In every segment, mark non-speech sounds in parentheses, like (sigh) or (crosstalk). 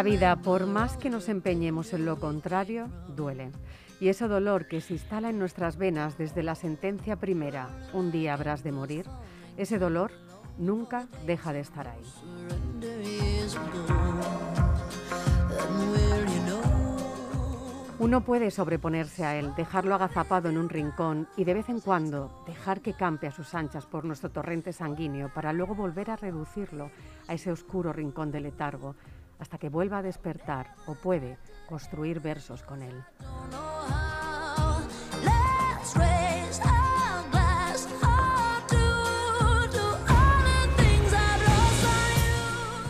La vida, por más que nos empeñemos en lo contrario, duele. Y ese dolor que se instala en nuestras venas desde la sentencia primera, un día habrás de morir, ese dolor nunca deja de estar ahí. Uno puede sobreponerse a él, dejarlo agazapado en un rincón y de vez en cuando dejar que campe a sus anchas por nuestro torrente sanguíneo para luego volver a reducirlo a ese oscuro rincón de letargo hasta que vuelva a despertar o puede construir versos con él.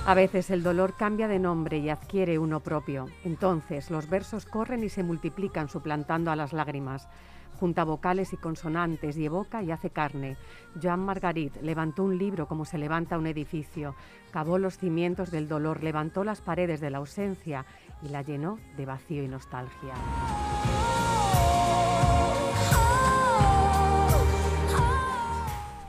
A veces el dolor cambia de nombre y adquiere uno propio. Entonces los versos corren y se multiplican suplantando a las lágrimas junta vocales y consonantes y evoca y hace carne. Joan Margarit levantó un libro como se levanta un edificio, cavó los cimientos del dolor, levantó las paredes de la ausencia y la llenó de vacío y nostalgia.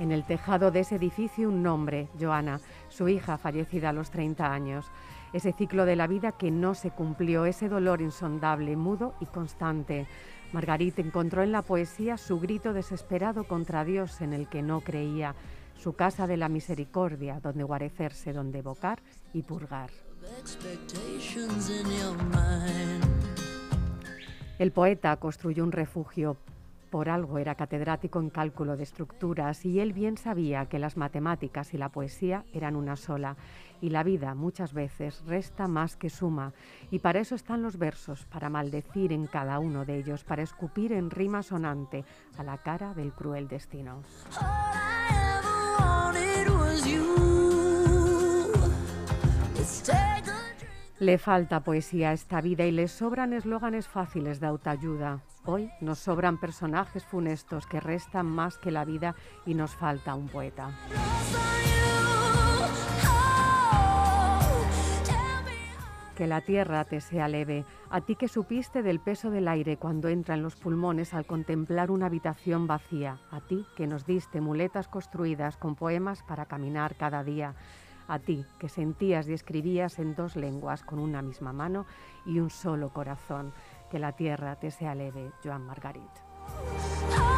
En el tejado de ese edificio un nombre, Joana, su hija fallecida a los 30 años. Ese ciclo de la vida que no se cumplió, ese dolor insondable, mudo y constante. Margarita encontró en la poesía su grito desesperado contra Dios en el que no creía, su casa de la misericordia, donde guarecerse, donde evocar y purgar. El poeta construyó un refugio. Por algo era catedrático en cálculo de estructuras y él bien sabía que las matemáticas y la poesía eran una sola y la vida muchas veces resta más que suma y para eso están los versos, para maldecir en cada uno de ellos, para escupir en rima sonante a la cara del cruel destino. Le falta poesía a esta vida y le sobran eslóganes fáciles de autoayuda. Hoy nos sobran personajes funestos que restan más que la vida y nos falta un poeta. Que la tierra te sea leve, a ti que supiste del peso del aire cuando entra en los pulmones al contemplar una habitación vacía, a ti que nos diste muletas construidas con poemas para caminar cada día, a ti que sentías y escribías en dos lenguas con una misma mano y un solo corazón. Que la tierra te sea leve, Joan Margarit.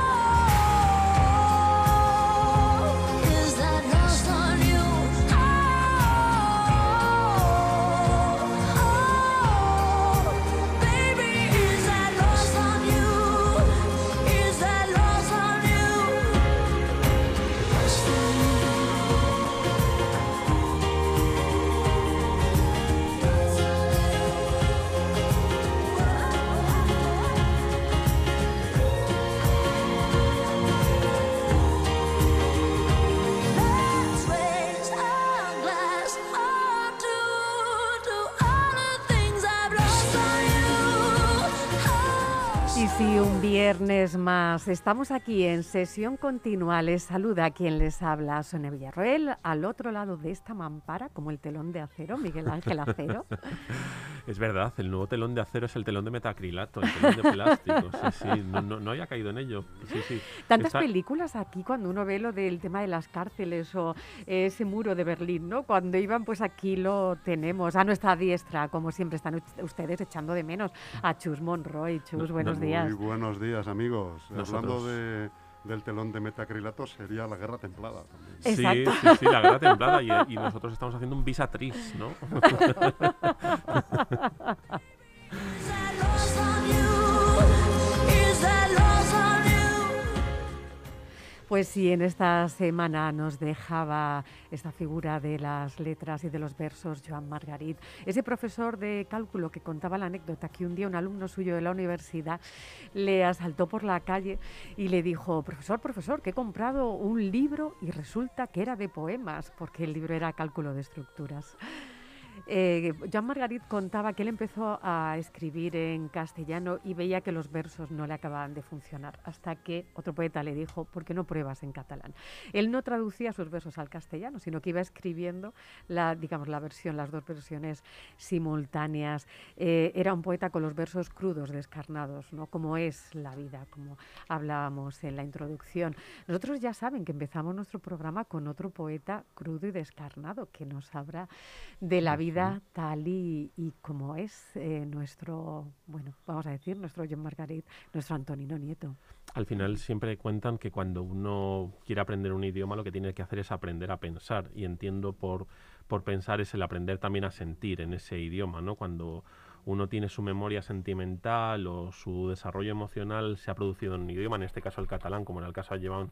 Viernes más. Estamos aquí en sesión continua. Les saluda quien les habla, Sonia Villarroel. Al otro lado de esta mampara, como el telón de acero, Miguel Ángel Acero. (laughs) es verdad, el nuevo telón de acero es el telón de metacrilato, el telón de plástico. Sí, sí, no, no, había caído en ello. Sí, sí. Tantas películas aquí cuando uno ve lo del tema de las cárceles o ese muro de Berlín, ¿no? Cuando iban, pues aquí lo tenemos a nuestra diestra, como siempre están ustedes echando de menos a Chus Monroy. Chus, buenos días. Muy buenos días, amigos. Hablando de, del telón de metacrilato, sería la guerra templada. Sí, sí, sí, la guerra templada. Y, (laughs) nosotros estamos haciendo un bisatriz, ¿no? (laughs) (laughs) Pues sí, en esta semana nos dejaba esta figura de las letras y de los versos Joan Margarit, ese profesor de cálculo que contaba la anécdota que un día un alumno suyo de la universidad le asaltó por la calle y le dijo, profesor, profesor, que he comprado un libro y resulta que era de poemas, porque el libro era cálculo de estructuras. Eh, Joan Margarit contaba que él empezó a escribir en castellano y veía que los versos no le acababan de funcionar, hasta que otro poeta le dijo, ¿por qué no pruebas en catalán? Él no traducía sus versos al castellano, sino que iba escribiendo la, digamos, la versión, las dos versiones simultáneas. Eh, era un poeta con los versos crudos, descarnados, ¿no? como es la vida, como hablábamos en la introducción. Nosotros ya saben que empezamos nuestro programa con otro poeta crudo y descarnado, que nos habla de la vida tal y, como es eh, nuestro, bueno, vamos a decir, nuestro John Margarit, nuestro Antonino Nieto. Al final siempre cuentan que cuando uno quiere aprender un idioma lo que tiene que hacer es aprender a pensar y entiendo por, por pensar es el aprender también a sentir en ese idioma, ¿no? Cuando uno tiene su memoria sentimental o su desarrollo emocional se ha producido en un idioma, en este caso el catalán, como en el caso de Joan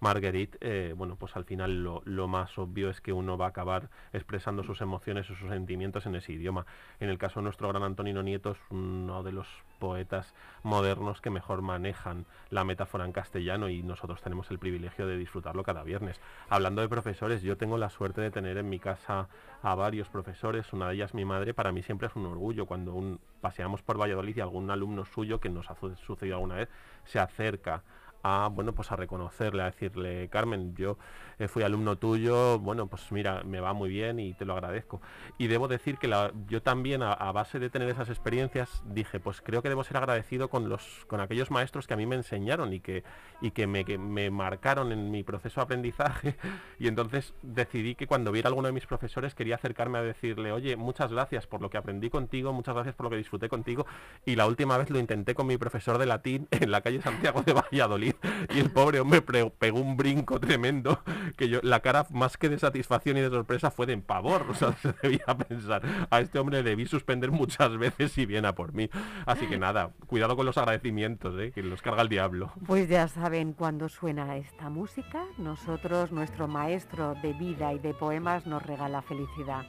Marguerite, eh, bueno, pues al final lo, más obvio es que uno va a acabar expresando sus emociones o sus sentimientos en ese idioma. En el caso de nuestro gran Antonino Nieto es uno de los poetas modernos que mejor manejan la metáfora en castellano y nosotros tenemos el privilegio de disfrutarlo cada viernes. Hablando de profesores, yo tengo la suerte de tener en mi casa a varios profesores, una de ellas mi madre, para mí siempre es un orgullo cuando un, paseamos por Valladolid y algún alumno suyo que nos ha sucedido alguna vez se acerca a bueno pues a reconocerle, a decirle, Carmen, yo eh, fui alumno tuyo, bueno, pues mira, me va muy bien y te lo agradezco. Y debo decir que yo también, a, base de tener esas experiencias, dije, pues creo que debo ser agradecido con los con aquellos maestros que a mí me enseñaron y que, y que, me, que me marcaron en mi proceso de aprendizaje. (laughs) Y entonces decidí que cuando viera alguno de mis profesores quería acercarme a decirle, oye, muchas gracias por lo que aprendí contigo, muchas gracias por lo que disfruté contigo. Y la última vez lo intenté con mi profesor de latín (laughs) en la calle Santiago de Valladolid (laughs) y el pobre hombre pegó un brinco tremendo que yo la cara más que de satisfacción y de sorpresa fue de pavor, o sea, (laughs) se debía pensar, a este hombre le debí suspender muchas veces y viene a por mí. Así que nada, cuidado con los agradecimientos, ¿eh? que los carga el diablo. Pues ya saben, cuando suena esta música, nosotros, nuestro maestro de vida y de poemas, nos regala felicidad.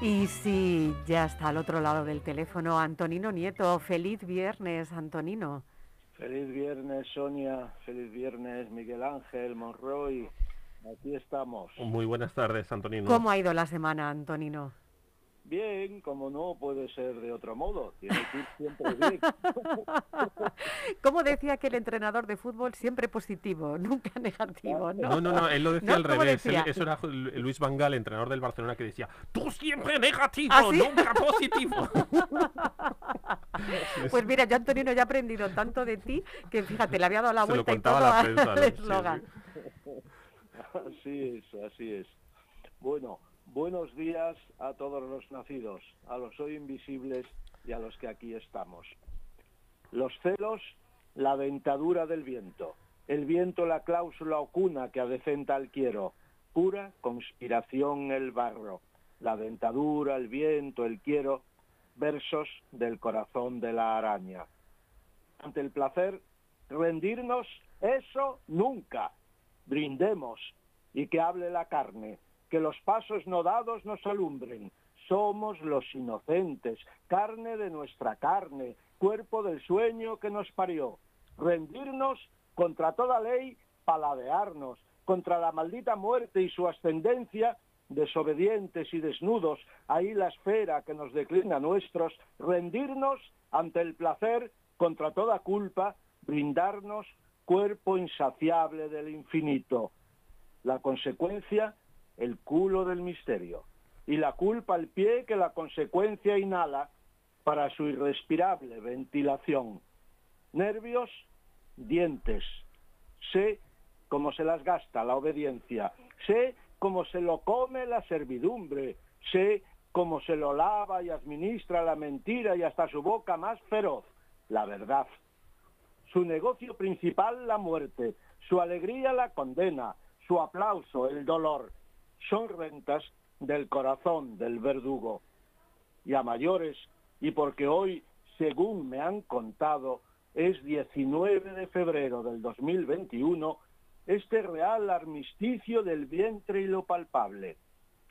Y sí, ya está al otro lado del teléfono Antonino Nieto. Feliz viernes, Antonino. Feliz viernes, Sonia. Feliz viernes, Miguel Ángel, Monroy. Aquí estamos. Muy buenas tardes, Antonino. ¿Cómo ha ido la semana, Antonino? Bien, como no puede ser de otro modo, tiene que ir siempre bien. (laughs) como decía que el entrenador de fútbol siempre positivo, (laughs) nunca negativo, ¿no? No, no, no él lo decía al revés. eso era Luis Van Gaal, entrenador del Barcelona, que decía, tú siempre negativo, ¿Ah, nunca positivo. (laughs) pues mira, yo Antonino ya he aprendido tanto de ti que fíjate, le había dado la vuelta y todo al eslogan. Así es, así es. Bueno, Buenos días a todos los nacidos, a los hoy invisibles y a los que aquí estamos. Los celos, la dentadura del viento. El viento, la cláusula o cuna que adecenta al quiero. Pura conspiración el barro. La dentadura, el viento, el quiero. Versos del corazón de la araña. Ante el placer, rendirnos, eso nunca. Brindemos y que hable la carne que los pasos no dados nos alumbren. Somos los inocentes, carne de nuestra carne, cuerpo del sueño que nos parió. Rendirnos contra toda ley, paladearnos, contra la maldita muerte y su ascendencia, desobedientes y desnudos, ahí la esfera que nos declina nuestros, rendirnos ante el placer, contra toda culpa, brindarnos cuerpo insaciable del infinito. La consecuencia el culo del misterio, y la culpa al pie que la consecuencia inhala para su irrespirable ventilación. Nervios, dientes. Sé cómo se las gasta la obediencia. Sé cómo se lo come la servidumbre. Sé cómo se lo lava y administra la mentira y hasta su boca más feroz, la verdad. Su negocio principal, la muerte. Su alegría, la condena. Su aplauso, el dolor son rentas del corazón del verdugo. Y a mayores, y porque hoy, según me han contado, es 19 de febrero del 2021, este real armisticio del vientre y lo palpable.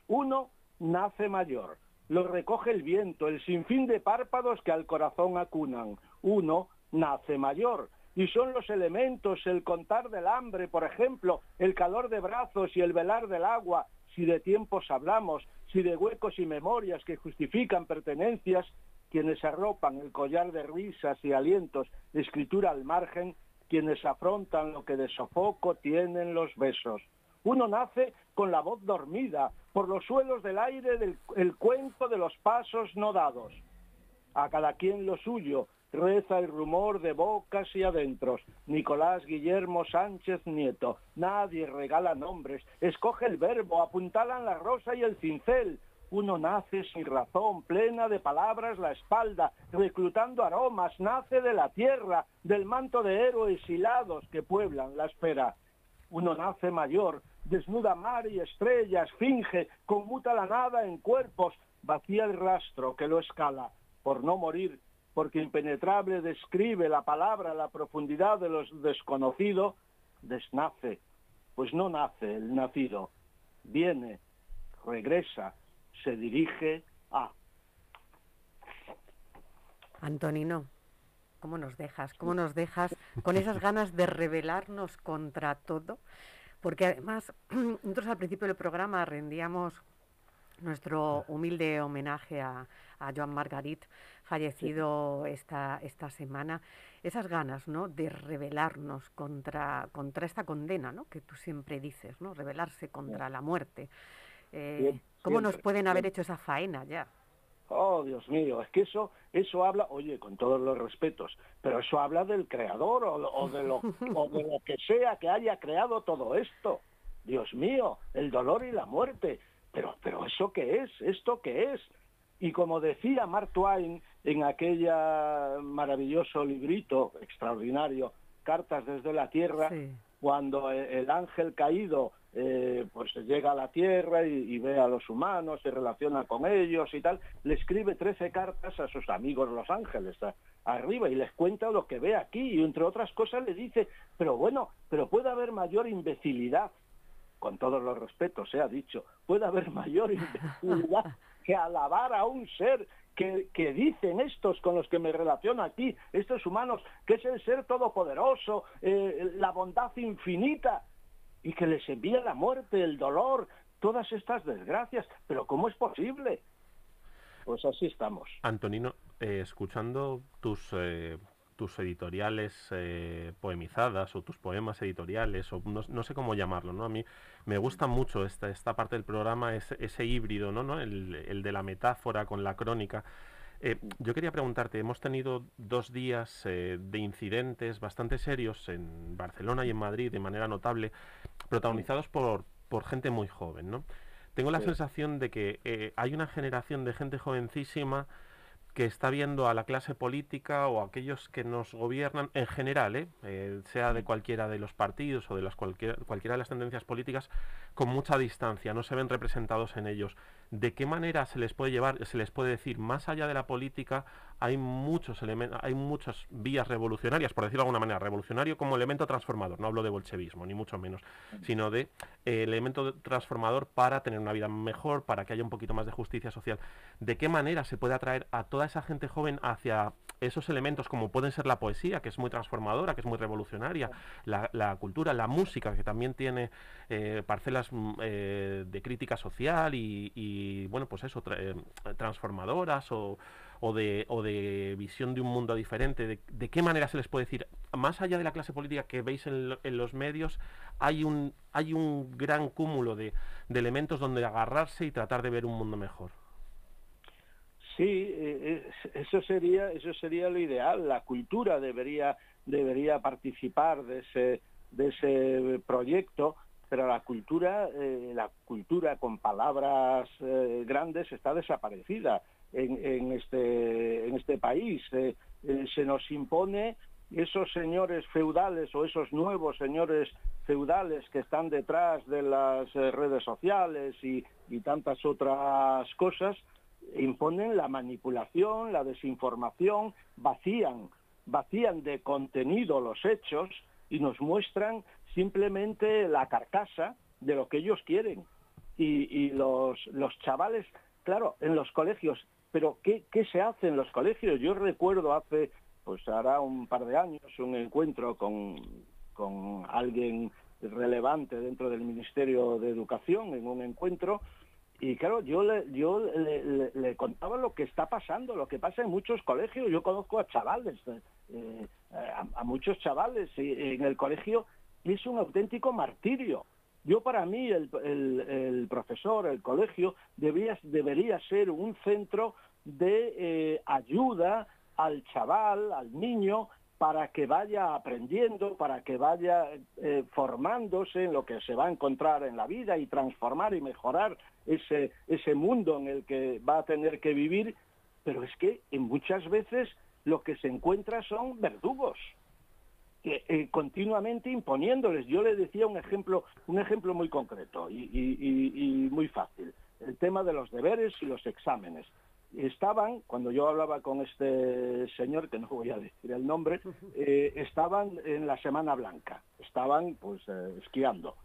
Uno nace mayor, lo recoge el viento, el sinfín de párpados que al corazón acunan. Uno nace mayor, y son los elementos, el contar del hambre, por ejemplo, el calor de brazos y el velar del agua, si de tiempos hablamos, si de huecos y memorias que justifican pertenencias, quienes arropan el collar de risas y alientos, escritura al margen, quienes afrontan lo que de sofoco tienen los besos. Uno nace con la voz dormida, por los suelos del aire del el cuento de los pasos no dados. A cada quien lo suyo, reza el rumor de bocas y adentros. Nicolás Guillermo Sánchez Nieto. Nadie regala nombres. Escoge el verbo, apuntalan la rosa y el cincel. Uno nace sin razón, plena de palabras la espalda, reclutando aromas, nace de la tierra, del manto de héroes hilados que pueblan la espera. Uno nace mayor, desnuda mar y estrellas, finge, conmuta la nada en cuerpos, vacía el rastro que lo escala. Por no morir, porque impenetrable describe la palabra la profundidad de los desconocidos, desnace, pues no nace el nacido, viene, regresa, se dirige a. Antonino, ¿cómo nos dejas? ¿Cómo nos dejas con esas ganas de rebelarnos contra todo? Porque además, (clears throat) nosotros al principio del programa rendíamos nuestro humilde homenaje a, a Joan Margarit, fallecido esta, esta semana, esas ganas ¿no? de rebelarnos contra, contra esta condena ¿no? que tú siempre dices, ¿no? rebelarse contra la muerte. Eh, ¿Cómo nos pueden haber hecho esa faena ya? Oh, Dios mío, es que eso, eso habla, oye, con todos los respetos, pero eso habla del creador o, de lo, o de lo que sea que haya creado todo esto. Dios mío, el dolor y la muerte. Pero, pero ¿eso qué es? ¿Esto qué es? Y como decía Mark Twain en aquella maravilloso librito extraordinario, Cartas desde la Tierra, cuando el ángel caído eh, pues llega a la Tierra y, ve a los humanos, se relaciona con ellos y tal, le escribe 13 cartas a sus amigos los ángeles arriba y les cuenta lo que ve aquí y entre otras cosas le dice, pero bueno, pero puede haber mayor imbecilidad, con todos los respetos se ha dicho, puede haber mayor (laughs) imbecilidad que alabar a un ser que, dicen estos con los que me relaciono aquí, estos humanos, que es el ser todopoderoso, eh, la bondad infinita, y que les envía la muerte, el dolor, todas estas desgracias. Pero ¿cómo es posible? Pues así estamos. Antonino, eh, escuchando tus eh, tus editoriales eh, poemizadas o tus poemas editoriales, o no, sé cómo llamarlo, ¿no? A mí me gusta mucho esta, esta parte del programa, ese, ese híbrido, ¿no? ¿no? El, de la metáfora con la crónica. Eh, yo quería preguntarte, hemos tenido dos días eh, de incidentes bastante serios en Barcelona y en Madrid de manera notable, protagonizados por, por gente muy joven, ¿no? Tengo la sensación de que hay una generación de gente jovencísima que está viendo a la clase política o a aquellos que nos gobiernan en general, ¿eh? Eh, sea de cualquiera de los partidos o de las cualquiera, cualquiera de las tendencias políticas, con mucha distancia, no se ven representados en ellos. ¿De qué manera se les puede llevar, se les puede decir, más allá de la política, hay muchos elementos, hay muchas vías revolucionarias, por decirlo de alguna manera, revolucionario como elemento transformador, no hablo de bolchevismo, ni mucho menos, sino de eh, elemento transformador para tener una vida mejor, para que haya un poquito más de justicia social. ¿De qué manera se puede atraer a toda esa gente joven hacia esos elementos como pueden ser la poesía, que es muy transformadora, que es muy revolucionaria, la, cultura, la música, que también tiene eh, parcelas mm, eh, de crítica social y, bueno, pues eso, transformadoras o o de, o de visión de un mundo diferente, de, qué manera se les puede decir, más allá de la clase política que veis en, los medios, hay un, hay un gran cúmulo de, elementos donde agarrarse y tratar de ver un mundo mejor. Sí, eh, eso sería eso sería lo ideal. La cultura debería debería participar de ese de ese proyecto, pero la cultura eh, la cultura con palabras eh, grandes está desaparecida en, este, este país. Eh, se nos impone esos señores feudales o esos nuevos señores feudales que están detrás de las redes sociales y, tantas otras cosas, imponen la manipulación, la desinformación, vacían, vacían de contenido los hechos y nos muestran simplemente la carcasa de lo que ellos quieren. Y, los, los chavales, claro, en los colegios, pero ¿qué, ¿qué se hace en los colegios? Yo recuerdo hace, pues hará un par de años, un encuentro con, con alguien relevante dentro del Ministerio de Educación en un encuentro y claro, yo le, yo le, contaba lo que está pasando, lo que pasa en muchos colegios. Yo conozco a chavales, eh, a, muchos chavales en el colegio, y es un auténtico martirio. Yo para mí el, el, profesor, el colegio, debería, ser un centro de eh, ayuda al chaval, al niño, para que vaya aprendiendo, para que vaya eh, formándose en lo que se va a encontrar en la vida y transformar y mejorar ese, ese mundo en el que va a tener que vivir, pero es que muchas veces lo que se encuentra son verdugos. Eh, continuamente imponiéndoles. Yo le decía un ejemplo, un ejemplo muy concreto y muy fácil, el tema de los deberes y los exámenes estaban, cuando yo hablaba con este señor, que no voy a decir el nombre, (laughs) eh, estaban en la Semana Blanca, estaban pues eh, esquiando.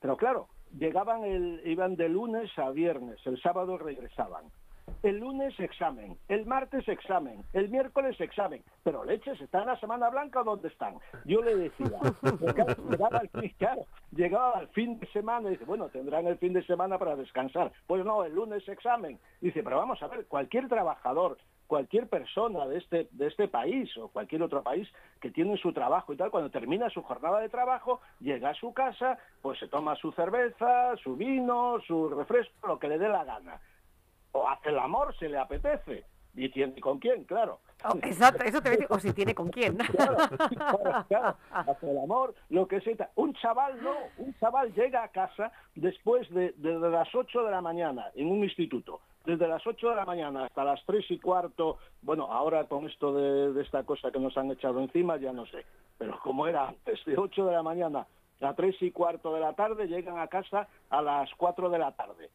Pero claro, llegaban, el, iban de lunes a viernes, el sábado regresaban el lunes examen, el martes examen, el miércoles examen, pero leches, ¿están en la Semana Blanca o dónde están? Yo le decía, llegaba al, fin, llegaba al fin de semana y dice, bueno, tendrán el fin de semana para descansar. Pues no, el lunes examen. Dice, pero vamos a ver, cualquier trabajador, cualquier persona de este, de este país o cualquier otro país que tiene su trabajo y tal, cuando termina su jornada de trabajo, llega a su casa, pues se toma su cerveza, su vino, su refresco, lo que le dé la gana o hace el amor si le apetece. Y tiene con quién, claro. Oh, exacto, eso te o si tiene con quién. (laughs) Claro, hace el amor, lo que sea. Un chaval no, un chaval llega a casa después de, las 8 de la mañana en un instituto. Desde las 8 de la mañana hasta las 3 y cuarto, bueno, ahora con esto de, de esta cosa que nos han echado encima, ya no sé. Pero como era antes, de 8 de la mañana a 3 y cuarto de la tarde, llegan a casa a las 4 de la tarde.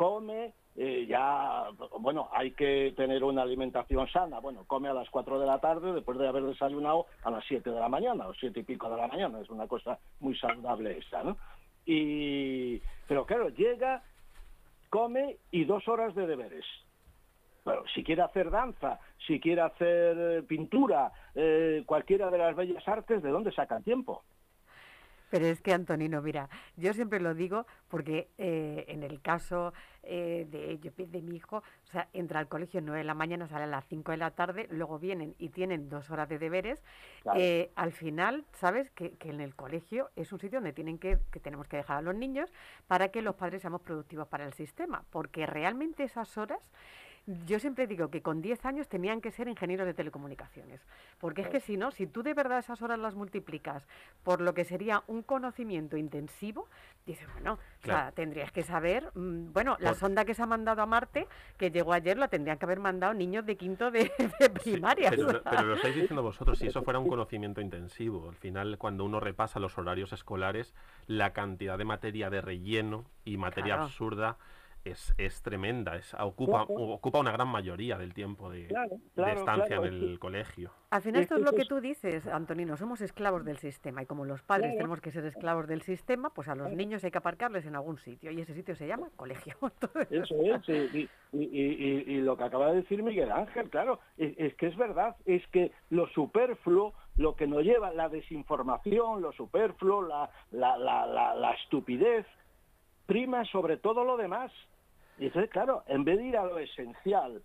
Come, eh, ya, bueno, hay que tener una alimentación sana. Bueno, come a las 4 de la tarde después de haber desayunado a las 7 de la mañana o siete y pico de la mañana. Es una cosa muy saludable esa, ¿no? Y, pero claro, llega, come y dos horas de deberes. Bueno, si quiere hacer danza, si quiere hacer pintura, eh, cualquiera de las bellas artes, ¿de dónde sacan tiempo? Pero es que, Antonino, mira, yo siempre lo digo porque eh, en el caso eh, de, de mi hijo, o sea, entra al colegio a 9 de la mañana, sale a las 5 de la tarde, luego vienen y tienen dos horas de deberes. Eh, al final, ¿sabes? Que, que, en el colegio es un sitio donde tienen que, que tenemos que dejar a los niños para que los padres seamos productivos para el sistema, porque realmente esas horas yo siempre digo que con 10 años tenían que ser ingenieros de telecomunicaciones, porque es que si no, si tú de verdad esas horas las multiplicas por lo que sería un conocimiento intensivo, dices, bueno, tendrías que saber, mm, bueno, la sonda que se ha mandado a Marte, que llegó ayer, la tendrían que haber mandado niños de quinto de, primaria. pero, (laughs) pero, lo estáis diciendo vosotros, si eso fuera un conocimiento intensivo, al final cuando uno repasa los horarios escolares, la cantidad de materia de relleno y materia absurda es, es tremenda, es, ocupa, ocupa una gran mayoría del tiempo de, estancia en el colegio. Al final esto es lo que tú dices, Antonino, somos esclavos del sistema y como los padres tenemos que ser esclavos del sistema, pues a los niños hay que aparcarles en algún sitio y ese sitio se llama colegio. (laughs) Eso es, y, y, lo que acaba de decir Miguel Ángel, claro, es, que es verdad, es que lo superfluo lo que nos lleva la desinformación, lo superfluo, la, la, la, la estupidez, prima sobre todo lo demás. Y entonces, claro, en vez de ir a lo esencial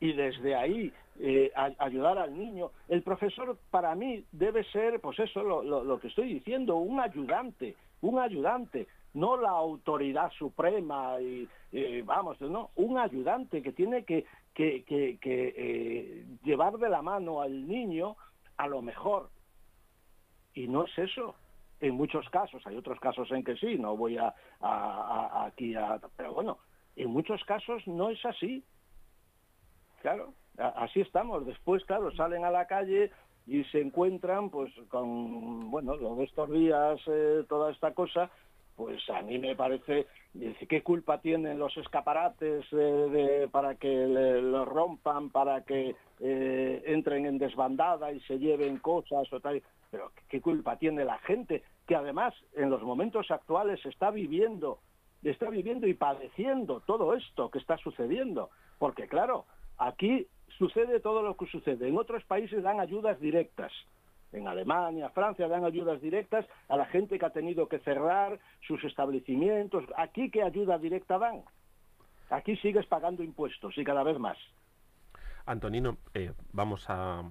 y desde ahí eh, ayudar al niño, el profesor para mí debe ser, pues eso, lo, lo, que estoy diciendo, un ayudante, un ayudante, no la autoridad suprema y, vamos, no, un ayudante que tiene que, que, que, eh, llevar de la mano al niño a lo mejor. Y no es eso en muchos casos, hay otros casos en que sí, no voy a, aquí. Pero bueno, en muchos casos no es así. Claro, así estamos. Después, claro, salen a la calle y se encuentran pues con, bueno, lo de estos días, eh, toda esta cosa, pues a mí me parece, ¿qué culpa tienen los escaparates para que los rompan, para que eh, entren en desbandada y se lleven cosas o tal? Pero ¿qué culpa tiene la gente que además en los momentos actuales está viviendo, está viviendo y padeciendo todo esto que está sucediendo? Porque claro, aquí sucede todo lo que sucede. En otros países dan ayudas directas. En Alemania, Francia dan ayudas directas a la gente que ha tenido que cerrar sus establecimientos. Aquí, ¿qué ayuda directa dan? Aquí sigues pagando impuestos y cada vez más. Antonino, eh, vamos a,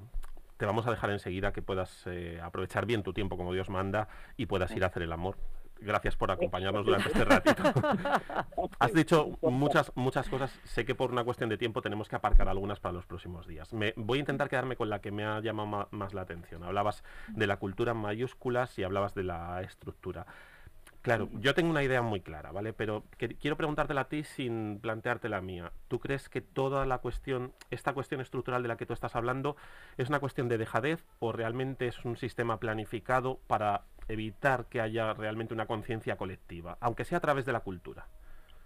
te vamos a dejar enseguida que puedas eh, aprovechar bien tu tiempo como Dios manda y puedas ir a hacer el amor gracias por acompañarnos durante este ratito. (laughs) Has dicho muchas, muchas cosas. Sé que por una cuestión de tiempo tenemos que aparcar algunas para los próximos días. Me, voy a intentar quedarme con la que me ha llamado más la atención. Hablabas de la cultura en mayúsculas y hablabas de la estructura. Claro, yo tengo una idea muy clara, ¿vale? Pero quiero preguntártela a ti sin plantearte la mía. ¿Tú crees que toda la cuestión, esta cuestión estructural de la que tú estás hablando, es una cuestión de dejadez o realmente es un sistema planificado para evitar que haya realmente una conciencia colectiva, aunque sea a través de la cultura?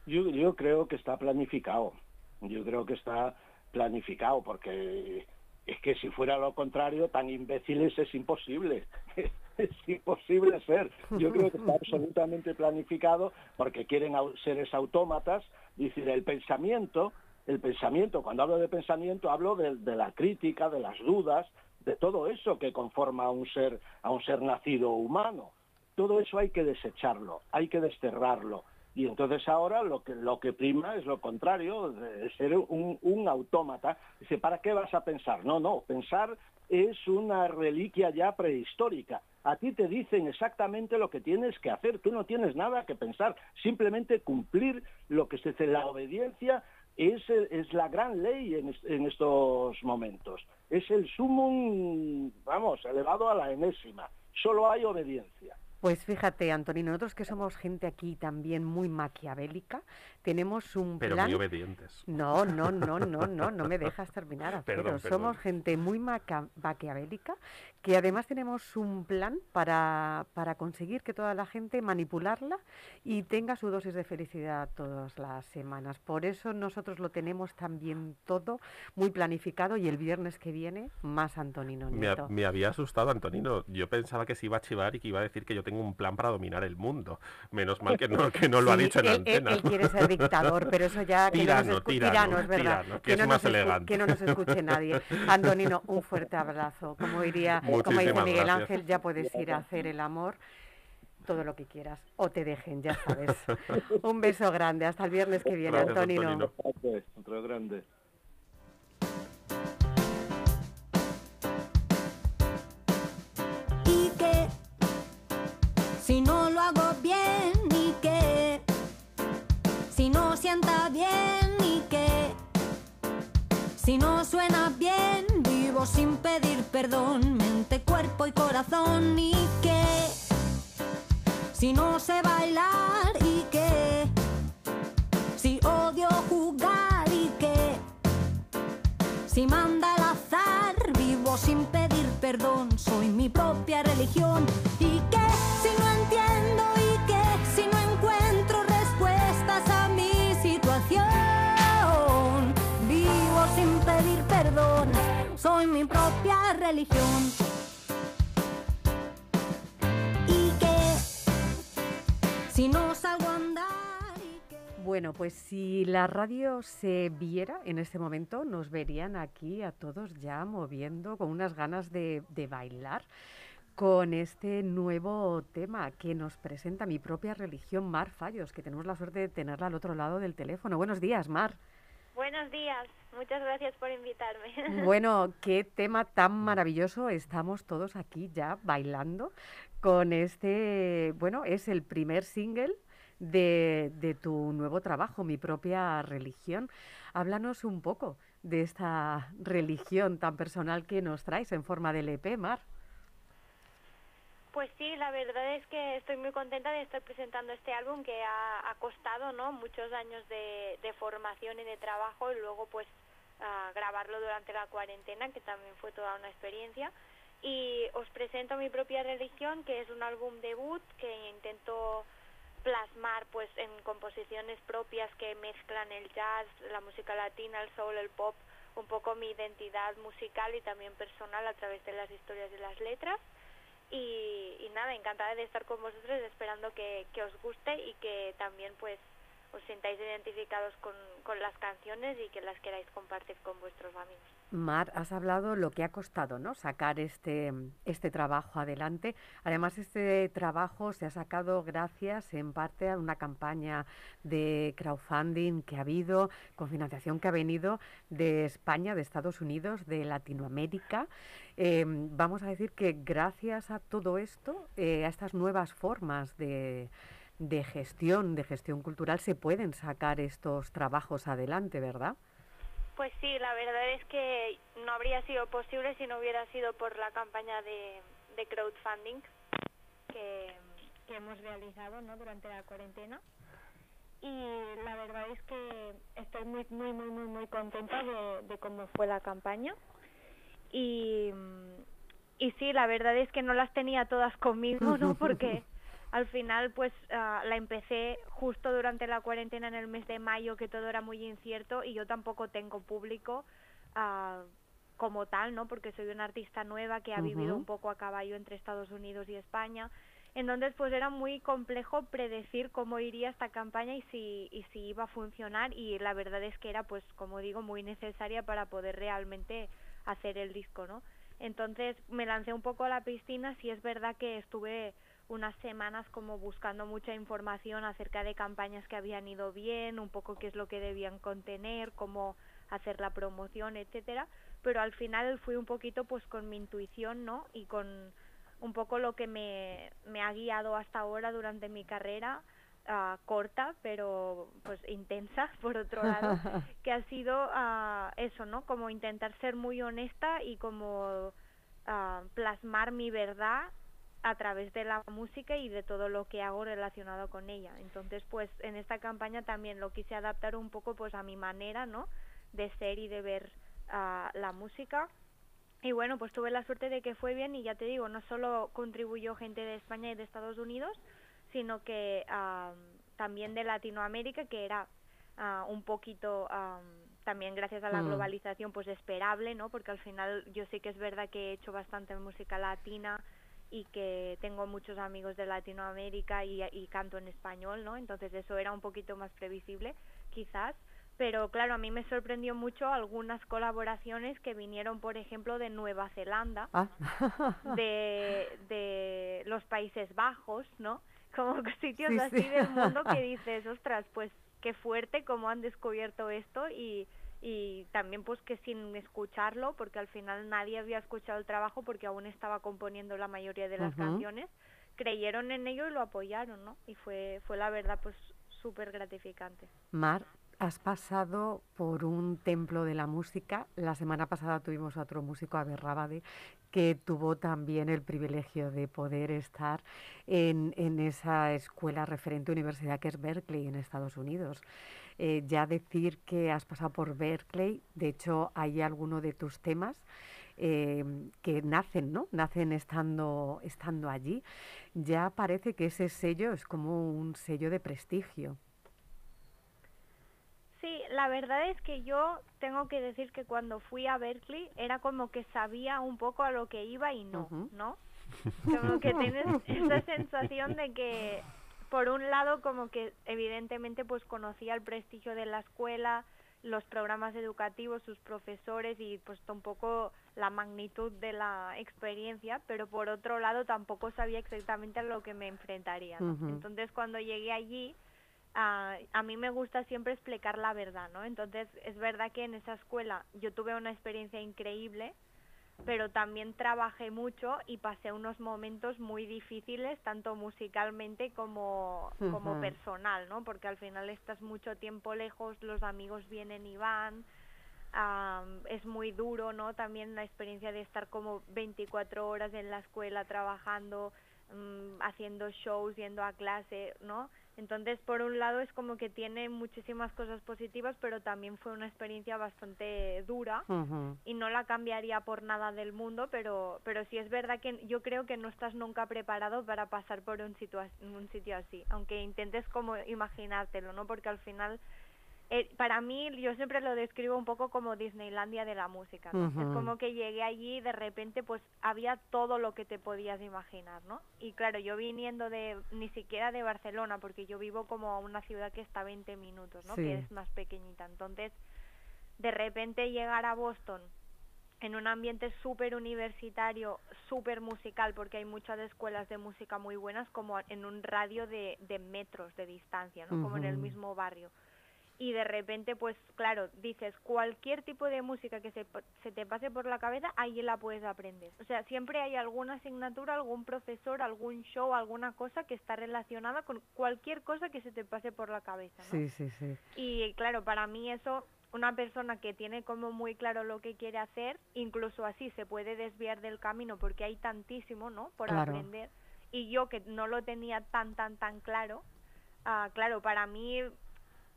Yo, yo creo que está planificado. Yo creo que está planificado porque es que si fuera lo contrario, tan imbéciles es imposible. (laughs) es imposible ser. Yo creo que está (laughs) absolutamente planificado porque quieren seres autómatas. Decir, el pensamiento, el pensamiento, cuando hablo de pensamiento, hablo de, de la crítica, de las dudas, de todo eso que conforma a un ser, a un ser nacido humano. Todo eso hay que desecharlo, hay que desterrarlo. Y entonces ahora lo que, lo que prima es lo contrario, de ser un, un autómata. Dice, ¿para qué vas a pensar? No, no, pensar es una reliquia ya prehistórica. A ti te dicen exactamente lo que tienes que hacer, tú no tienes nada que pensar, simplemente cumplir lo que se dice, la obediencia es, es la gran ley en, en estos momentos. Es el sumum, vamos, elevado a la enésima. Solo hay obediencia. Pues fíjate, Antonino, nosotros que somos gente aquí también muy maquiavélica, tenemos un Pero muy obedientes. No, no, no, no, no, no me dejas terminar. (laughs) Pero somos gente muy maquiavélica que además tenemos un plan para, para conseguir que toda la gente manipularla y tenga su dosis de felicidad todas las semanas. Por eso nosotros lo tenemos también todo muy planificado y el viernes que viene más Antonino Nieto. Me, había asustado Antonino. Yo pensaba que se iba a chivar y que iba a decir que yo tengo un plan para dominar el mundo. Menos mal que no, (laughs) que no lo ha dicho en antena. Él, quiere ser dictador, pero eso ya... tirano, tirano, es verdad. que, no es más elegante. que no nos escuche (laughs) nadie. Antonino, un fuerte abrazo. Como diría como dice Miguel Ángel, ya puedes ir a hacer el amor todo lo que quieras o te dejen, ya sabes. (laughs) Un beso grande, hasta el viernes que viene, Antonino. Otro grande. Si no suena bien vivo sin pedir perdón. Cuerpo y corazón y que si no sé bailar y que si odio jugar y que si manda al azar vivo sin pedir perdón. Soy mi propia religión y que pedir perdón soy mi propia religión Bueno, pues si la radio se viera en este momento, nos verían aquí a todos ya moviendo con unas ganas de, bailar con este nuevo tema que nos presenta mi propia religión, Mar Fallos, que tenemos la suerte de tenerla al otro lado del teléfono. Buenos días, Mar. Buenos días, muchas gracias por invitarme. (laughs) Bueno, qué tema tan maravilloso. Estamos todos aquí ya bailando con este, bueno, es el primer single de, de, tu nuevo trabajo, Mi propia religión. Háblanos un poco de esta religión tan personal que nos traes en forma de LP, Mar. Pues sí, la verdad es que estoy muy contenta de estar presentando este álbum que ha, costado ¿no? muchos años de, formación y de trabajo y luego pues grabarlo durante la cuarentena, que también fue toda una experiencia. Y os presento mi propia religión, que es un álbum debut que intento plasmar pues en composiciones propias que mezclan el jazz, la música latina, el soul, el pop, un poco mi identidad musical y también personal a través de las historias de las letras. Y, y nada, encantada de estar con vosotros, esperando que, que os guste y que también pues os sintáis identificados con, con las canciones y que las queráis compartir con vuestros amigos. Mar, has hablado lo que ha costado, ¿no? Sacar este, este trabajo adelante. Además, este trabajo se ha sacado gracias en parte a una campaña de crowdfunding que ha habido, con financiación que ha venido de España, de Estados Unidos, de Latinoamérica. Eh, vamos a decir que gracias a todo esto, eh, a estas nuevas formas de de gestión, de gestión cultural, se pueden sacar estos trabajos adelante, ¿verdad? Pues sí, la verdad es que no habría sido posible si no hubiera sido por la campaña de, de crowdfunding que, que, hemos realizado ¿no? durante la cuarentena. Y la verdad es que estoy muy, muy, muy, muy, muy contenta de, de cómo fue la campaña. Y, y sí, la verdad es que no las tenía todas conmigo, ¿no? (laughs) Porque al final pues uh, la empecé justo durante la cuarentena en el mes de mayo que todo era muy incierto y yo tampoco tengo público uh, como tal, ¿no? Porque soy una artista nueva que ha uh -huh. vivido un poco a caballo entre Estados Unidos y España. Entonces, pues era muy complejo predecir cómo iría esta campaña y si, y si iba a funcionar y la verdad es que era, pues, como digo, muy necesaria para poder realmente hacer el disco, ¿no? Entonces me lancé un poco a la piscina, si es verdad que estuve unas semanas como buscando mucha información acerca de campañas que habían ido bien, un poco qué es lo que debían contener, cómo hacer la promoción, etcétera, pero al final fui un poquito pues con mi intuición, ¿no? Y con un poco lo que me, me ha guiado hasta ahora durante mi carrera, uh, corta pero pues intensa (laughs) por otro lado (laughs) que ha sido uh, eso no como intentar ser muy honesta y como uh, plasmar mi verdad a través de la música y de todo lo que hago relacionado con ella. Entonces, pues en esta campaña también lo quise adaptar un poco pues a mi manera, ¿no? De ser y de ver uh, la música. Y bueno, pues tuve la suerte de que fue bien y ya te digo, no solo contribuyó gente de España y de Estados Unidos, sino que uh, también de Latinoamérica, que era uh, un poquito um, también gracias a la mm. globalización pues esperable, ¿no? Porque al final yo sí que es verdad que he hecho bastante música latina, y que tengo muchos amigos de Latinoamérica y, y canto en español, ¿no? Entonces eso era un poquito más previsible, quizás. Pero claro, a mí me sorprendió mucho algunas colaboraciones que vinieron, por ejemplo, de Nueva Zelanda, ah. (laughs) de, de los Países Bajos, ¿no? Como (laughs) sitios sí, así sí. del mundo que (laughs) dices, ostras, pues qué fuerte cómo han descubierto esto y, y también pues que sin escucharlo porque al final nadie había escuchado el trabajo porque aún estaba componiendo la mayoría de las uh -huh. canciones creyeron en ello y lo apoyaron no y fue fue la verdad pues súper gratificante Mar has pasado por un templo de la música. La semana pasada tuvimos a otro músico, Aver Rabade, que tuvo también el privilegio de poder estar en, en esa escuela referente universidad que es Berkeley en Estados Unidos eh, ya decir que has pasado por Berkeley, de hecho hay alguno de tus temas eh, que nacen, ¿no? Nacen estando, estando allí. Ya parece que ese sello es como un sello de prestigio. Sí, la verdad es que yo tengo que decir que cuando fui a Berkeley era como que sabía un poco a lo que iba y no, uh -huh. ¿no? Como que tienes esa sensación de que por un lado como que evidentemente pues conocía el prestigio de la escuela, los programas educativos, sus profesores y pues tampoco la magnitud de la experiencia, pero por otro lado tampoco sabía exactamente a lo que me enfrentaría. ¿no? Uh -huh. Entonces cuando llegué allí, uh, a mí me gusta siempre explicar la verdad, ¿no? Entonces es verdad que en esa escuela yo tuve una experiencia increíble, pero también trabajé mucho y pasé unos momentos muy difíciles, tanto musicalmente como, uh -huh. como personal, ¿no? Porque al final estás mucho tiempo lejos, los amigos vienen y van, um, es muy duro, ¿no? También la experiencia de estar como 24 horas en la escuela trabajando, mm, haciendo shows, yendo a clase, ¿no? Entonces, por un lado es como que tiene muchísimas cosas positivas, pero también fue una experiencia bastante dura y no la cambiaría por nada del mundo, pero pero sí es verdad que yo creo que no estás nunca preparado para pasar por un, un sitio así, aunque intentes como imaginártelo, ¿no? Porque al final eh, para mí yo siempre lo describo un poco como Disneylandia de la música, ¿no? Es como que llegué allí y de repente pues había todo lo que te podías imaginar, ¿no? Y claro, yo viniendo de, ni siquiera de Barcelona, porque yo vivo como una ciudad que está a 20 minutos, ¿no? Que es más pequeñita. Entonces, de repente llegar a Boston en un ambiente súper universitario, súper musical, porque hay muchas escuelas de música muy buenas, como en un radio de, de metros de distancia, ¿no? Como en el mismo barrio y de repente, pues claro, dices, cualquier tipo de música que se, se, te pase por la cabeza, ahí la puedes aprender. O sea, siempre hay alguna asignatura, algún profesor, algún show, alguna cosa que está relacionada con cualquier cosa que se te pase por la cabeza. ¿no? Sí, sí, sí. Y claro, para mí eso, una persona que tiene como muy claro lo que quiere hacer, incluso así se puede desviar del camino porque hay tantísimo, ¿no? Por aprender. Y yo que no lo tenía tan, tan, tan claro, ah, claro, para mí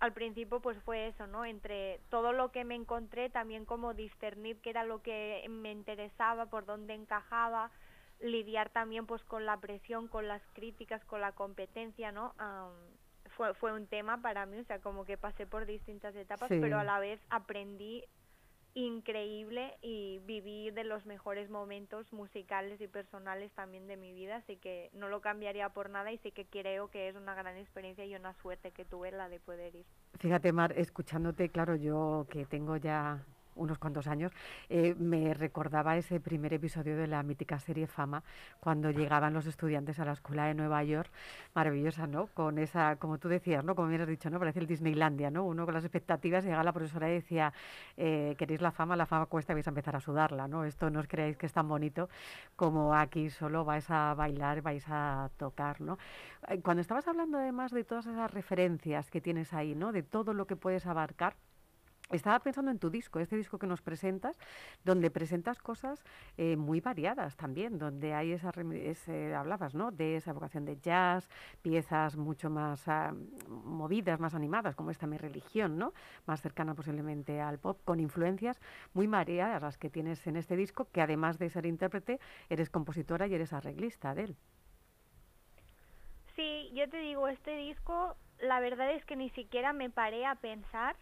al principio pues fue eso, ¿no? Entre todo lo que me encontré, también como discernir qué era lo que me interesaba, por dónde encajaba, lidiar también pues con la presión, con las críticas, con la competencia, ¿no? fue, fue un tema para mí, o sea, como que pasé por distintas etapas, pero a la vez aprendí increíble y viví de los mejores momentos musicales y personales también de mi vida, así que no lo cambiaría por nada y sí que creo que es una gran experiencia y una suerte que tuve la de poder ir. Fíjate, Mar, escuchándote, claro, yo que tengo ya unos cuantos años, eh, me recordaba ese primer episodio de la mítica serie Fama, cuando llegaban los estudiantes a la escuela de Nueva York, maravillosa, ¿no? Con esa, como tú decías, ¿no? Como bien has dicho, ¿no? Parece el Disneylandia, ¿no? Uno con las expectativas, llega la profesora y decía, eh, ¿queréis la fama? La fama cuesta, vais a empezar a sudarla, ¿no? Esto no os creáis que es tan bonito como aquí solo vais a bailar, vais a tocar, ¿no? Eh, cuando estabas hablando además de todas esas referencias que tienes ahí, ¿no? De todo lo que puedes abarcar, estaba pensando en tu disco, este disco que nos presentas, donde presentas cosas eh, muy variadas también, donde hay esa, ese, hablabas, ¿no? De esa vocación de jazz, piezas mucho más ah, movidas, más animadas, como esta Mi Religión, ¿no? Más cercana posiblemente al pop, con influencias muy variadas las que tienes en este disco, que además de ser intérprete, eres compositora y eres arreglista de él. Sí, yo te digo, este disco, la verdad es que ni siquiera me paré a pensar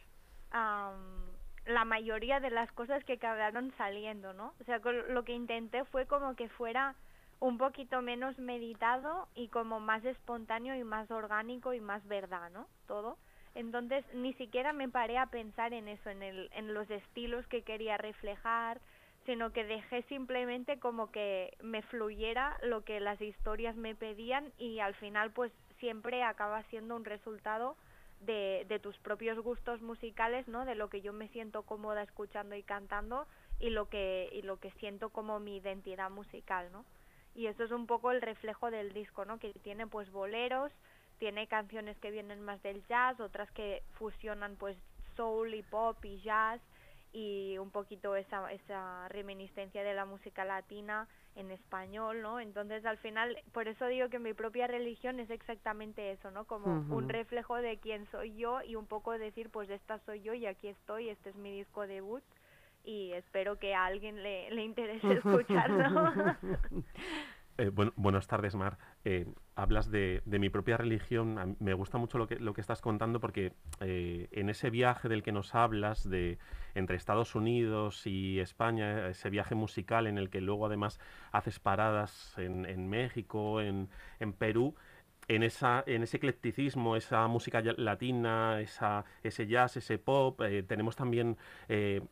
la mayoría de las cosas que acabaron saliendo, ¿no? O sea, lo que intenté fue como que fuera un poquito menos meditado y como más espontáneo y más orgánico y más verdad, ¿no? Todo. Entonces ni siquiera me paré a pensar en eso, en, el, en los estilos que quería reflejar, sino que dejé simplemente como que me fluyera lo que las historias me pedían y al final pues siempre acaba siendo un resultado de, de tus propios gustos musicales, ¿no? De lo que yo me siento cómoda escuchando y cantando y lo que y lo que siento como mi identidad musical, ¿no? Y eso es un poco el reflejo del disco, ¿no? Que tiene pues boleros, tiene canciones que vienen más del jazz, otras que fusionan pues soul y pop y jazz y un poquito esa esa reminiscencia de la música latina en español, ¿no? Entonces, al final, por eso digo que mi propia religión es exactamente eso, ¿no? Como un reflejo de quién soy yo y un poco decir, pues esta soy yo y aquí estoy, este es mi disco debut y espero que a alguien le, le interese (laughs) escucharlo. Eh, buenas tardes, Mar. Eh, hablas de, mi propia religión. me gusta mucho lo que, lo que estás contando porque eh, en ese viaje del que nos hablas de entre Estados Unidos y España, ese viaje musical en el que luego además haces paradas en, México, en, Perú, en, esa, en ese eclecticismo, esa música latina, esa, ese jazz, ese pop, tenemos también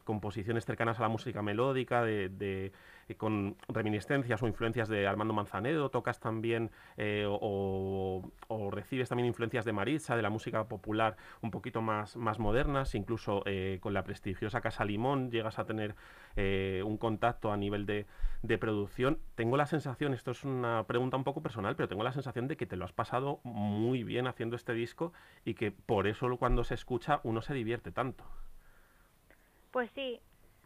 composiciones cercanas a la música melódica de, con reminiscencias o influencias de Armando Manzanedo, tocas también eh, o, recibes también influencias de Maritza, de la música popular un poquito más, más modernas, incluso eh, con la prestigiosa Casa Limón llegas a tener eh, un contacto a nivel de, de, producción. Tengo la sensación, esto es una pregunta un poco personal, pero tengo la sensación de que te lo has pasado muy bien haciendo este disco y que por eso cuando se escucha uno se divierte tanto. Pues sí,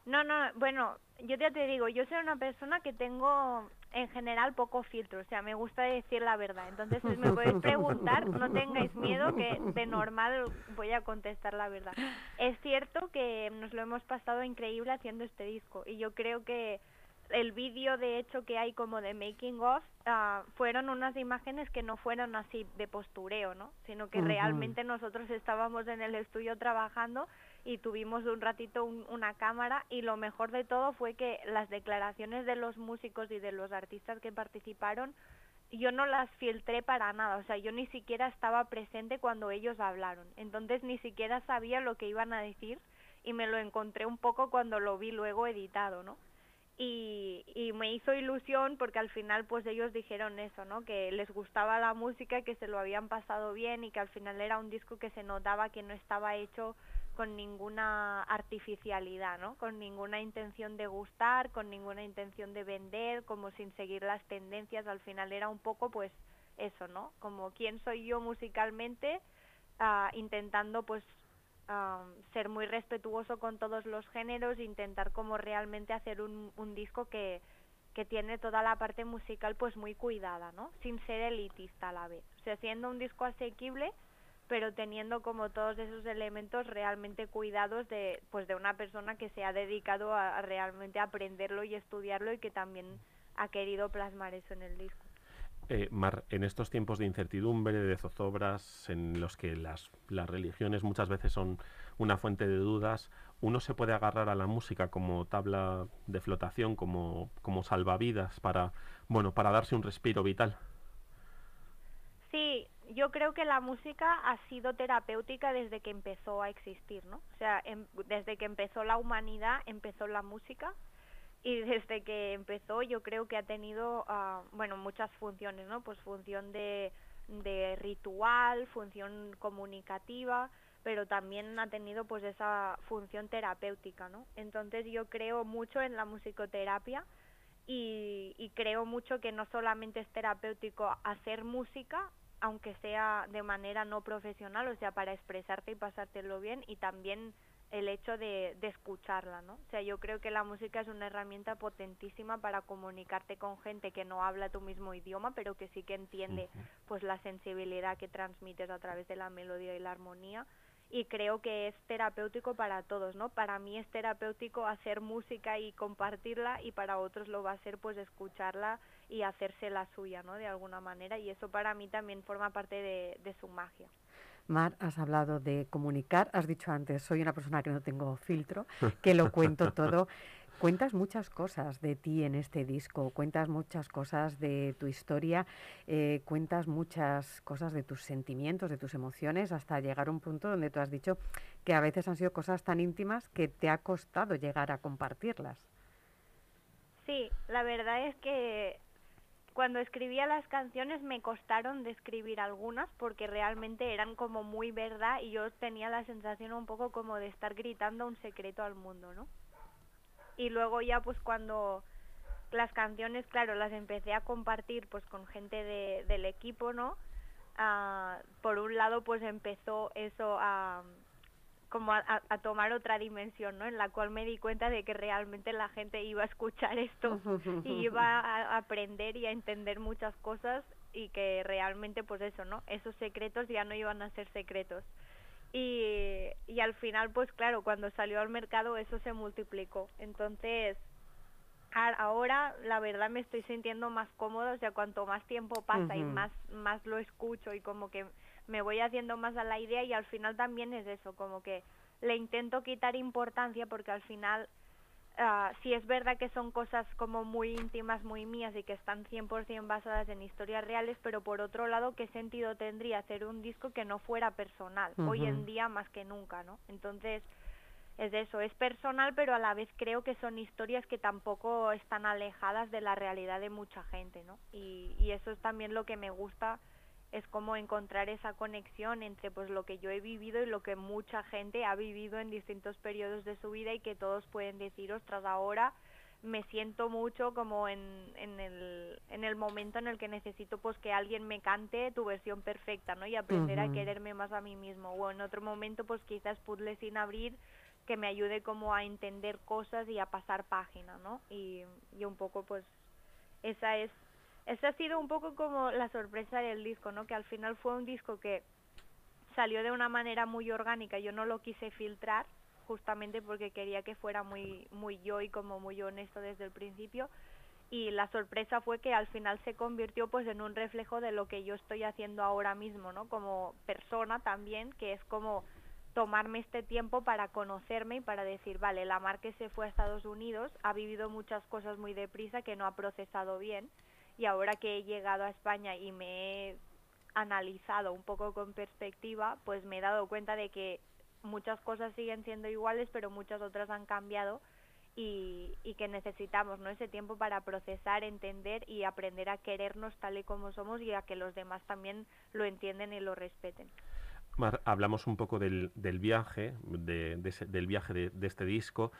no, no, bueno, yo ya te digo, yo soy una persona que tengo en general poco filtro, o sea, me gusta decir la verdad. Entonces, si me podéis preguntar, no tengáis miedo que de normal voy a contestar la verdad. Es cierto que nos lo hemos pasado increíble haciendo este disco y yo creo que el vídeo de hecho que hay como de making of ah, fueron unas imágenes que no fueron así de postureo, ¿no? Sino que realmente nosotros estábamos en el estudio trabajando y tuvimos un ratito una cámara y lo mejor de todo fue que las declaraciones de los músicos y de los artistas que participaron yo no las filtré para nada, o sea, yo ni siquiera estaba presente cuando ellos hablaron, entonces ni siquiera sabía lo que iban a decir y me lo encontré un poco cuando lo vi luego editado, ¿no? Y, y me hizo ilusión porque al final pues ellos dijeron eso, ¿no? Que les gustaba la música, que se lo habían pasado bien y que al final era un disco que se notaba que no estaba hecho con ninguna artificialidad, ¿no? Con ninguna intención de gustar, con ninguna intención de vender, como sin seguir las tendencias, al final era un poco pues eso, ¿no? Como quién soy yo musicalmente, uh, intentando pues uh, ser muy respetuoso con todos los géneros, intentar como realmente hacer un, un disco que, que tiene toda la parte musical pues muy cuidada, ¿no? Sin ser elitista a la vez. O sea, siendo un disco asequible, pero teniendo como todos esos elementos realmente cuidados de pues de una persona que se ha dedicado a, realmente aprenderlo y estudiarlo y que también ha querido plasmar eso en el disco. Eh, Mar, en estos tiempos de incertidumbre, de zozobras, en los que las, las religiones muchas veces son una fuente de dudas, uno se puede agarrar a la música como tabla de flotación, como, como salvavidas para, bueno, para darse un respiro vital. Sí, yo creo que la música ha sido terapéutica desde que empezó a existir, ¿no? O sea, em, desde que empezó la humanidad, empezó la música y desde que empezó yo creo que ha tenido, uh, bueno, muchas funciones, ¿no? Pues función de, de ritual, función comunicativa, pero también ha tenido pues esa función terapéutica, ¿no? Entonces yo creo mucho en la musicoterapia y, y creo mucho que no solamente es terapéutico hacer música, aunque sea de manera no profesional, o sea, para expresarte y pasártelo bien y también el hecho de, de, escucharla, ¿no? O sea, yo creo que la música es una herramienta potentísima para comunicarte con gente que no habla tu mismo idioma, pero que sí que entiende pues la sensibilidad que transmites a través de la melodía y la armonía y creo que es terapéutico para todos, ¿no? Para mí es terapéutico hacer música y compartirla y para otros lo va a ser pues escucharla y hacerse la suya, ¿no? De alguna manera y eso para mí también forma parte de, de su magia. Mar, has hablado de comunicar, has dicho antes, soy una persona que no tengo filtro, que lo cuento (laughs) todo. Cuentas muchas cosas de ti en este disco, cuentas muchas cosas de tu historia, eh, cuentas muchas cosas de tus sentimientos, de tus emociones, hasta llegar a un punto donde tú has dicho que a veces han sido cosas tan íntimas que te ha costado llegar a compartirlas. Sí, la verdad es que cuando escribía las canciones me costaron de escribir algunas porque realmente eran como muy verdad y yo tenía la sensación un poco como de estar gritando un secreto al mundo, ¿no? y luego ya pues cuando las canciones, claro, las empecé a compartir pues con gente de, del equipo, ¿no? Ah, por un lado pues empezó eso a como a, a, tomar otra dimensión, ¿no? En la cual me di cuenta de que realmente la gente iba a escuchar esto y (laughs) iba a aprender y a entender muchas cosas y que realmente pues eso, ¿no? Esos secretos ya no iban a ser secretos y, y al final pues claro cuando salió al mercado eso se multiplicó entonces ahora la verdad me estoy sintiendo más cómoda o sea cuanto más tiempo pasa y más más lo escucho y como que me voy haciendo más a la idea y al final también es eso como que le intento quitar importancia porque al final Uh, sí es verdad que son cosas como muy íntimas, muy mías y que están 100% basadas en historias reales, pero por otro lado, ¿qué sentido tendría hacer un disco que no fuera personal? Hoy en día más que nunca, ¿no? Entonces, es eso, es personal, pero a la vez creo que son historias que tampoco están alejadas de la realidad de mucha gente, ¿no? Y, y eso es también lo que me gusta es como encontrar esa conexión entre pues lo que yo he vivido y lo que mucha gente ha vivido en distintos periodos de su vida y que todos pueden decir, ostras, ahora me siento mucho como en, en, el, en el momento en el que necesito pues que alguien me cante tu versión perfecta, ¿no? Y aprender a quererme más a mí mismo. O en otro momento pues quizás puzzle sin abrir que me ayude como a entender cosas y a pasar página, ¿no? Y, y un poco pues esa es esa ha sido un poco como la sorpresa del disco, ¿no? Que al final fue un disco que salió de una manera muy orgánica, yo no lo quise filtrar justamente porque quería que fuera muy muy yo y como muy honesto desde el principio y la sorpresa fue que al final se convirtió pues en un reflejo de lo que yo estoy haciendo ahora mismo, ¿no? Como persona también, que es como tomarme este tiempo para conocerme y para decir, vale, la marca se fue a Estados Unidos, ha vivido muchas cosas muy deprisa que no ha procesado bien y ahora que he llegado a España y me he analizado un poco con perspectiva, pues me he dado cuenta de que muchas cosas siguen siendo iguales, pero muchas otras han cambiado y, y, que necesitamos ¿no? ese tiempo para procesar, entender y aprender a querernos tal y como somos y a que los demás también lo entienden y lo respeten. hablamos un poco del, del viaje, de, de del viaje de, de, este disco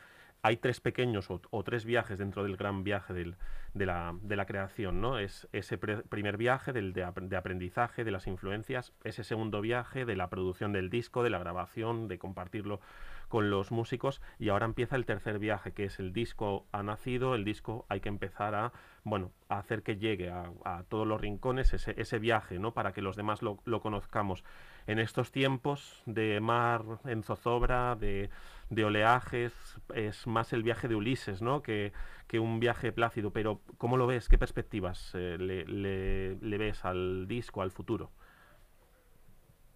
hay tres pequeños o, tres viajes dentro del gran viaje de, la, creación, ¿no? Es ese primer viaje del, de, aprendizaje, de las influencias, ese segundo viaje de la producción del disco, de la grabación, de compartirlo con los músicos y ahora empieza el tercer viaje que es el disco ha nacido, el disco hay que empezar a, bueno, a hacer que llegue a, todos los rincones ese, ese, viaje, ¿no? Para que los demás lo, lo conozcamos. En estos tiempos de mar en zozobra, de de oleajes, es más el viaje de Ulises, ¿no? Que, que un viaje plácido. Pero, ¿cómo lo ves? ¿Qué perspectivas eh, le, le, le, ves al disco, al futuro?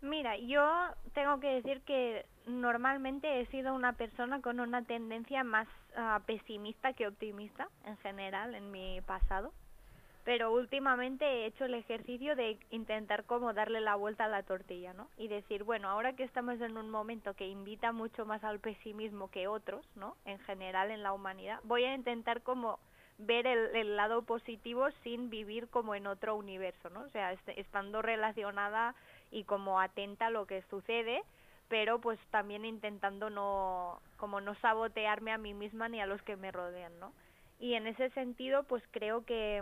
Mira, yo tengo que decir que normalmente he sido una persona con una tendencia más uh, pesimista que optimista en general en mi pasado pero últimamente he hecho el ejercicio de intentar como darle la vuelta a la tortilla, ¿no? Y decir, bueno, ahora que estamos en un momento que invita mucho más al pesimismo que otros, ¿no? En general en la humanidad, voy a intentar como ver el, lado positivo sin vivir como en otro universo, ¿no? O sea, est estando relacionada y como atenta a lo que sucede, pero pues también intentando no como no sabotearme a mí misma ni a los que me rodean, ¿no? Y en ese sentido, pues creo que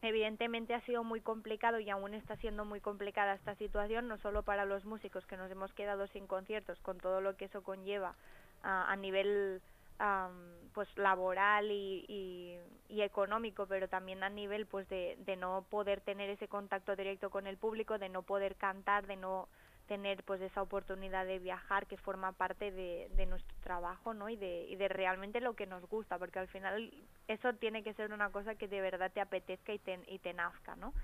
Evidentemente ha sido muy complicado y aún está siendo muy complicada esta situación, no solo para los músicos que nos hemos quedado sin conciertos, con todo lo que eso conlleva a, nivel um, pues laboral y, y, y, económico, pero también a nivel pues de, de no poder tener ese contacto directo con el público, de no poder cantar, de no tener pues esa oportunidad de viajar que forma parte de, nuestro trabajo no y de, y de realmente lo que nos gusta porque al final eso tiene que ser una cosa que de verdad te apetezca y te, y te nazca no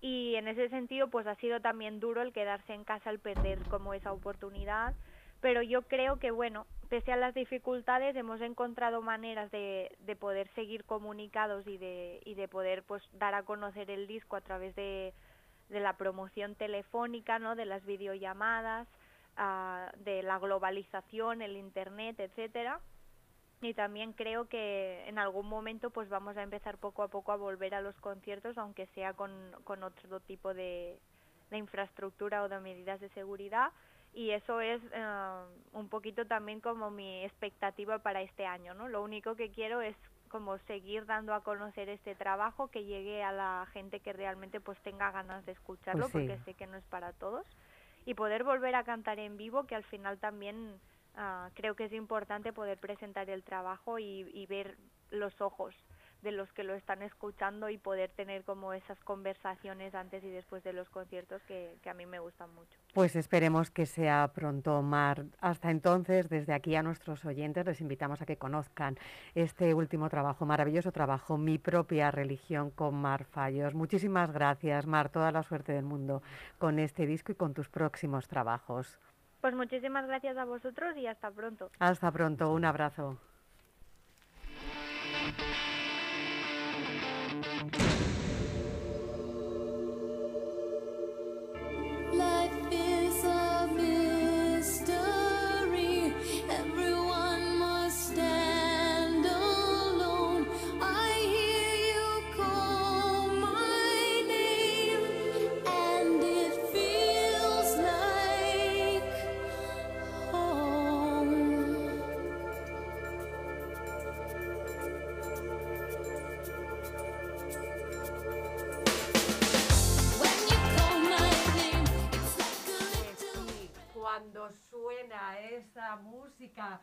y en ese sentido pues ha sido también duro el quedarse en casa al perder como esa oportunidad pero yo creo que bueno pese a las dificultades hemos encontrado maneras de, de poder seguir comunicados y de, y de poder pues dar a conocer el disco a través de de la promoción telefónica, ¿no? de las videollamadas, uh, de la globalización, el internet, etcétera. Y también creo que en algún momento pues vamos a empezar poco a poco a volver a los conciertos, aunque sea con, con otro tipo de, de infraestructura o de medidas de seguridad. Y eso es uh, un poquito también como mi expectativa para este año, ¿no? Lo único que quiero es como seguir dando a conocer este trabajo, que llegue a la gente que realmente pues tenga ganas de escucharlo, pues sí. porque sé que no es para todos, y poder volver a cantar en vivo, que al final también uh, creo que es importante poder presentar el trabajo y, y ver los ojos de los que lo están escuchando y poder tener como esas conversaciones antes y después de los conciertos que, que, a mí me gustan mucho. Pues esperemos que sea pronto, Mar. Hasta entonces, desde aquí a nuestros oyentes les invitamos a que conozcan este último trabajo, maravilloso trabajo, Mi propia religión con Mar Fallos. Muchísimas gracias, Mar. Toda la suerte del mundo con este disco y con tus próximos trabajos. Pues muchísimas gracias a vosotros y hasta pronto. Hasta pronto. Un abrazo. you música.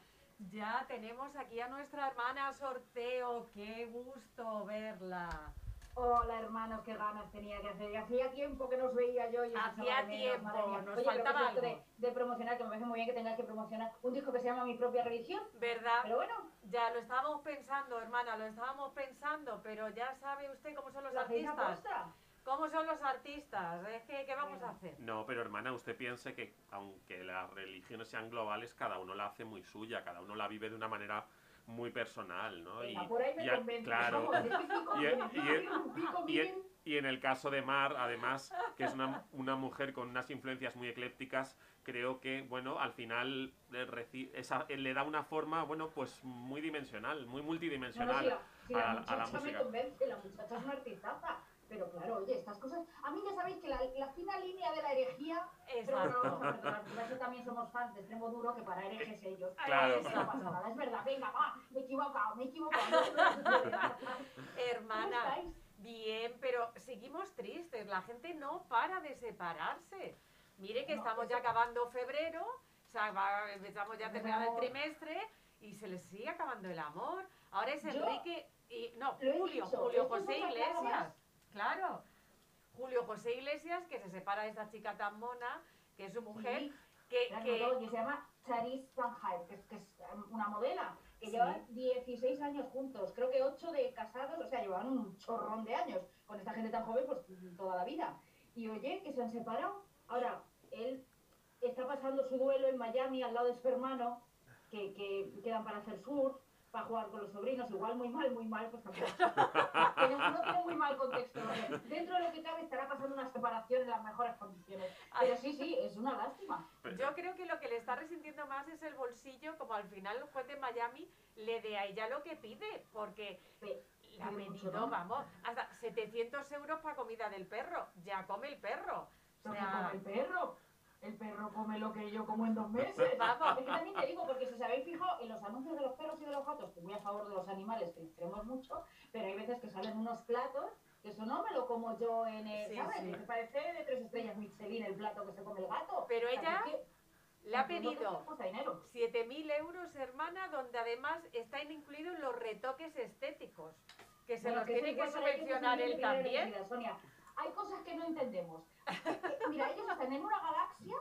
Ya tenemos aquí a nuestra hermana Sorteo. Qué gusto verla. Hola hermanos, qué ganas tenía que hacer. Hacía tiempo que nos veía yo. y Hacía menos, tiempo, nos Oye, faltaba algo. De, de promocionar, que me parece muy bien que tengas que promocionar un disco que se llama Mi propia religión. ¿Verdad? Pero bueno, Ya lo estábamos pensando, hermana, lo estábamos pensando, pero ya sabe usted cómo son los ¿lo hacéis a artistas. ¿Cómo son los artistas? Es que, ¿qué vamos a hacer? No, pero hermana, usted piense que aunque las religiones sean globales, cada uno la hace muy suya, cada uno la vive de una manera muy personal, ¿no? Venga, por ahí me y a- convence. claro, (laughs) y, y- y- y en el caso de Mar, además, que es una, una mujer con unas influencias muy eclépticas, creo que, bueno, al final le, reci- esa- le da una forma, bueno, pues muy dimensional, muy No, no, multidimensional si la, si la a, a la muchacha me música. convence, la muchacha es una artistaza. Pero claro, oye, estas cosas. A mí ya sabéis que la, la fina línea de la herejía. Pero Exacto. vamos a perdonar, por eso también somos fans de extremo duro que para herejes ellos. (laughs) Claro. Eso no pasa nada, es verdad. Venga, va, me he equivocado, me he equivocado. (laughs) ¿Cómo Hermana, estáis? bien, pero seguimos tristes, la gente no para de separarse. Mire que No, estamos eso- ya acabando febrero, o sea, va- estamos ya terminando el trimestre y se les sigue acabando el amor. Ahora es Yo Enrique y no, Julio, dicho, Julio José Iglesias. Claro. Julio José Iglesias que se separa de esta chica tan mona, que es su mujer, Sí, que, que se llama Charis Van Hyde, que, es- que es um, una modela, que Sí. llevan 16 años juntos, creo que 8 de casados, o sea, llevan un chorrón de años. Con esta gente tan joven, pues toda la vida. Y oye, que se han separado. Ahora, él está pasando su duelo en Miami al lado de su hermano, que, que quedan para hacer surf, para jugar con los sobrinos, igual muy mal, muy mal, pues tampoco. (laughs) No tiene muy mal contexto. ¿vale? Dentro de lo que cabe estará pasando una separación en las mejores condiciones. Pero sí, sí, es una lástima. Yo creo que lo que le está resintiendo más es el bolsillo, como al final el juez de Miami le dé a ella lo que pide, porque mucho, pedido, ¿no? vamos, hasta 700 euros para comida del perro. Ya come el perro. O sea, come el perro. El perro come lo que yo como en dos meses. (laughs) Vamos. Es que también te digo, porque si os habéis fijado en los anuncios de los perros y de los gatos, que voy a favor de los animales, que los queremos mucho, pero hay veces que salen unos platos que eso no me lo como yo en el, Sí, ¿sabes? sí. Que parece de tres estrellas Michelin el plato que se come el gato. Pero ella le ha pedido esto cuesta dinero. 7.000 euros, hermana, donde además están incluidos los retoques estéticos, que se Bueno, los que tiene que subvencionar él también. Sonia, hay cosas que no entendemos. (laughs) Mira, ellos están en una galaxia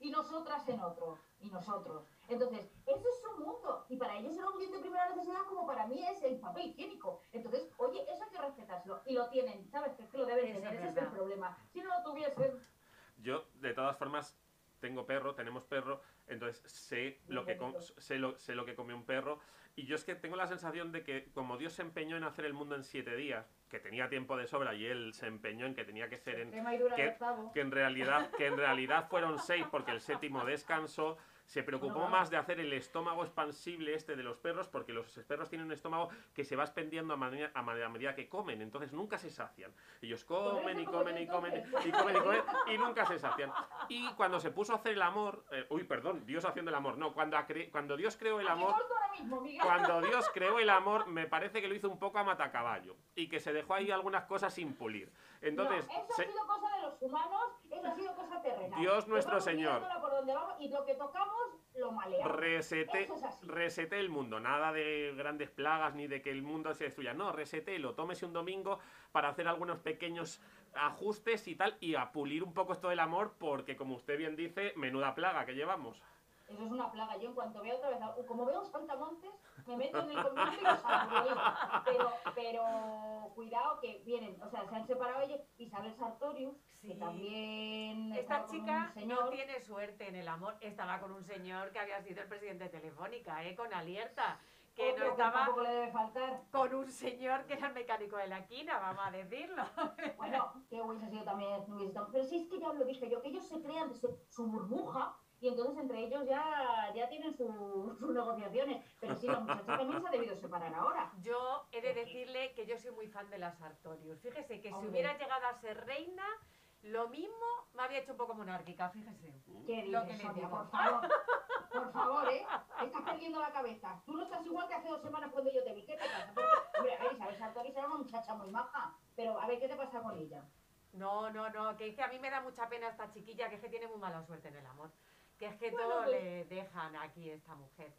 y nosotras en otro. Y nosotros. Entonces, ese es su mundo. Y para ellos era un bien de primera necesidad como para mí es el papel higiénico. Entonces, oye, eso hay que respetárselo. Y lo tienen, ¿sabes? Que es que lo deben Eso tener. es Ese es el problema. Si no lo tuviesen... Yo, de todas formas, tengo perro, tenemos perro, entonces sé lo, que com- sé, lo, sé lo que come un perro. Y yo es que tengo la sensación de que como Dios se empeñó en hacer el mundo en siete días, que tenía tiempo de sobra y él se empeñó en que tenía que ser en... Que-. Que en realidad, que en realidad fueron seis porque el séptimo descansó. Se preocupó Bueno, más de hacer el estómago expansible este de los perros, porque los perros tienen un estómago que se va expandiendo a, manera- a, ma- a medida que comen, entonces nunca se sacian. Ellos comen y comen y comen y comen y comen y nunca se sacian. Y cuando se puso a hacer el amor, eh, uy, perdón, Dios haciendo el amor, no, cuando, cuando Dios creó el amor, mismo, Miguel. cuando Dios creó el amor, me parece que lo hizo un poco a matacaballo y que se dejó ahí algunas cosas sin pulir. Entonces, no, eso se- ha sido cosa de los humanos, eso ha sido cosa terrenal. Dios nuestro Señor. por donde vamos y lo que tocamos lo maleamos. Resete, Eso es así. resete el mundo, nada de grandes plagas ni de que el mundo se destruya. No, resetelo, tómese un domingo para hacer algunos pequeños ajustes y tal y a pulir un poco esto del amor porque como usted bien dice, menuda plaga que llevamos. Eso es una plaga. Yo en cuanto veo otra vez, como veo Saltamontes, me meto en el convento y lo saludo. Pero, pero cuidado que vienen, o sea, se han separado ellos. Isabel Sartorius, Sí. que también Esta chica señor. no tiene suerte en el amor. Estaba con un señor que había sido el presidente de Telefónica, ¿eh? con Alerta, que Otro no estaba tampoco le debe faltar. con un señor que era el mecánico de la esquina, vamos a decirlo. Bueno, que hubiese sido también Pero sí es que ya lo dije yo, que ellos se crean su burbuja y entonces entre ellos ya, ya tienen su- (laughs) sus negociaciones. Pero sí, la muchacha también se ha debido separar ahora. Yo he de decirle que yo soy muy fan de las Sartorius. Fíjese que si hubiera llegado a ser reina, lo mismo me había hecho un poco monárquica, fíjese. ¿Qué Lo que le digo. Por favor, (laughs) por favor, ¿eh? Estás perdiendo la cabeza. Tú no estás igual que hace dos semanas cuando yo te vi. ¿Qué te pasa? Hombre, a ver, Isabel Sartori era una muchacha muy maja. Pero, a ver, ¿qué te pasa con ella? No, no, no, que es que a mí me da mucha pena esta chiquilla, que es que tiene muy mala suerte en el amor. Que es que Bueno, todo pues- le dejan aquí esta mujer.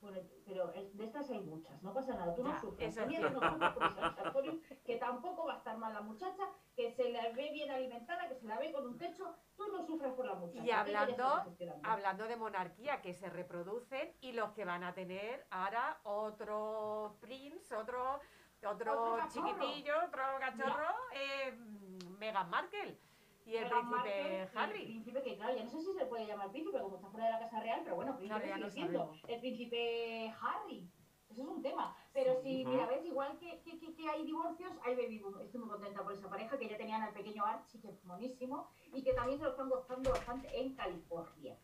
Bueno, pero de estas hay muchas, no pasa nada, tú no Ya, sufres. eso es También no sufres Satisfactorium, que tampoco va a estar mal la muchacha, que se la ve bien alimentada, que se la ve con un techo, tú no sufras por la muchacha. Y hablando, hablando de monarquía, que se reproducen y los que van a tener ahora otro prince, otro, otro Otro chiquitillo, otro cachorro, eh, Meghan Markle y el Meghan príncipe Markle, El Harry. príncipe que, claro, ya no sé si se le puede llamar príncipe, como está fuera de la Casa Real, pero bueno, príncipe Claro, sigue no siendo. El príncipe Harry. Eso es un tema. Pero si, Ujú. mira, ves, igual que, que, que- que hay divorcios, hay baby boom. Estoy muy contenta por esa pareja, que ya tenían al pequeño Archie, que es monísimo, y que también se lo están gozando bastante en California.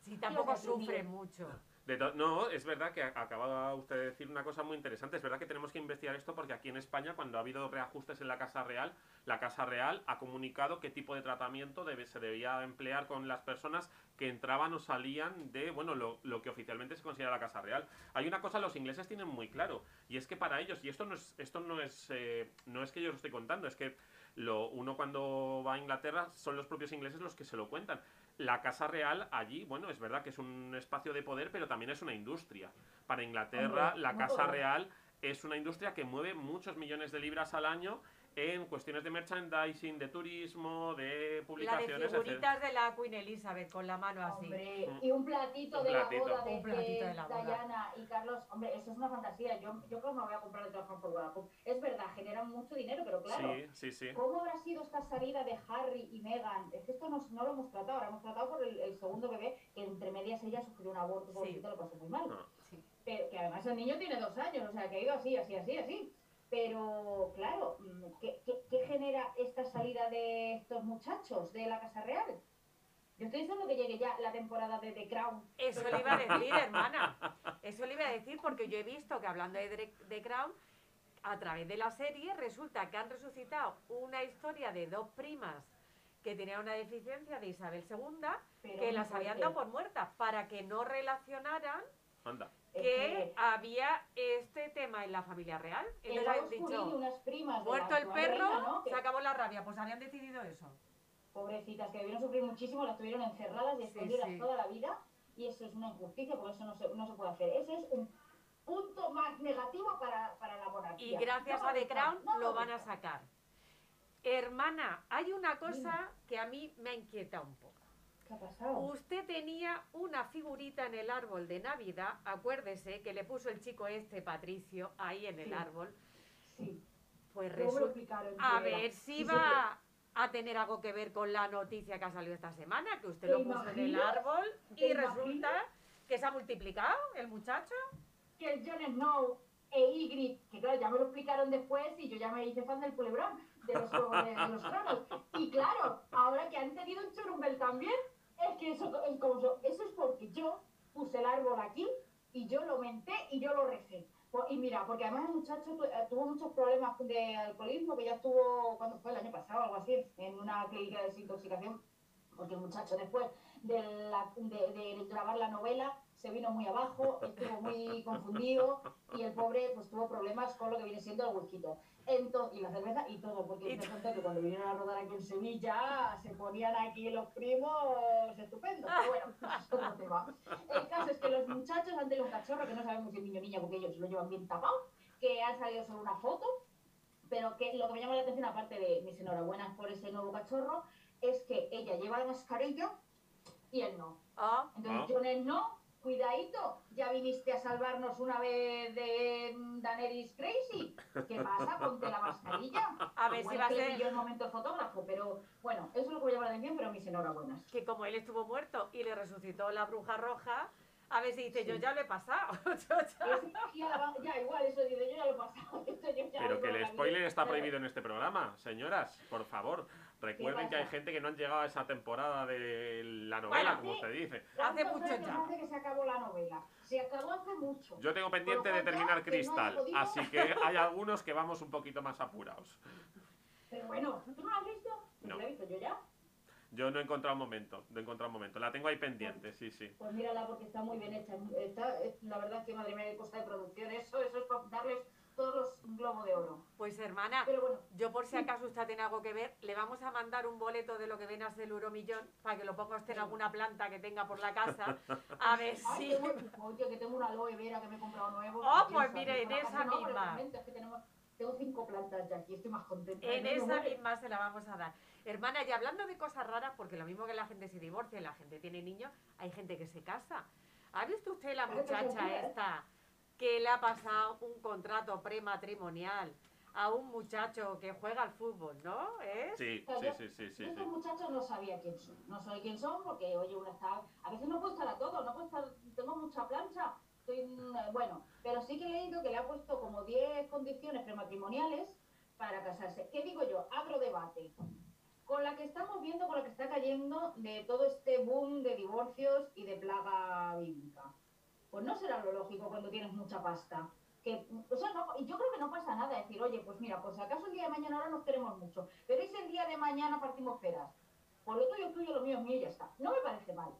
Sí, tampoco sufre mucho. De to- no, es verdad que acaba usted de decir una cosa muy interesante. Es verdad que tenemos que investigar esto porque aquí en España, cuando ha habido reajustes en la Casa Real, la Casa Real ha comunicado qué tipo de tratamiento debe, se debía emplear con las personas que entraban o salían de, bueno, lo, lo que oficialmente se considera la Casa Real. Hay una cosa, los ingleses tienen muy claro, y es que para ellos, y esto no es, esto no es, eh, no es que yo lo estoy contando, es que lo, uno cuando va a Inglaterra son los propios ingleses los que se lo cuentan. La Casa Real allí, bueno, es verdad que es un espacio de poder, pero también es una industria. Para Inglaterra, la Casa. Real es una industria que mueve muchos millones de libras al año en cuestiones de merchandising, de turismo, de La de publicaciones, etc. figuritas de la Queen Elizabeth con la mano así. Hombre, Mm. y un platito Un de platito. la boda de, Un platito de la boda. Diana y Carlos. Hombre, eso es una fantasía. Yo, yo creo que me voy a comprar el trabajo por Wallapop. Es verdad, generan mucho dinero, pero claro. Sí, sí, sí. ¿Cómo habrá sido esta salida de Harry y Meghan? Es que esto no, no lo hemos tratado, ahora hemos tratado por el, el segundo bebé, que entre medias ella sufrió un aborto, Sí. pobrecito, lo pasó muy mal. Ah. Sí. Pero que además el niño tiene dos años, o sea, que ha ido así, así, así, así. Pero, claro, mm, ¿qué, qué, qué genera esta salida de estos muchachos de la Casa Real? Yo estoy diciendo que llegue ya la temporada de The Crown. Eso le iba a decir, hermana. Eso le iba a decir porque yo he visto que hablando de The Crown, a través de la serie, resulta que han resucitado una historia de dos primas que tenían una deficiencia de Isabel II, Pero que las habían dado por muertas, para que no relacionaran Anda. Que había este tema en la familia real. de dicho, unas primas de muerto el perro, reina, se acabó la rabia. Pues habían decidido eso. pobrecitas, que debieron sufrir muchísimo, las tuvieron encerradas y escondidas sí. toda la vida, y eso es una injusticia, porque eso no se, no se puede hacer. Ese es un punto más negativo para, para la monarquía. Y gracias No a The Crown no lo van a sacar. Hermana, hay una cosa que a mí me inquieta un poco. ¿Qué ha pasado? Usted tenía una figurita en el árbol de Navidad, acuérdese que le puso el chico este, Patricio, ahí en el Sí. árbol. Sí, Pues resulta... A ver si va a tener algo que ver con la noticia que ha salido esta semana, que usted ¿Te lo puso en el árbol ¿Te y resulta que se ha multiplicado el muchacho. que el Jon Snow e Ygritte, que claro, ya me lo explicaron después y yo ya me hice fan del culebrón, de los de los tronos. Y claro, ahora que han tenido un churumbel también, es que eso es como eso, es porque yo puse el árbol aquí y yo lo menté y yo lo recé. Pues, Y mira, porque además el muchacho eh, tuvo muchos problemas de alcoholismo, que ya estuvo, cuando fue el año pasado, algo así, en una clínica de desintoxicación, porque el muchacho después de, la- de grabar la novela se vino muy abajo, estuvo muy confundido y el pobre pues tuvo problemas con lo que viene siendo el whisky. Entonces, y la cerveza y todo, porque Y te conté que cuando vinieron a rodar aquí en Sevilla se ponían aquí los primos estupendos. Pero bueno, es otro tema. El caso es que los muchachos han tenido un cachorro que no sabemos si es niño o niña porque ellos lo llevan bien tapado, que han salido solo una foto, pero que lo que me llama la atención, aparte de mis enhorabuenas por ese nuevo cachorro, es que ella lleva la mascarilla y él no. Ah, Entonces, Ah. Jones, no, cuidadito, ya viniste a salvarnos una vez de mm, Daenerys Crazy. ¿Qué pasa? Ponte la mascarilla. a ver si va a ser pilló el momento el fotógrafo, pero bueno, eso es lo que me llama la atención, pero mis enhorabuenas. que como él estuvo muerto y le resucitó la bruja roja, a ver si dice, yo ya lo he pasado. (laughs) yo ya- igual, eso dice, yo ya lo he pasado. (laughs) esto yo ya Pero que el spoiler está prohibido en este programa, señoras, por favor. Recuerden que hay gente que no han llegado a esa temporada de la novela, Bueno, como sí. usted dice. Hace ¿Cuántos mucho ya. hace que se acabó la novela? Se acabó hace mucho. Yo tengo pendiente de terminar que no haya Cristal, podido- así que hay algunos que vamos un poquito más apurados. Pero bueno, ¿tú no la has visto? No. ¿La he visto yo ya? Yo no he encontrado un momento, no he encontrado un momento. La tengo ahí pendiente, sí, sí. Pues mírala porque está muy bien hecha. Está, la verdad es que madre mía, qué cosa de producción. Eso, eso es para darles todos los globos de oro. Pues hermana, Pero bueno, yo por si acaso usted tiene algo que ver, le vamos a mandar un boleto de lo que viene a ser el euromillón para que lo ponga usted en alguna planta que tenga por la casa. (laughs) A ver Ay, si... bueno. Oye, que tengo una aloe vera que me he comprado nuevo. Oh, pues mire, en esa. No, misma. un momento, es que tenemos, tengo cinco plantas ya aquí, estoy más contenta. En No me esa misma se la vamos a dar. Hermana, y hablando de cosas raras, porque lo mismo que la gente se divorcia y la gente tiene niños, hay gente que se casa. ¿Ha visto usted la muchacha puede. esta que le ha pasado un contrato prematrimonial a un muchacho que juega al fútbol, ¿no? ¿Es? Sí, sí, sí, sí, sí, sí. estos muchachos no sabía quién son. No sé quién son porque, oye, una está... A veces no puedo estar a todo, no puedo estar... Tengo mucha plancha. Estoy, eh, bueno, pero sí que he leído que le ha puesto como 10 condiciones prematrimoniales para casarse. ¿Qué digo yo? Abro debate. Con la que estamos viendo, con la que está cayendo de todo este boom de divorcios y de plaga bíblica. Pues no será lo lógico cuando tienes mucha pasta. Que, o sea, no, y yo creo que no pasa nada decir, oye, pues mira, pues si acaso el día de mañana ahora nos queremos mucho, pero es el día de mañana partimos peras. Pues lo tuyo es tuyo, lo mío es mío y ya está. No me parece mal.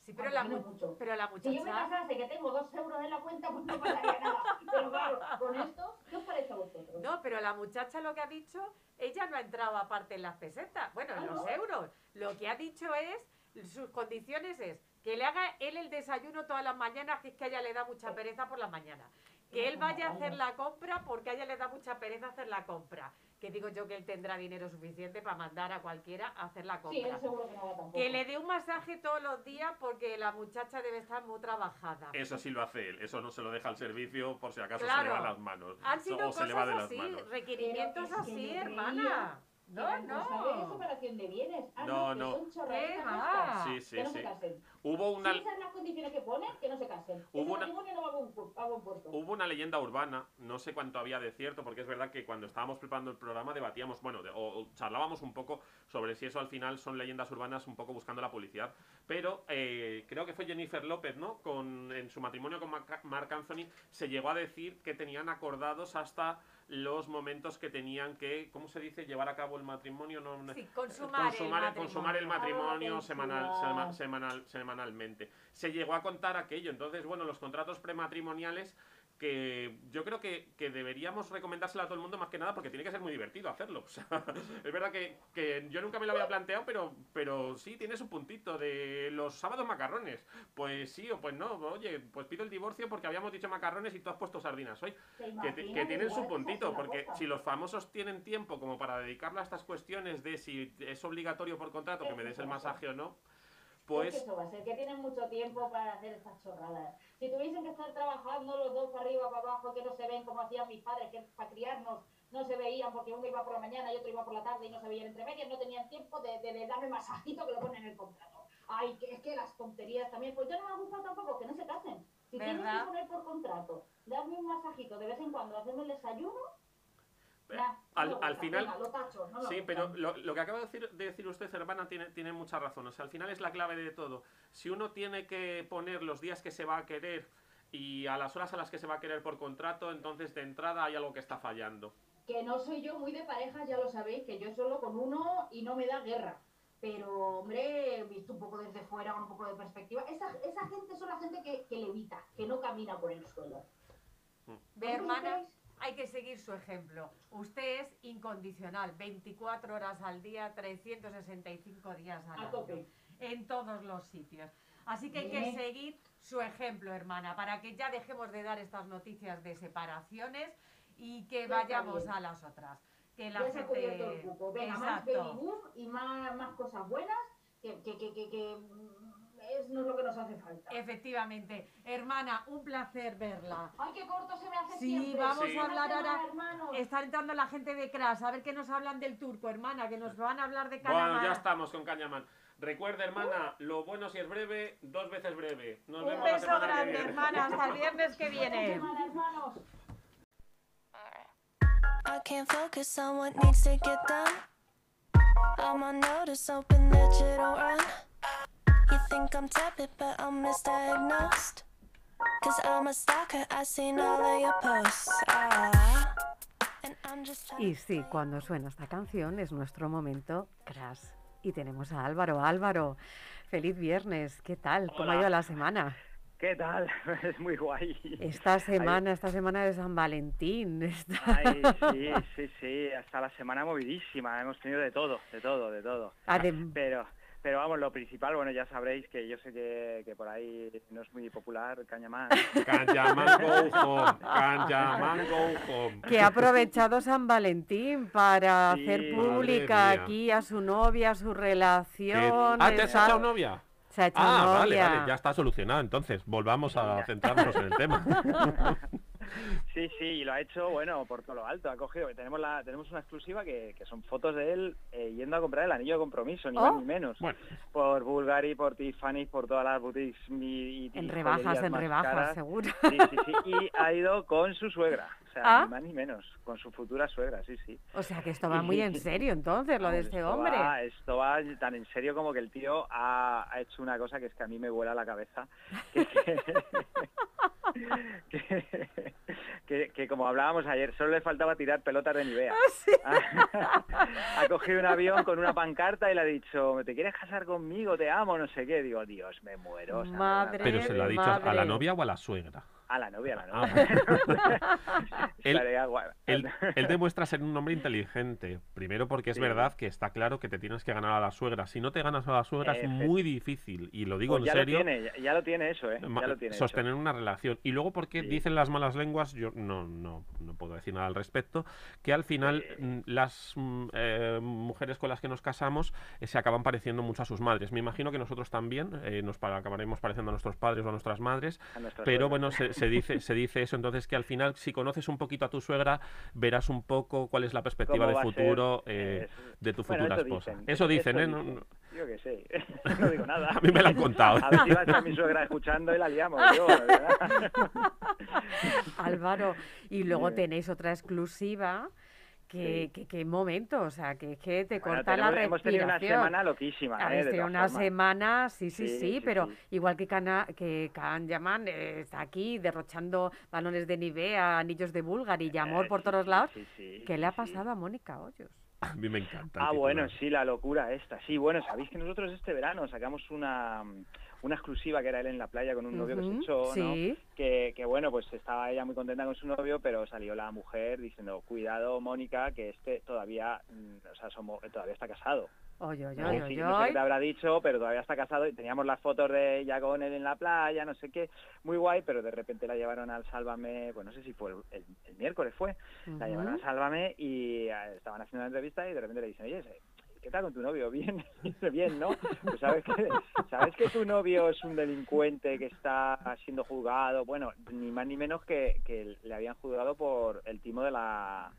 Sí, pero la, mu- mucho. pero la Si yo me muchacha... casase que tengo dos euros en la cuenta, pues no pasaría nada. Pero claro, con esto, ¿qué os parece a vosotros? No, pero la muchacha lo que ha dicho, ella no ha entrado aparte en las pesetas, bueno, en Ah, los ¿no? euros. Lo que ha dicho es, sus condiciones es que le haga él el desayuno todas las mañanas, que es que a ella le da mucha pereza por las mañanas. Que él vaya a hacer la compra porque a ella le da mucha pereza hacer la compra. Que digo yo que él tendrá dinero suficiente para mandar a cualquiera a hacer la Sí, compra. él seguro que no va tampoco. Que le dé un masaje todos los días porque la muchacha debe estar muy trabajada. Eso sí lo hace él, eso no se lo deja al servicio por si acaso se Claro. le va las manos. Han sido o se le va de cosas las así, manos. requerimientos así, hermana. No, la cosa de no. separación de bienes. Ah, No, que no. son chorraditas ¿Qué va? Sí, sí, que no sí. se casen. Hubo una, Si esas las condiciones que ponen, que no se casen. Hubo una- no va a buen, pu- a buen puerto. Hubo una leyenda urbana, no sé cuánto había de cierto, porque es verdad que cuando estábamos preparando el programa debatíamos, bueno, de- o, o charlábamos un poco sobre si eso al final son leyendas urbanas un poco buscando la publicidad. Pero eh, creo que fue Jennifer López, ¿no? Con, en su matrimonio con Marc Anthony se llegó a decir que tenían acordados hasta los momentos que tenían que, ¿cómo se dice? Llevar a cabo el matrimonio, no, Sí, consumar, consumar, el matrimonio. consumar el matrimonio semanal, semanal, semanalmente. Se llegó a contar aquello. Entonces, bueno, los contratos prematrimoniales que yo creo que, que deberíamos recomendárselo a todo el mundo más que nada porque tiene que ser muy divertido hacerlo. (laughs) O sea, es verdad que, que yo nunca me lo había planteado, pero, pero sí tiene su puntito de los sábados macarrones. Pues sí o pues no. Oye, pues pido el divorcio porque habíamos dicho macarrones y tú has puesto sardinas hoy ¿Te que, que tienen su puntito, porque si los famosos tienen tiempo como para dedicarle a estas cuestiones de si es obligatorio por contrato que me des el masaje o no, Es que pues eso va a ser, que tienen mucho tiempo para hacer estas chorradas. Si tuviesen que estar trabajando los dos para arriba, para abajo, que no se ven como hacían mis padres, que para criarnos no se veían porque uno iba por la mañana y otro iba por la tarde y no se veían entre medias, no tenían tiempo de, de- de darme masajito que lo ponen en el contrato. Ay, que es que las tonterías también, pues ya no me gusta tampoco que no se casen. Si tienes ¿Verdad? que poner por contrato, darme un masajito de vez en cuando, hacerme el desayuno, no al, final... venga, lo tacho, no me Sí, gusta. pero lo, lo que acaba de decir, de decir usted, hermana, tiene, tiene mucha razón. O sea, al final es la clave de todo. Si uno tiene que poner los días que se va a querer y a las horas a las que se va a querer por contrato, entonces de entrada hay algo que está fallando. que no soy yo muy de parejas, ya lo sabéis, que yo solo con uno y no me da guerra. Pero, hombre, visto un poco desde fuera, con un poco de perspectiva, esa, esa gente son la gente que, que levita, que no camina por el suelo. Ve, hermana, hay que seguir su ejemplo. Usted es incondicional, 24 horas al día, 365 días al año, en todos los sitios. Así que hay que seguir su ejemplo, hermana, para que ya dejemos de dar estas noticias de separaciones y que vayamos a las otras. Que la Ya se ha cubierto el gente... cupo. Venga, más baby boom y más, más cosas buenas, que, que, que, que, que, es no es lo que nos hace falta. Efectivamente. Hermana, un placer verla. Ay, qué corto se me hace Sí, siempre. vamos Sí. a hablar ahora. Está entrando la gente de Crash, a ver qué nos hablan del turco, hermana, que nos van a hablar de Bueno, Canamá. ya estamos con Cañaman. Recuerda, hermana, lo bueno si es breve, dos veces breve. Nos Un vemos la beso que grande, viene. hermana, hasta el viernes que viene. I can't focus on what needs to get done. I'm on notice, open that you don't run. You think I'm tepid, but I'm misdiagnosed. Cause I'm a stalker, I seen all of your posts. Ah, and I'm just trying Y sí, cuando suena esta canción es nuestro momento Crash. Y tenemos a Álvaro. Álvaro, feliz viernes. ¿Qué tal? ¿Cómo ha ido la semana? ¿Qué tal? (laughs) Es muy guay. Esta semana, esta semana de San Valentín. (laughs) Está... Ay, sí, sí, sí, hasta la semana movidísima. Hemos tenido de todo, de todo, de todo. Adem- Pero, pero vamos, lo principal, bueno, ya sabréis que yo sé que, que por ahí no es muy popular Cañamán. Canyaman go home, go home. que ha aprovechado San Valentín para Sí. hacer pública aquí a su novia, su ¿Qué- relación. Ah, ¿te has echado novia? Se ha echado Ah, vale, vale, ya está solucionado. Entonces, volvamos a centrarnos en el tema. (laughs) Sí, sí, y lo ha hecho, bueno, por todo lo alto. Ha cogido, tenemos la, tenemos una exclusiva que, que son fotos de él eh, yendo a comprar el anillo de compromiso, ni Oh. más ni menos. Bueno, Por Bulgari, por Tiffany, por todas las boutiques y, y- En rebajas, en rebajas, caras. seguro. Sí, sí, sí. Y ha ido con su suegra. O sea, Ah. ni más ni menos. Con su futura suegra, sí, sí. O sea que esto va muy (laughs) en serio entonces, lo de este esto hombre. Va, esto va tan en serio como que el tío ha, ha hecho una cosa que es que a mí me vuela la cabeza. Que, (laughs) que- que- que como hablábamos ayer, solo le faltaba tirar pelotas de Nivea. (laughs) ha cogido un avión con una pancarta y le ha dicho, ¿te quieres casar conmigo? Te amo, no sé qué. Digo, Dios, me muero. o sea, Madre pero se lo ha dicho a la novia o a la suegra. A la novia, a la Ah, novia. Él- demuestra ser un hombre inteligente. Primero porque es Sí. verdad que está claro que te tienes que ganar a la suegra. Si no te ganas a la suegra es muy difícil. Y lo digo Pues en ya serio. lo tiene, ya, lo tiene eso, ¿eh? ma- Ya lo tiene sostener hecho. una relación. Y luego porque Sí. dicen las malas lenguas, yo no, no, no puedo decir nada al respecto, que al final Sí. mm, las mm, eh, mujeres con las que nos casamos eh, se acaban pareciendo mucho a sus madres. Me imagino que nosotros también eh, nos acabaremos pareciendo a nuestros padres o a nuestras madres. A Pero bueno, se, se dice, se dice eso, entonces que al final, si conoces un poquito a tu suegra, verás un poco cuál es la perspectiva ¿Cómo de futuro eh, de tu Bueno, futura eso esposa. dicen, eso dicen, ¿eh? eso No- dicen. no- Yo qué sé, (laughs) no digo nada. (laughs) A mí me lo han contado. A ver si va a estar mi suegra escuchando y la liamos. Yo, verdad. (laughs) Álvaro, y luego tenéis otra exclusiva. Que, Sí. que, que momento, o sea, que es que te Bueno, corta la tenemos- hemos tenido una respiración. semana loquísima, ¿eh? De tenido todas una formas. semana, sí, sí, Sí, sí, sí, pero sí. igual que Cana, que Can Yaman eh, está aquí derrochando balones de Nivea, anillos de Bulgari y amor Eh, por sí, todos sí, lados. sí, sí, ¿Qué sí, le ha sí. pasado a Mónica Hoyos? A mí me encanta. Ah, bueno, titular. sí, la locura esta. Sí, bueno, sabéis que nosotros este verano sacamos una, una exclusiva que era él en la playa con un novio que se echó, ¿no? sí. Que, que bueno, pues estaba ella muy contenta con su novio, pero salió la mujer diciendo, cuidado, Mónica, que este todavía, mm, o sea, somos, todavía está casado. No sé qué te habrá dicho, pero todavía está casado y teníamos las fotos de ella con él en la playa, no sé qué, muy guay, pero de repente la llevaron al Sálvame, pues no sé si fue el, el- el miércoles fue, la llevaron al. Sálvame y eh, estaban haciendo una entrevista y de repente le dicen, oye, ¿qué tal con tu novio? Bien, (laughs) bien, ¿no? Pues sabes que, sabes que tu novio es un delincuente que está siendo juzgado, bueno, ni más ni menos que, que le habían juzgado por el timo de la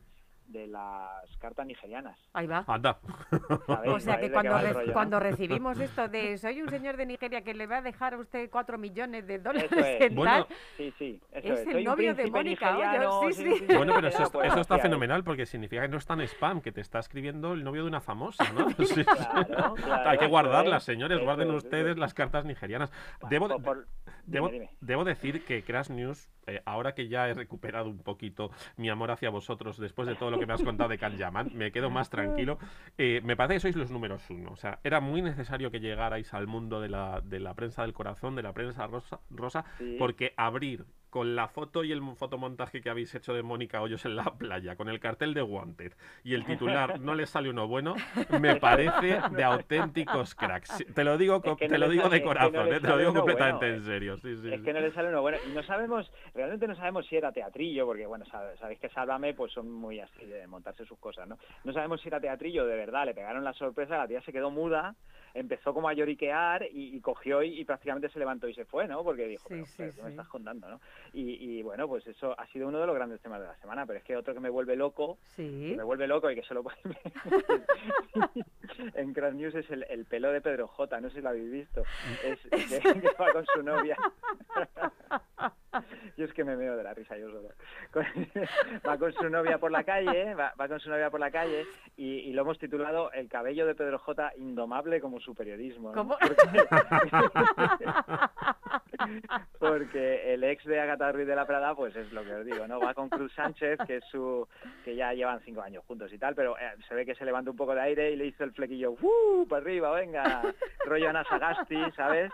de las cartas nigerianas. Ahí va. Anda. O sea que ¿Sabéis de qué cuando, va el re- rollo, no? cuando recibimos esto de soy un señor de Nigeria que le va a dejar a usted cuatro millones de dólares Eso es. en Bueno, tal, Sí, sí, eso Es es. el Soy novio de Mónica Hoyos, sí, sí. Bueno, pero eso, pues, eso está fenomenal porque significa que no es tan spam, que te está escribiendo el novio de una famosa, ¿no? (laughs) Sí. Claro, claro, Hay que guardarlas, es, señores, guarden ustedes es. las cartas nigerianas. Debo, Debo, dime, dime. debo decir que Crash News, eh, ahora que ya he recuperado un poquito mi amor hacia vosotros después de todo lo que me has contado de Can Yaman, me quedo más tranquilo. Eh, me parece que sois los números uno. O sea, era muy necesario que llegarais al mundo de la, de la prensa del corazón, de la prensa rosa, rosa Sí. porque abrir con la foto y el fotomontaje que habéis hecho de Mónica Hoyos en la playa, con el cartel de Wanted y el titular (laughs) no le sale uno bueno, me parece de auténticos cracks. Te lo digo, co- Es que no te lo digo sale- de es que no corazón, eh, te lo digo completamente bueno, en serio. Sí, sí, Es sí. que no le sale uno bueno. Y no sabemos, realmente no sabemos si era teatrillo, porque bueno, sab- sabéis que Sálvame pues son muy así de montarse sus cosas, ¿no? No sabemos si era teatrillo, de verdad, le pegaron la sorpresa, la tía se quedó muda, empezó como a lloriquear y, y cogió y, y prácticamente se levantó y se fue, ¿no? Porque dijo, Sí, pero, sí, pero, ¿qué me estás contando, no? Y, y, bueno, pues eso ha sido uno de los grandes temas de la semana, pero es que otro que me vuelve loco, Sí. que me vuelve loco y que solo puede (laughs) en Crash News es el, el pelo de Pedro J, no sé si lo habéis visto, es que, (laughs) que va con su novia. (laughs) (laughs) Yo es que me meo de la risa yo solo. Con- (laughs) va con su novia por la calle, va, va con su novia por la calle y, y lo hemos titulado El cabello de Pedro J indomable como su periodismo. ¿no? ¿Cómo? Porque- (laughs) porque el ex de Agatha Ruiz de la Prada, pues es lo que os digo, ¿no? Va con Cruz Sánchez, que es su, que ya llevan cinco años juntos y tal, pero eh, se ve que se levanta un poco de aire y le hizo el flequillo, ¡uh! para arriba, venga, rollo Ana Sagasti, ¿sabes?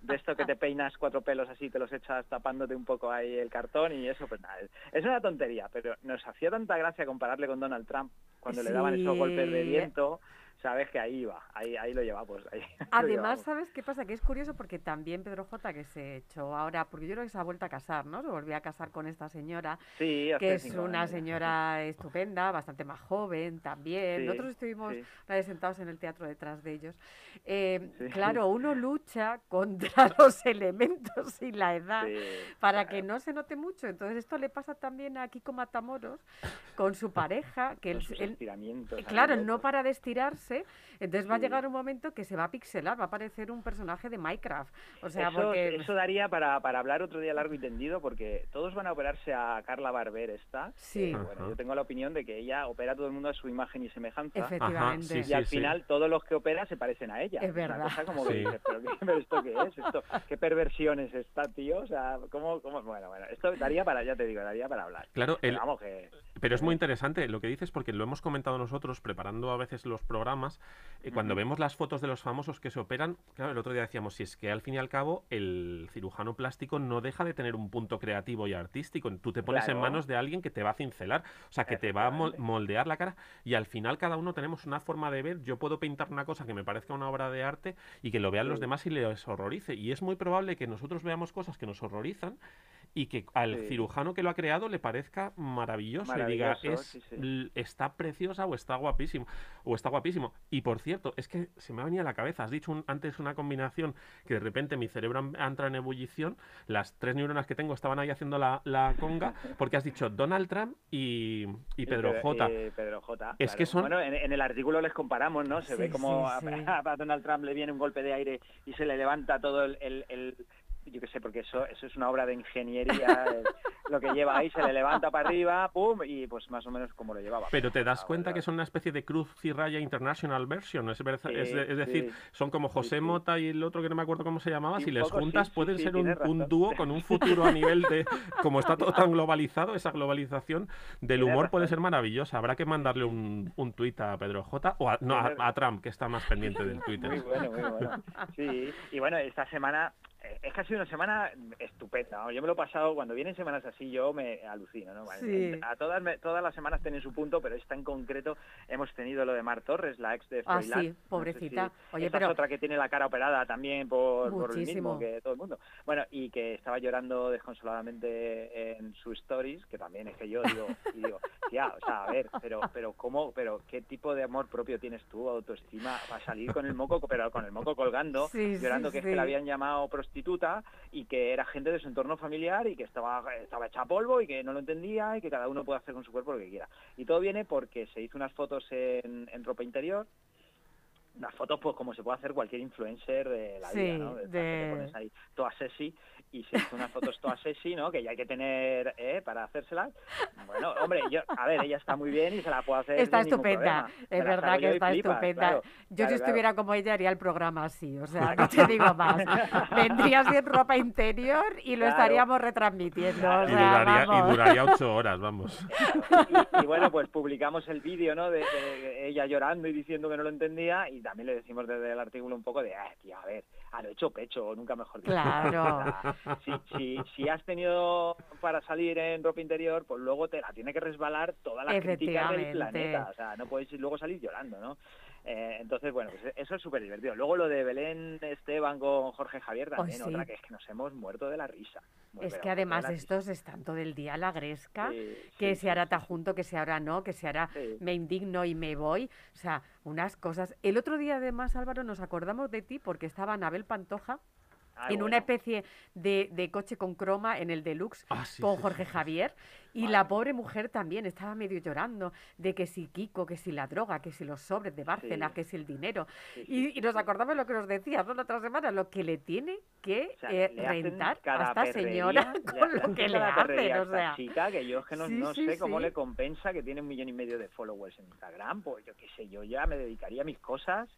De esto que te peinas cuatro pelos así, te los echas tapándote un poco ahí el cartón y eso, pues nada, es- una tontería, pero nos hacía tanta gracia compararle con Donald Trump cuando le daban esos golpes de viento, sabes que ahí iba, ahí, ahí lo llevamos, ahí (laughs) lo Además. ¿sabes qué pasa? Que es curioso porque también Pedro J, que se echó ahora, porque yo creo que se ha vuelto a casar, ¿no? Se volvió a casar con esta señora, Sí, que es una años. señora (laughs) estupenda, bastante más joven también. Sí, Nosotros estuvimos sí. sentados en el teatro detrás de ellos. Eh. Claro, (laughs) uno lucha contra los elementos y la edad para que no se note mucho. Entonces esto le pasa también a Kiko Matamoros con su pareja, que él, él- ahí Claro, no locos. para de estirarse, entonces va a llegar un momento que se va a pixelar, va a parecer un personaje de Minecraft. O sea, eso, porque... eso daría para, para hablar otro día largo y tendido, porque todos van a operarse a Carla Barber esta. Sí. bueno, yo tengo la opinión de que ella opera a todo el mundo a su imagen y semejanza. Efectivamente. sí, Y sí, al sí. final todos los que opera se parecen a ella. Es una verdad. cosa como que Sí. dices, ¿pero, qué, pero esto qué es? ¿Esto, ¿Qué perversión es esta, tío? O sea, ¿cómo, cómo? Bueno, bueno, esto daría para, ya te digo, daría para hablar. Claro, Pero vamos, que... Pero es muy interesante lo que dices porque lo hemos comentado nosotros preparando a veces los programas. Eh, cuando vemos las fotos de los famosos que se operan, claro, el otro día decíamos, si es que al fin y al cabo el cirujano plástico no deja de tener un punto creativo y artístico. Tú te pones en manos de alguien que te va a cincelar, o sea, que te va a moldear la cara y al final cada uno tenemos una forma de ver. Yo puedo pintar una cosa que me parezca una obra de arte y que lo vean los demás y les horrorice. Y es muy probable que nosotros veamos cosas que nos horrorizan y que al Sí. cirujano que lo ha creado le parezca maravilloso, y diga, es, sí, sí. l- está preciosa o está guapísimo, o está guapísimo. Y por cierto, es que se me ha venido a la cabeza, has dicho un- antes una combinación que de repente mi cerebro ha entrado en ebullición, las tres neuronas que tengo estaban ahí haciendo la, la conga, porque has dicho Donald Trump y, y Pedro J. eh, Pedro J. Es que son- Bueno, en, en el artículo les comparamos, ¿no? Se Sí, ve como sí, (laughs) a, Donald Trump le viene un golpe de aire y se le levanta todo el... el- el- yo qué sé, porque eso, eso es una obra de ingeniería, lo que lleva ahí, se le levanta para arriba, pum, y pues más o menos como lo llevaba. Pero te das Ah, cuenta que son una especie de cruz y raya international version, es, Sí, es, es decir, sí. son como José sí. Mota y el otro que no me acuerdo cómo se llamaba, si les poco, juntas pueden ser un, un dúo con un futuro a nivel de, (laughs) como está todo tan globalizado, esa globalización del humor puede ser maravillosa. Habrá que mandarle un, un tuit a Pedro J o a, no, a, Trump, que está más pendiente del (laughs) Muy Twitter. bueno, muy bueno. Sí, y bueno, esta semana es que ha sido una semana estupenda. ¿no? Yo me lo he pasado, cuando vienen semanas así, yo me alucino. ¿no? Sí. A todas, todas las semanas tienen su punto, pero esta en concreto hemos tenido lo de Mar Torres, la ex de Ah, No sé pobrecita. si- Oye, esa es otra que tiene la cara operada también por, por el mismo que todo el mundo. Bueno, y que estaba llorando desconsoladamente en su stories, que también es que yo digo, y digo, tía, o sea, a ver, pero, pero cómo, pero qué tipo de amor propio tienes tú, autoestima, para salir con el moco, pero con el moco colgando, Sí, sí, llorando que es que la habían llamado prostituta y que era gente de su entorno familiar y que estaba, estaba hecha polvo y que no lo entendía y que cada uno puede hacer con su cuerpo lo que quiera. Y todo viene porque se hizo unas fotos en, en ropa interior, unas fotos pues como se puede hacer cualquier influencer de la Sí, vida, ¿no? De te de- pones ahí toda sexy y se hizo unas fotos todas sexy, ¿no? Que ya hay que tener ¿eh? para hacérselas. Bueno, hombre, yo, a ver, ella está muy bien y se la puedo hacer Está estupenda, es verdad que y está flipas, estupenda. claro, Yo claro, si claro. estuviera como ella haría el programa así, o sea, (laughs) no te digo más. Vendrías en ropa interior y lo Claro. estaríamos retransmitiendo. o Y sea, duraría, y vamos. duraría ocho (laughs) horas, vamos. y, y bueno, pues publicamos el vídeo, ¿no? De, de ella llorando y diciendo que no lo entendía y también le decimos desde el artículo un poco de, ah, tía, a ver, a lo hecho pecho, nunca mejor dicho. Claro. (laughs) Si, si, si has tenido para salir en ropa interior, pues luego te la tiene que resbalar toda la crítica del planeta. O sea, no puedes luego salir llorando, ¿no? Eh, entonces, bueno, pues eso es súper divertido. Luego lo de Belén Esteban con Jorge Javier también, Oh, sí. otra que es que nos hemos muerto de la risa. Muy, Es que además la risa. estos están todo el día a la gresca, Sí, que sí, se hará tajunto, que se hará no, que se hará me indigno y me voy. O sea, unas cosas. El otro día además, Álvaro, nos acordamos de ti porque estaba Anabel Pantoja Ah, en bueno. una especie de, de coche con croma en el deluxe Ah, sí, con sí, Jorge sí, sí. Javier y la pobre mujer también estaba medio llorando de que si Kiko, que si la droga, que si los sobres de Bárcenas, Sí. que si el dinero. Y, y nos acordamos lo que nos decías ¿no? la otra semana, lo que le tiene que O sea, eh, le rentar a esta perrería, señora (laughs) con lo que le hacen. O sea, chica que yo es que no, Sí, no sí, sé cómo sí. le compensa que tiene un millón y medio de followers en Instagram, pues yo qué sé, yo ya me dedicaría a mis cosas,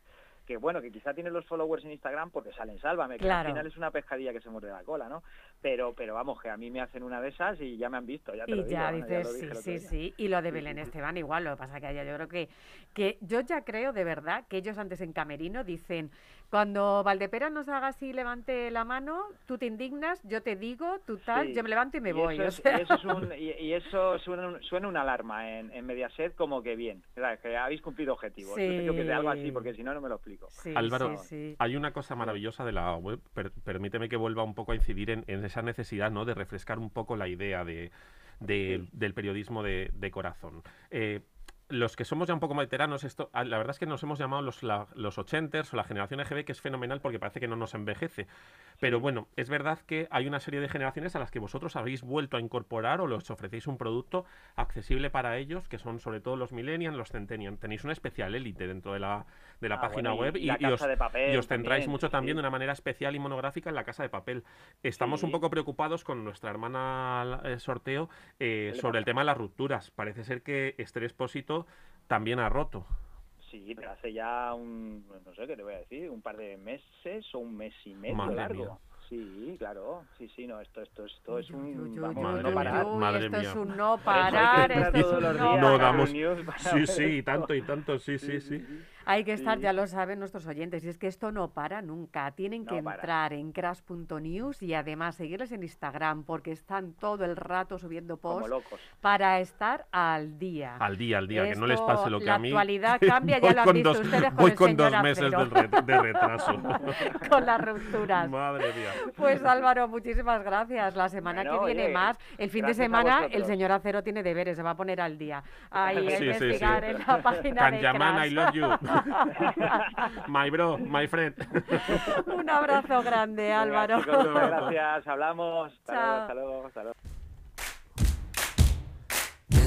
que bueno, que quizá tiene los followers en Instagram porque salen Sálvame, que Claro. al final es una pescadilla que se muerde la cola, ¿no? Pero, pero vamos, que a mí me hacen una de esas y ya me han visto, ya te Y lo digo. ya bueno, dices, lo sí, dije sí, sí. Y lo de Belén Esteban igual, lo que pasa que allá yo creo que, que yo ya creo de verdad que ellos antes en Camerino dicen, cuando Valdepera nos haga así, levante la mano, tú te indignas, yo te digo, tú tal, Sí. yo me levanto y me voy. Eso o es- sea. y eso, es un- (laughs) y, y eso suena, un- suena una alarma en, en Mediaset como que bien, ¿verdad? que habéis cumplido objetivos. Yo, yo que sé, algo así, Sí. porque si no, no me lo explico. Sí, Álvaro, sí, sí. hay una cosa maravillosa de la web, per- permíteme que vuelva un poco a incidir en, en esa necesidad ¿no? de refrescar un poco la idea de, de- del periodismo de, de corazón. Eh, los que somos ya un poco más veteranos, esto, ah, la verdad es que nos hemos llamado los, la- los 80ers o la generación EGB, que es fenomenal porque parece que no nos envejece. Pero bueno, es verdad que hay una serie de generaciones a las que vosotros habéis vuelto a incorporar o les ofrecéis un producto accesible para ellos, que son sobre todo los millennials, los centennials. Tenéis una especial élite dentro de la, de la Ah, página bueno, y web la y, os, Casa de Papel y os centráis también, mucho también sí. de una manera especial y monográfica en la casa de papel. Estamos un poco preocupados con nuestra hermana eh, sorteo eh, ¿Qué le sobre el tema de las rupturas. Parece ser que Esther Espósito también ha roto. Sí, pero hace ya un, no sé qué te voy a decir, un par de meses o un mes y medio Madre largo. mía. Sí, claro, sí, sí, no, esto, esto, esto es un, vamos, Madre no parar. madre esto es mía. un no parar, esto es todos un los no días No parar. damos- Sí, sí, y tanto, y tanto, sí, sí, sí. Hay que estar, Sí. ya lo saben nuestros oyentes, y es que esto no para nunca. Tienen que para. entrar en crash.news y además seguirles en Instagram porque están todo el rato subiendo posts para estar al día. Al día, al día, que no les pase lo que la a mí. actualidad (laughs) que cambia, ya lo han visto dos- ustedes con Voy el con dos señor meses re- de retraso. (laughs) con las rupturas. Madre mía. Pues Álvaro, muchísimas gracias. La semana Bueno, que viene oye, más. El fin de semana el señor Acero tiene deberes, se va a poner al día. Ahí Sí, sí, sí. investigar en la (laughs) página Can de Yaman, I Crash. love you. (laughs) my bro, my friend. Un abrazo grande, Álvaro. gracias, hablamos. Hasta Chao. luego, hasta luego, hasta luego.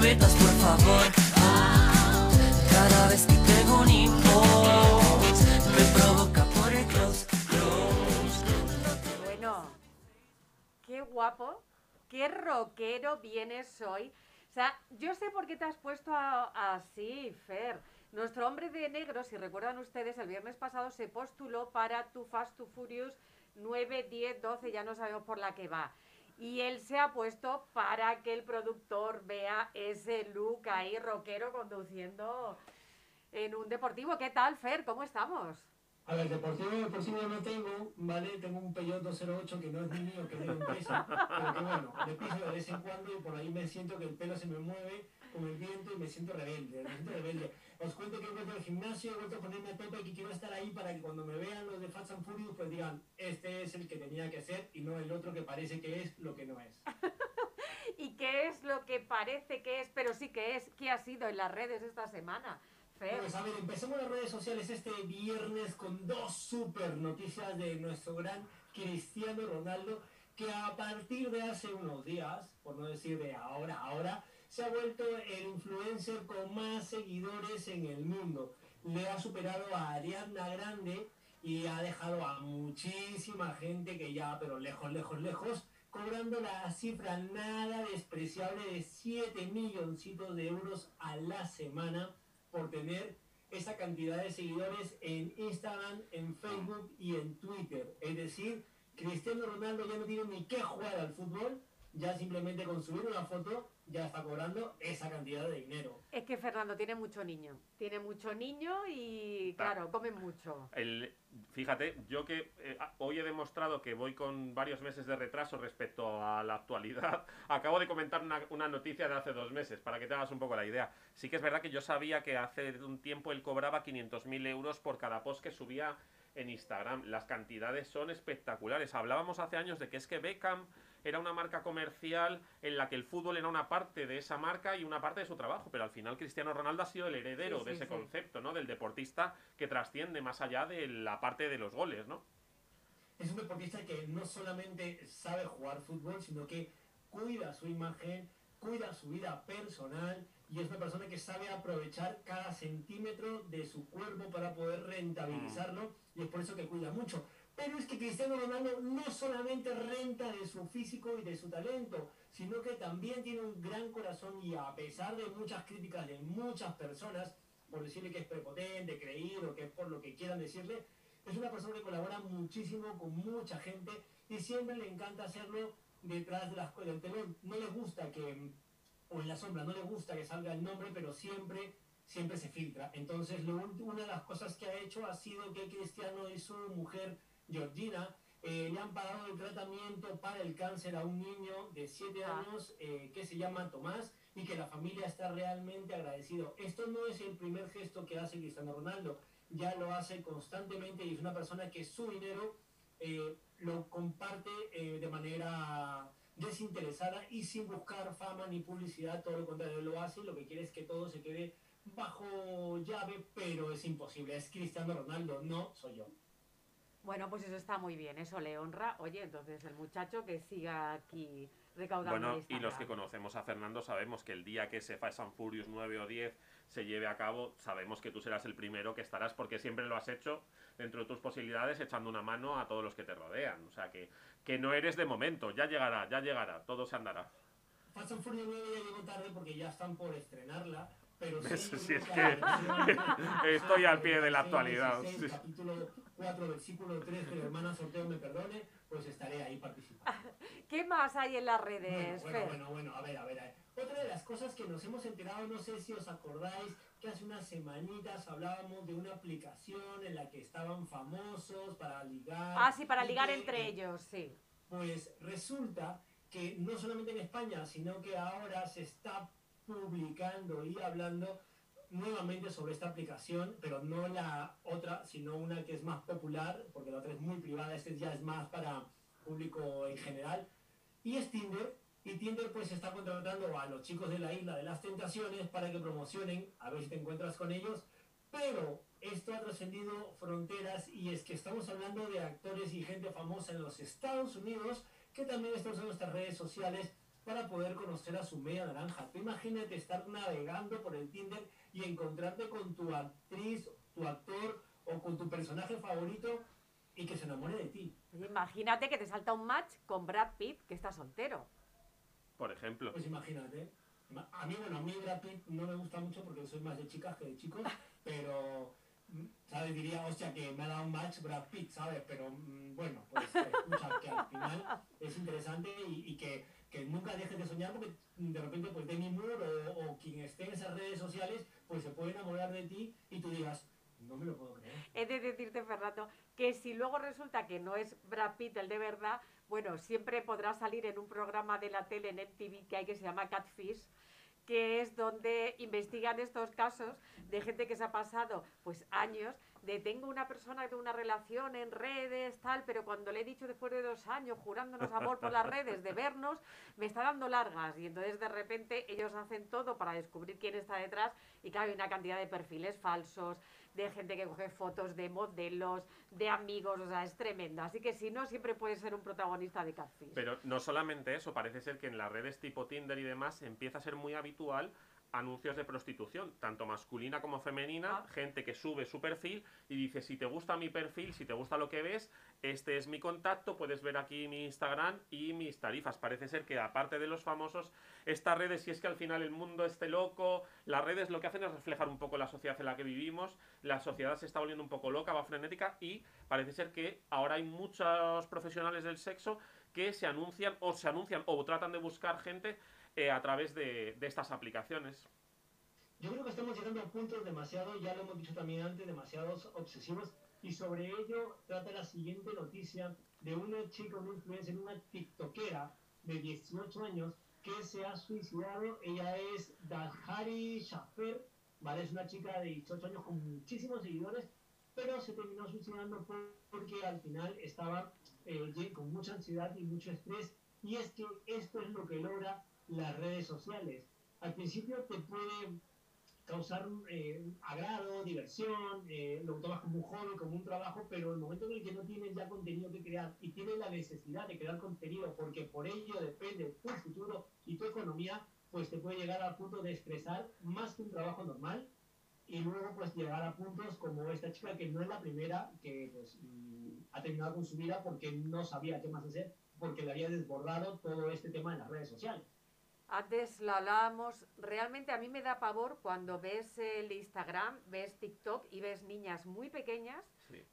metas por favor. Ah, Cada vez que tengo un inbox, me provoca por el close, close. Bueno, qué guapo, qué rockero vienes hoy. O sea, yo sé por qué te has puesto así, Fer. Nuestro hombre de negro, si recuerdan ustedes, el viernes pasado se postuló para tu Fast to Furious 9, 10, 12, ya no sabemos por la que va. Y él se ha puesto para que el productor vea ese look ahí rockero conduciendo en un deportivo. ¿Qué tal, Fer? ¿Cómo estamos? A ver, deportivo, deportivo no tengo, ¿vale? Tengo un Peugeot 208 que no es mío, que es de empresa, pero que bueno, le piso de vez en cuando y por ahí me siento que el pelo se me mueve con el viento y me siento rebelde, me siento rebelde. Os cuento que he vuelto al gimnasio, he vuelto a ponerme a tope y que quiero estar ahí para que cuando me vean los de Fast and Furious pues digan, este es el que tenía que ser y no el otro que parece que es lo que no es. (laughs) ¿Y qué es lo que parece que es, pero sí que es? ¿Qué ha sido en las redes esta semana? Pues a ver, empecemos las redes sociales este viernes con dos super noticias de nuestro gran Cristiano Ronaldo, que a partir de hace unos días, por no decir de ahora, ahora, se ha vuelto el influencer con más seguidores en el mundo. Le ha superado a Ariadna Grande y ha dejado a muchísima gente que ya, pero lejos, lejos, lejos, cobrando la cifra nada despreciable de 7 milloncitos de euros a la semana por tener esa cantidad de seguidores en Instagram, en Facebook y en Twitter. Es decir, Cristiano Ronaldo ya no tiene ni que jugar al fútbol, ya simplemente con subir una foto ya está cobrando esa cantidad de dinero. Es que Fernando tiene mucho niño. Tiene mucho niño y, claro, come mucho. El- fíjate, yo que eh, hoy he demostrado que voy con varios meses de retraso respecto a la actualidad, (laughs) acabo de comentar una, una noticia de hace dos meses, para que te hagas un poco la idea. Sí que es verdad que yo sabía que hace un tiempo él cobraba 500.000 euros por cada post que subía en Instagram. Las cantidades son espectaculares. Hablábamos hace años de que es que Beckham era una marca comercial en la que el fútbol era una parte de esa marca y una parte de su trabajo, pero al final Cristiano Ronaldo ha sido el heredero Sí, de sí, ese sí. concepto, ¿no? Del deportista que trasciende más allá de la parte de los goles, ¿no? Es un deportista que no solamente sabe jugar fútbol, sino que cuida su imagen, cuida su vida personal y es una persona que sabe aprovechar cada centímetro de su cuerpo para poder rentabilizarlo y es por eso que cuida mucho. Pero es que Cristiano Ronaldo no solamente renta de su físico y de su talento, sino que también tiene un gran corazón y a pesar de muchas críticas de muchas personas, por decirle que es prepotente, creído, que es por lo que quieran decirle, es una persona que colabora muchísimo con mucha gente y siempre le encanta hacerlo detrás de las del telón. No le gusta que, o en la sombra, no le gusta que salga el nombre, pero siempre, siempre se filtra. Entonces, lo una de las cosas que ha hecho ha sido que Cristiano y su mujer, Georgina, eh, le han pagado el tratamiento para el cáncer a un niño de 7 Ah. años eh, que se llama Tomás y que la familia está realmente agradecido. Esto no es el primer gesto que hace Cristiano Ronaldo, ya lo hace constantemente y es una persona que su dinero eh, lo comparte de manera desinteresada y sin buscar fama ni publicidad, todo lo contrario, lo hace y lo que quiere es que todo se quede bajo llave, pero es imposible, es Cristiano Ronaldo, no soy yo. Bueno, pues eso está muy bien, eso le honra. Oye, entonces el muchacho que siga aquí recaudando Bueno, en y los que conocemos a Fernando sabemos que el día que ese Fast and Furious 9 o 10 se lleve a cabo, sabemos que tú serás el primero que estarás porque siempre lo has hecho dentro de tus posibilidades echando una mano a todos los que te rodean. O sea, que, que no eres de momento, ya llegará, ya llegará, todo se andará. Fast and Furious 9 ya llegó tarde porque ya están por estrenarla, pero sí, Eso sí, es que (laughs) (laughs) estoy al pie de la 16, actualidad, 16, sí. Capítulo 4, versículo 3, que la hermana sorteo me perdone, pues estaré ahí participando. (laughs) ¿Qué más hay en las Bueno, redes, bueno, Fer? bueno, bueno, a ver, a ver, a ver. Otra de las cosas que nos hemos enterado, no sé si os acordáis, que hace unas semanitas hablábamos de una aplicación en la que estaban famosos para ligar. Ah, sí, para ligar que, entre eh, ellos, sí. Pues resulta que no solamente en España, sino que ahora se está publicando y hablando nuevamente sobre esta aplicación, pero no la otra, sino una que es más popular, porque la otra es muy privada, este ya es más para público en general, y es Tinder, y Tinder pues está contratando a los chicos de la isla de las tentaciones para que promocionen, a ver si te encuentras con ellos, pero esto ha trascendido fronteras y es que estamos hablando de actores y gente famosa en los Estados Unidos que también están usando nuestras redes sociales para poder conocer a su media naranja. Tú imagínate estar navegando por el Tinder y encontrarte con tu actriz, tu actor o con tu personaje favorito y que se enamore de ti. Imagínate que te salta un match con Brad Pitt, que está soltero. Por ejemplo. Pues imagínate. Ma- A mí, bueno, a mí Brad Pitt no me gusta mucho porque soy más de chicas que de chicos, (laughs) pero, mm, ¿sabes? Diría, hostia, que me ha dado un match Brad Pitt, ¿sabes? Pero, mm, bueno, pues escucha, que al final es interesante y, y que, que nunca dejes de soñar porque de repente, pues Demi Moore o, o quien esté en esas redes sociales, pues se puede enamorar de ti y tú digas, no me lo puedo creer. He de decirte, Fernando, que si luego resulta que no es Brad Pitt el de verdad, bueno, siempre podrá salir en un programa de la tele en MTV que hay que se llama Catfish, que es donde investigan estos casos de gente que se ha pasado pues años de tengo una persona que tengo una relación en redes, tal, pero cuando le he dicho después de dos años jurándonos amor por las redes de vernos, me está dando largas y entonces de repente ellos hacen todo para descubrir quién está detrás y claro, hay una cantidad de perfiles falsos, de gente que coge fotos de modelos, de amigos, o sea, es tremendo. Así que si no, siempre puede ser un protagonista de Catfish. Pero no solamente eso, parece ser que en las redes tipo Tinder y demás empieza a ser muy habitual anuncios de prostitución, tanto masculina como femenina, gente que sube su perfil y dice, si te gusta mi perfil, si te gusta lo que ves, este es mi contacto, puedes ver aquí mi Instagram y mis tarifas. Parece ser que aparte de los famosos, estas redes, si es que al final el mundo esté loco, las redes lo que hacen es reflejar un poco la sociedad en la que vivimos, la sociedad se está volviendo un poco loca, va frenética y parece ser que ahora hay muchos profesionales del sexo que se anuncian o se anuncian o tratan de buscar gente eh, a través de, de estas aplicaciones. Yo creo que estamos llegando a puntos demasiado, ya lo hemos dicho también antes, demasiados obsesivos. Y sobre ello trata la siguiente noticia de una chica, una influencer, una tiktokera de 18 años que se ha suicidado. Ella es Dahari Shafer, ¿vale? Es una chica de 18 años con muchísimos seguidores, pero se terminó suicidando porque al final estaba eh, con mucha ansiedad y mucho estrés. Y es que esto es lo que logra las redes sociales. Al principio te puede causar eh, agrado, diversión, eh, lo tomas como un hobby, como un trabajo, pero el momento en el que no tienes ya contenido que crear y tienes la necesidad de crear contenido porque por ello depende tu futuro y tu economía, pues te puede llegar al punto de estresar más que un trabajo normal y luego pues llegar a puntos como esta chica que no es la primera que pues mm, ha terminado con su vida porque no sabía qué más hacer porque le había desbordado todo este tema en las redes sociales. Antes lo hablábamos, realmente a mí me da pavor cuando ves el Instagram, ves TikTok y ves niñas muy pequeñas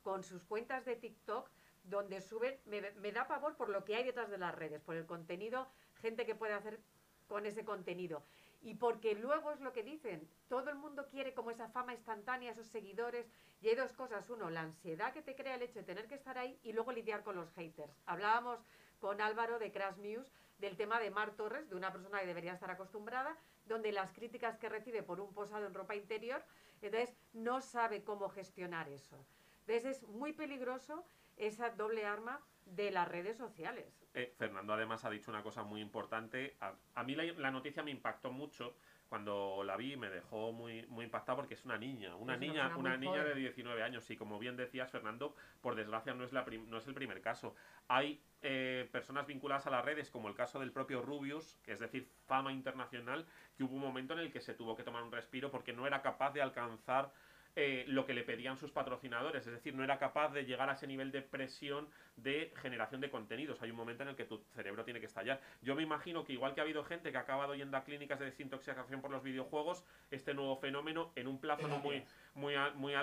con sus cuentas de TikTok donde suben, me, me, da pavor por lo que hay detrás de las redes, por el contenido, gente que puede hacer con ese contenido. Y porque luego es lo que dicen, todo el mundo quiere como esa fama instantánea, esos seguidores, y hay dos cosas, uno, la ansiedad que te crea el hecho de tener que estar ahí y luego lidiar con los haters. Hablábamos con Álvaro de Crash News del tema de Mar Torres, de una persona que debería estar acostumbrada, donde las críticas que recibe por un posado en ropa interior, entonces no sabe cómo gestionar eso. Entonces es muy peligroso esa doble arma de las redes sociales. Eh, Fernando además ha dicho una cosa muy importante. A, mí la, noticia me impactó mucho cuando la vi, me dejó muy, muy impactado porque es una niña, una niña, una niña de 19 años. Y como bien decías, Fernando, por desgracia no es, la no es el primer caso. Hay eh, personas vinculadas a las redes, como el caso del propio Rubius, que es decir, fama internacional, que hubo un momento en el que se tuvo que tomar un respiro porque no era capaz de alcanzar eh, lo que le pedían sus patrocinadores, es decir, no era capaz de llegar a ese nivel de presión de generación de contenidos. Hay un momento en el que tu cerebro tiene que estallar. Yo me imagino que igual que ha habido gente que ha acabado yendo a clínicas de desintoxicación por los videojuegos, este nuevo fenómeno en un plazo no muy muy muy,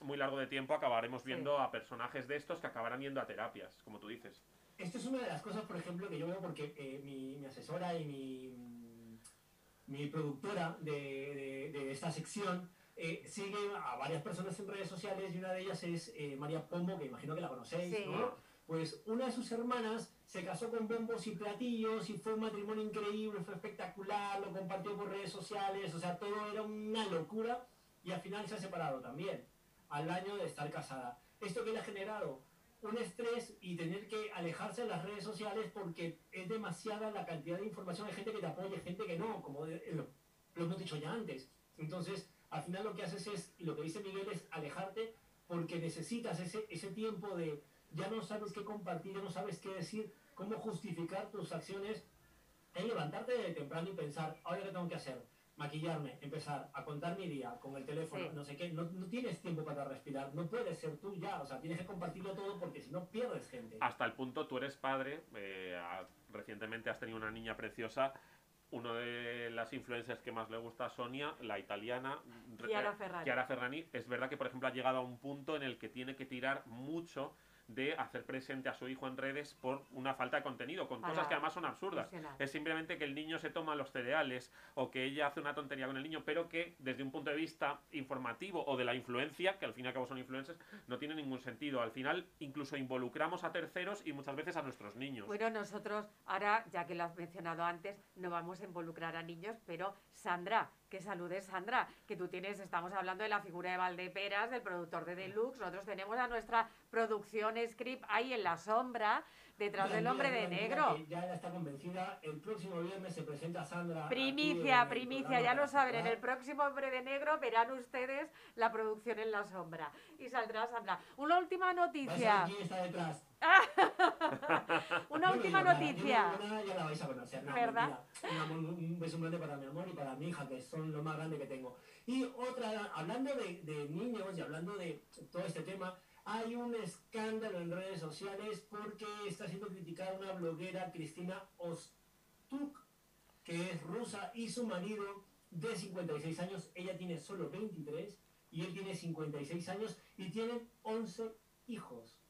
muy largo de tiempo acabaremos viendo a personajes de estos que acabarán yendo a terapias, como tú dices. Esto es una de las cosas, por ejemplo, que yo veo porque eh, mi, asesora y mi, mi productora de, de esta sección eh, sigue a varias personas en redes sociales y una de ellas es eh, María Pombo, que imagino que la conocéis, ¿no? Pues una de sus hermanas se casó con bombos y platillos y fue un matrimonio increíble, fue espectacular, lo compartió por redes sociales, o sea, todo era una locura y al final se ha separado también, al año de estar casada. Esto que le ha generado un estrés y tener que alejarse de las redes sociales porque es demasiada la cantidad de información, hay gente que te apoya, gente que no, como lo hemos dicho ya antes. Entonces, al final lo que haces es, y lo que dice Miguel es alejarte porque necesitas ese, ese tiempo de ya no sabes qué compartir, ya no sabes qué decir, cómo justificar tus acciones, es levantarte de temprano y pensar, ahora qué tengo que hacer, maquillarme, empezar a contar mi día con el teléfono, no sé qué, no, tienes tiempo para respirar, no puedes ser tú ya, o sea, tienes que compartirlo todo porque si no pierdes gente. Hasta el punto, tú eres padre, eh, recientemente has tenido una niña preciosa, uno de las influencers que más le gusta a Sonia, la italiana Chiara Ferrani. Chiara Ferrani, es verdad que por ejemplo ha llegado a un punto en el que tiene que tirar mucho de hacer presente a su hijo en redes por una falta de contenido, con cosas que además son absurdas. Es simplemente que el niño se toma los cereales o que ella hace una tontería con el niño, pero que desde un punto de vista informativo o de la influencia, que al fin y al cabo son influencers, no tiene ningún sentido. Al final incluso involucramos a terceros y muchas veces a nuestros niños. Bueno, nosotros ahora, ya que lo has mencionado antes, no vamos a involucrar a niños, pero Sandra, que saludes Sandra, que tú tienes, estamos hablando de la figura de Valdeperas, del productor de Deluxe, nosotros tenemos a nuestra producción script ahí en la sombra, detrás del hombre de negro. Ya está convencida, el próximo viernes se presenta Sandra. Primicia, primicia, ya lo saben, en el próximo hombre de negro verán ustedes la producción en la sombra. Y saldrá Sandra. Una última noticia. ¿Quién está detrás? (laughs) Una última noticia. ya la vais a conocer. ¿Verdad? Un, beso grande para mi amor y para mi hija, que son lo más grande que tengo. Y otra, hablando de, de niños y hablando de todo este tema, hay un escándalo en redes sociales porque está siendo criticada una bloguera, Cristina Ostuk, que es rusa, y su marido de 56 años, ella tiene solo 23 y él tiene 56 años y tienen 11 hijos.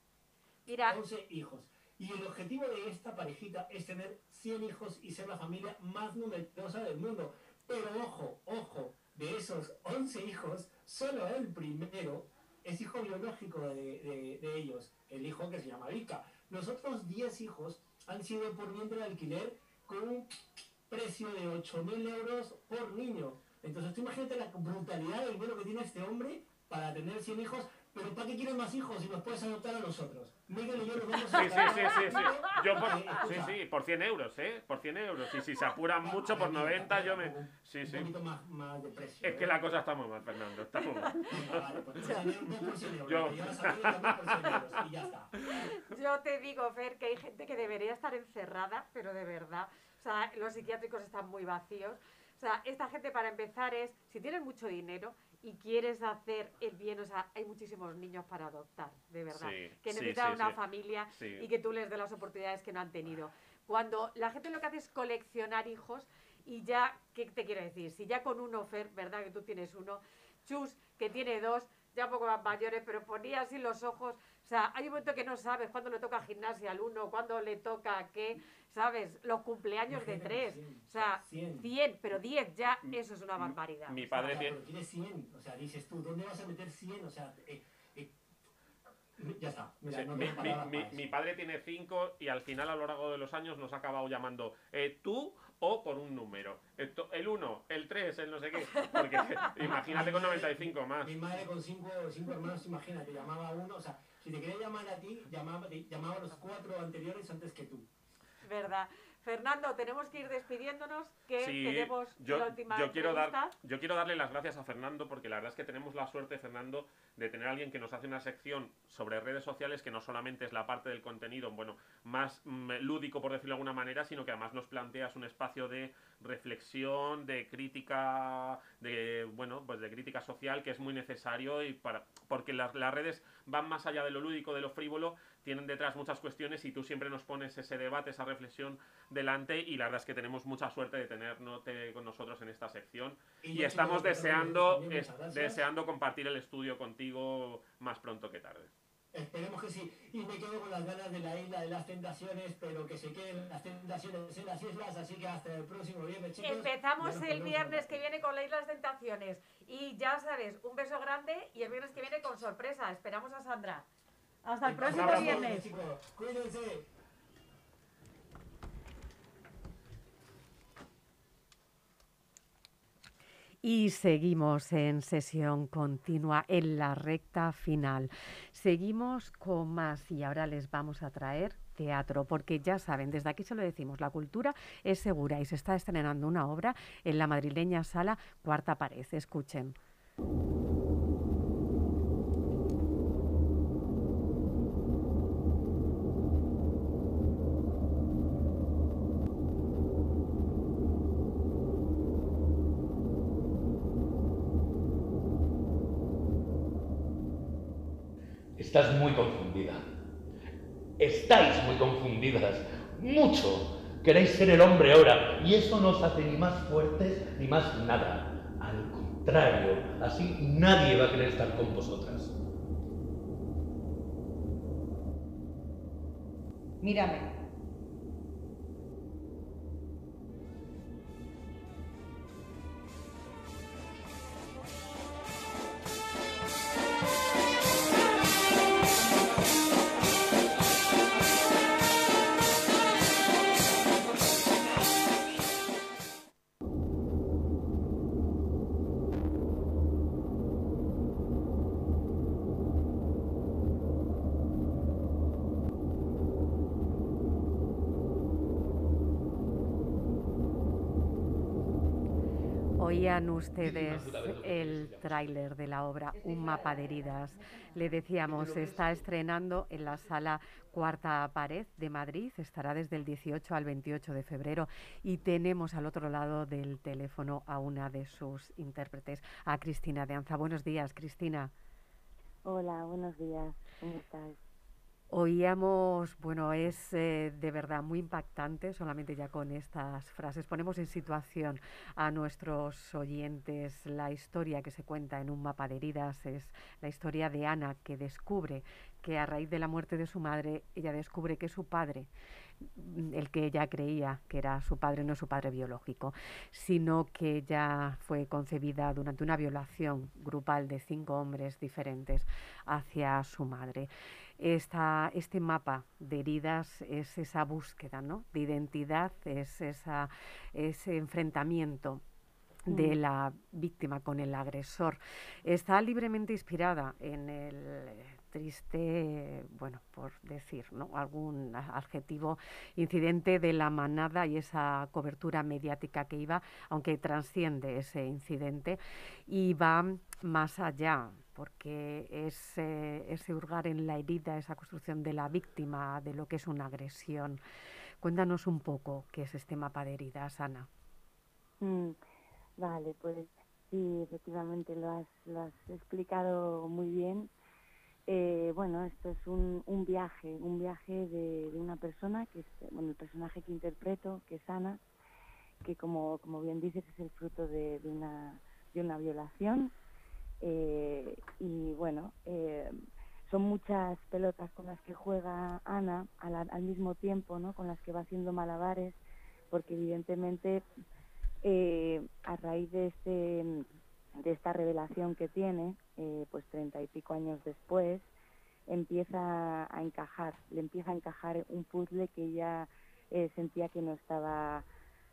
Mira. 11 hijos. Y el objetivo de esta parejita es tener 100 hijos y ser la familia más numerosa del mundo. Pero ojo, ojo, de esos 11 hijos, solo el primero es hijo biológico de, ellos, el hijo que se llama Vika. Los otros 10 hijos han sido por vientre de alquiler con un precio de 8.000 euros por niño. Entonces tú imagínate la brutalidad del dinero que tiene este hombre para tener 100 hijos, pero ¿para qué quieres más hijos si nos puedes adoptar a nosotros? Miguel y yo nos vamos a... Sí, sí, sí, sí, sí. Yo por, sí, sí, por 100 euros, ¿eh? Por 100 euros. Y si se apuran mucho, por 90 yo me... Sí, sí. Un poquito más, más de precio. Es que la cosa está muy mal, Fernando, está muy mal. Vale, pues por 100 euros. Yo... Y ya está. Yo te digo, Fer, que hay gente que debería estar encerrada, pero de verdad. O sea, los psiquiátricos están muy vacíos. O sea, esta gente para empezar es, si tienes mucho dinero, y quieres hacer el bien, o sea, hay muchísimos niños para adoptar, de verdad, que necesitan una familia y que tú les des las oportunidades que no han tenido. Cuando la gente lo que hace es coleccionar hijos y ya, ¿qué te quiero decir? Si ya con uno, Fer, ¿verdad? Que tú tienes uno, Chus, que tiene dos, ya un poco más mayores, pero ponía así los ojos. O sea, hay un momento que no sabes cuándo le toca gimnasia al uno, cuándo le toca qué, ¿sabes? Los cumpleaños de tres. o sea, 100, pero 10 ya, eso es una barbaridad. Mi padre tiene... tiene 100, o sea, dices tú, ¿dónde vas a meter 100? O sea, eh, eh, ya está. mi, padre tiene 5 y al final a lo largo de los años nos ha acabado llamando eh, tú o por un número. El 1, el 3, el no sé qué. Porque (laughs) imagínate con 95 más. Mi madre con 5 hermanos, imagínate, llamaba a uno, o sea, si te quería llamar a ti, llamaba, llamaba a los cuatro anteriores antes que tú. Verdad. Fernando, tenemos que ir despidiéndonos, que tenemos yo, la última yo quiero dar, Yo quiero darle las gracias a Fernando porque la verdad es que tenemos la suerte, Fernando, de tener a alguien que nos hace una sección sobre redes sociales que no solamente es la parte del contenido, bueno, más mm, lúdico por decirlo de alguna manera, sino que además nos planteas un espacio de reflexión, de crítica, de bueno, pues de crítica social que es muy necesario y para porque las, las redes van más allá de lo lúdico, de lo frívolo, tienen detrás muchas cuestiones y tú siempre nos pones ese debate, esa reflexión delante y la verdad es que tenemos mucha suerte de tenerte con nosotros en esta sección y, estamos deseando, deseando compartir el estudio contigo más pronto que tarde. Esperemos que sí. Y me quedo con las ganas de la isla de las tentaciones, pero que se queden las tentaciones en las islas, así que hasta el próximo viernes, chicos. Empezamos el viernes que viene con la isla de las tentaciones. Y ya sabes, un beso grande y el viernes que viene con sorpresa. Esperamos a Sandra. Hasta el próximo viernes. Cuídense. Y seguimos en sesión continua en la recta final. Seguimos con más y ahora les vamos a traer teatro, porque ya saben, desde aquí se lo decimos, la cultura es segura y se está estrenando una obra en la madrileña sala Cuarta Pared. Escuchen. Estás muy confundida. Estáis muy confundidas. Mucho. Queréis ser el hombre ahora. Y eso no os hace ni más fuertes ni más nada. Al contrario, así nadie va a querer estar con vosotras. Mírame. Ustedes el tráiler de la obra Un mapa de heridas. Le decíamos, está estrenando en la sala Cuarta Pared de Madrid, estará desde el 18 al 28 de febrero y tenemos al otro lado del teléfono a una de sus intérpretes, a Cristina de Anza. Buenos días, Cristina. Hola, buenos días. ¿Cómo estás? Oíamos, bueno, es eh, de verdad muy impactante, solamente ya con estas frases. Ponemos en situación a nuestros oyentes la historia que se cuenta en un mapa de heridas, es la historia de Ana que descubre que a raíz de la muerte de su madre, ella descubre que su padre, el que ella creía que era su padre, no su padre biológico, sino que ella fue concebida durante una violación grupal de cinco hombres diferentes hacia su madre este mapa de heridas es esa búsqueda ¿no? de identidad, es esa, ese enfrentamiento de la víctima con el agresor. Está libremente inspirada en el triste, bueno, por decir, ¿no? algún adjetivo, incidente de la manada y esa cobertura mediática que iba, aunque transciende ese incidente y va más allá, porque es eh, ese hurgar en la herida, esa construcción de la víctima, de lo que es una agresión. Cuéntanos un poco qué es este mapa de heridas, Ana. Mm, vale, pues sí, efectivamente lo has, lo has explicado muy bien. Eh, bueno, esto es un, un viaje, un viaje de, una persona, que es bueno, el personaje que interpreto, que es Ana, que como, como bien dices es el fruto de una, de una violación. Eh, y bueno, eh, son muchas pelotas con las que juega Ana al, mismo tiempo, ¿no? con las que va haciendo malabares, porque evidentemente a raíz de este de esta revelación que tiene, eh, pues treinta y pico años después, empieza a encajar, le empieza a encajar un puzzle que ella eh, sentía que no estaba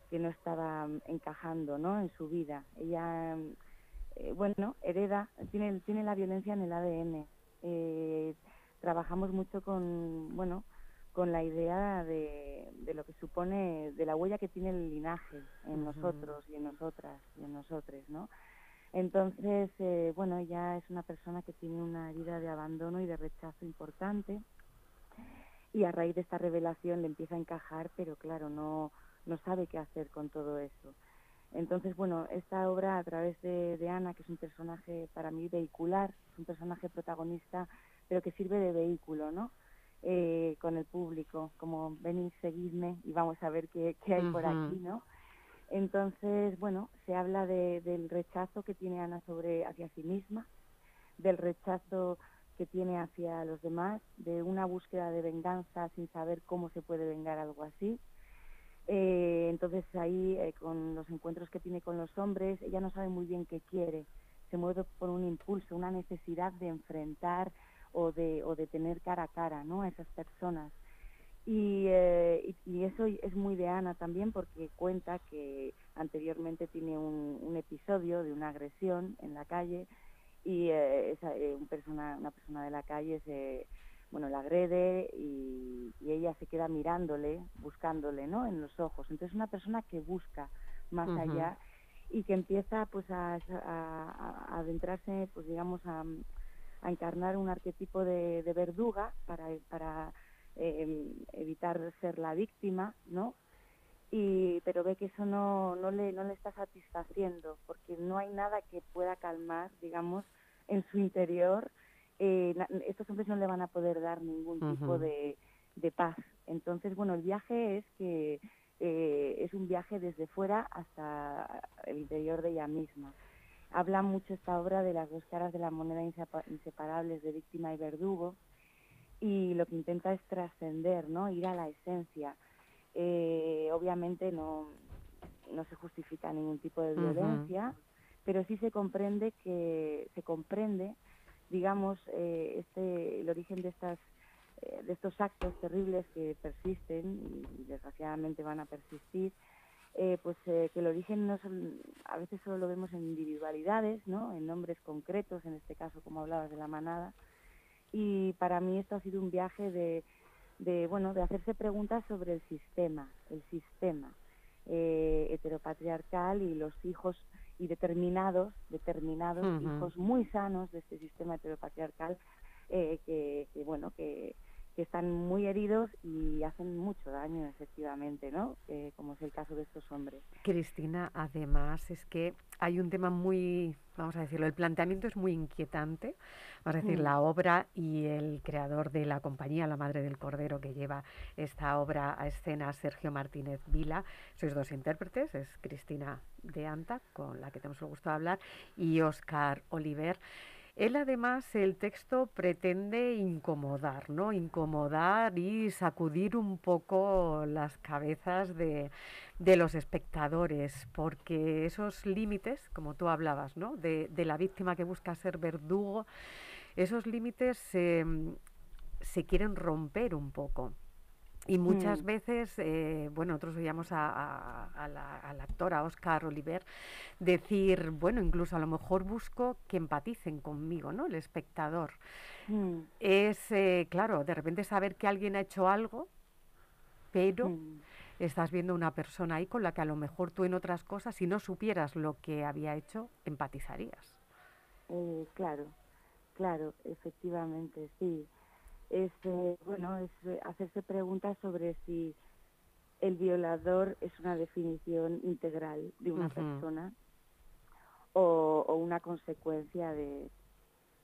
que no estaba mm, encajando, ¿no? En su vida. Ella, eh, bueno, hereda, tiene tiene la violencia en el ADN. trabajamos mucho con, bueno, con la idea de, de, lo que supone, de la huella que tiene el linaje en nosotros y en nosotras y en nosotros, ¿no? Entonces, eh, bueno, ella es una persona que tiene una herida de abandono y de rechazo importante y a raíz de esta revelación le empieza a encajar, pero claro, no, no sabe qué hacer con todo eso. Entonces, bueno, esta obra a través de, de Ana, que es un personaje para mí vehicular, es un personaje protagonista, pero que sirve de vehículo, ¿no? Eh, con el público, como venid, seguidme y vamos a ver qué, qué hay por aquí, ¿no? Entonces, bueno, se habla de, del rechazo que tiene Ana sobre hacia sí misma, del rechazo que tiene hacia los demás, de una búsqueda de venganza sin saber cómo se puede vengar algo así. Eh, entonces ahí, eh, con los encuentros que tiene con los hombres, ella no sabe muy bien qué quiere, se mueve por un impulso, una necesidad de enfrentar o de, o de tener cara a cara ¿no? a esas personas. Eh, y, eso es muy de Ana también porque cuenta que anteriormente tiene un, episodio de una agresión en la calle y eh, esa, eh, un persona, una persona de la calle se, bueno, la agrede y, ella se queda mirándole, buscándole, ¿no? En los ojos. Entonces una persona que busca más allá y que empieza pues a, a, adentrarse, pues digamos, a, encarnar un arquetipo de, de verduga para, para eh, evitar ser la víctima, ¿no? Y, pero ve que eso no, no, le, no le está satisfaciendo, porque no hay nada que pueda calmar, digamos, en su interior. Eh, estos hombres no le van a poder dar ningún tipo de, de paz. Entonces, bueno, el viaje es que eh, es un viaje desde fuera hasta el interior de ella misma. Habla mucho esta obra de las dos caras de la moneda inseparables de víctima y verdugo, y lo que intenta es trascender, ¿no? Ir a la esencia. Eh, obviamente no, no se justifica ningún tipo de violencia, pero sí se comprende que se comprende, digamos, eh, este el origen de estas eh, de estos actos terribles que persisten y desgraciadamente van a persistir. pues que el origen no a veces solo lo vemos en individualidades, ¿no? En nombres concretos, en este caso como hablabas de la manada, y para mí esto ha sido un viaje de, de bueno, de hacerse preguntas sobre el sistema, el sistema eh, heteropatriarcal y los hijos y determinados, determinados hijos muy sanos de este sistema heteropatriarcal eh, que, que, bueno, que, que están muy heridos y hacen mucho daño, efectivamente, ¿no? Eh, como es el caso de estos hombres. Cristina, además es que hay un tema muy, vamos a decirlo, el planteamiento es muy inquietante, vamos a decir, mm. la obra y el creador de la compañía, la Madre del Cordero, que lleva esta obra a escena, Sergio Martínez Vila, sois dos intérpretes, es Cristina de Anta, con la que tenemos el gusto de hablar, y Oscar Oliver. Él además el texto pretende incomodar, ¿no? Incomodar y sacudir un poco las cabezas de, los espectadores, porque esos límites, como tú hablabas, ¿no? De, la víctima que busca ser verdugo, esos límites se quieren romper un poco. Y muchas Mm. veces, eh, bueno, nosotros oíamos a, a- a la, a la actora Oscar Oliver decir, bueno, incluso a lo mejor busco que empaticen conmigo, ¿no? El espectador. Mm. Es, eh, claro, de repente saber que alguien ha hecho algo, pero Mm. estás viendo una persona ahí con la que a lo mejor tú en otras cosas, si no supieras lo que había hecho, empatizarías. Eh, claro, claro, efectivamente, sí. Es, eh, bueno, es eh, hacerse preguntas sobre si el violador es una definición integral de una persona o, o una consecuencia de,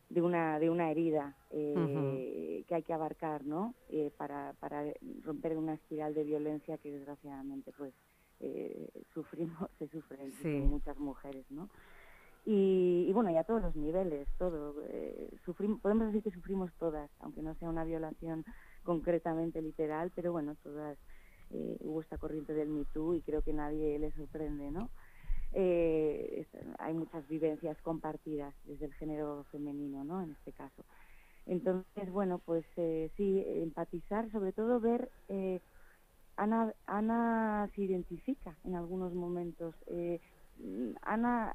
de una de una herida eh, que hay que abarcar, ¿no? Eh, para, para romper una espiral de violencia que desgraciadamente pues eh, sufrimos, (laughs) se sufren Sí. muchas mujeres, ¿no? Y, y bueno, y a todos los niveles, todo. eh, sufrim- podemos decir que sufrimos todas, aunque no sea una violación concretamente literal, pero bueno, todas. eh, hubo esta corriente del Me Too y creo que nadie le sorprende, ¿no? Eh, hay muchas vivencias compartidas desde el género femenino, ¿no? En este caso. Entonces, bueno, pues eh, sí, empatizar, sobre todo ver eh, Ana, Ana se identifica en algunos momentos. Eh, Ana,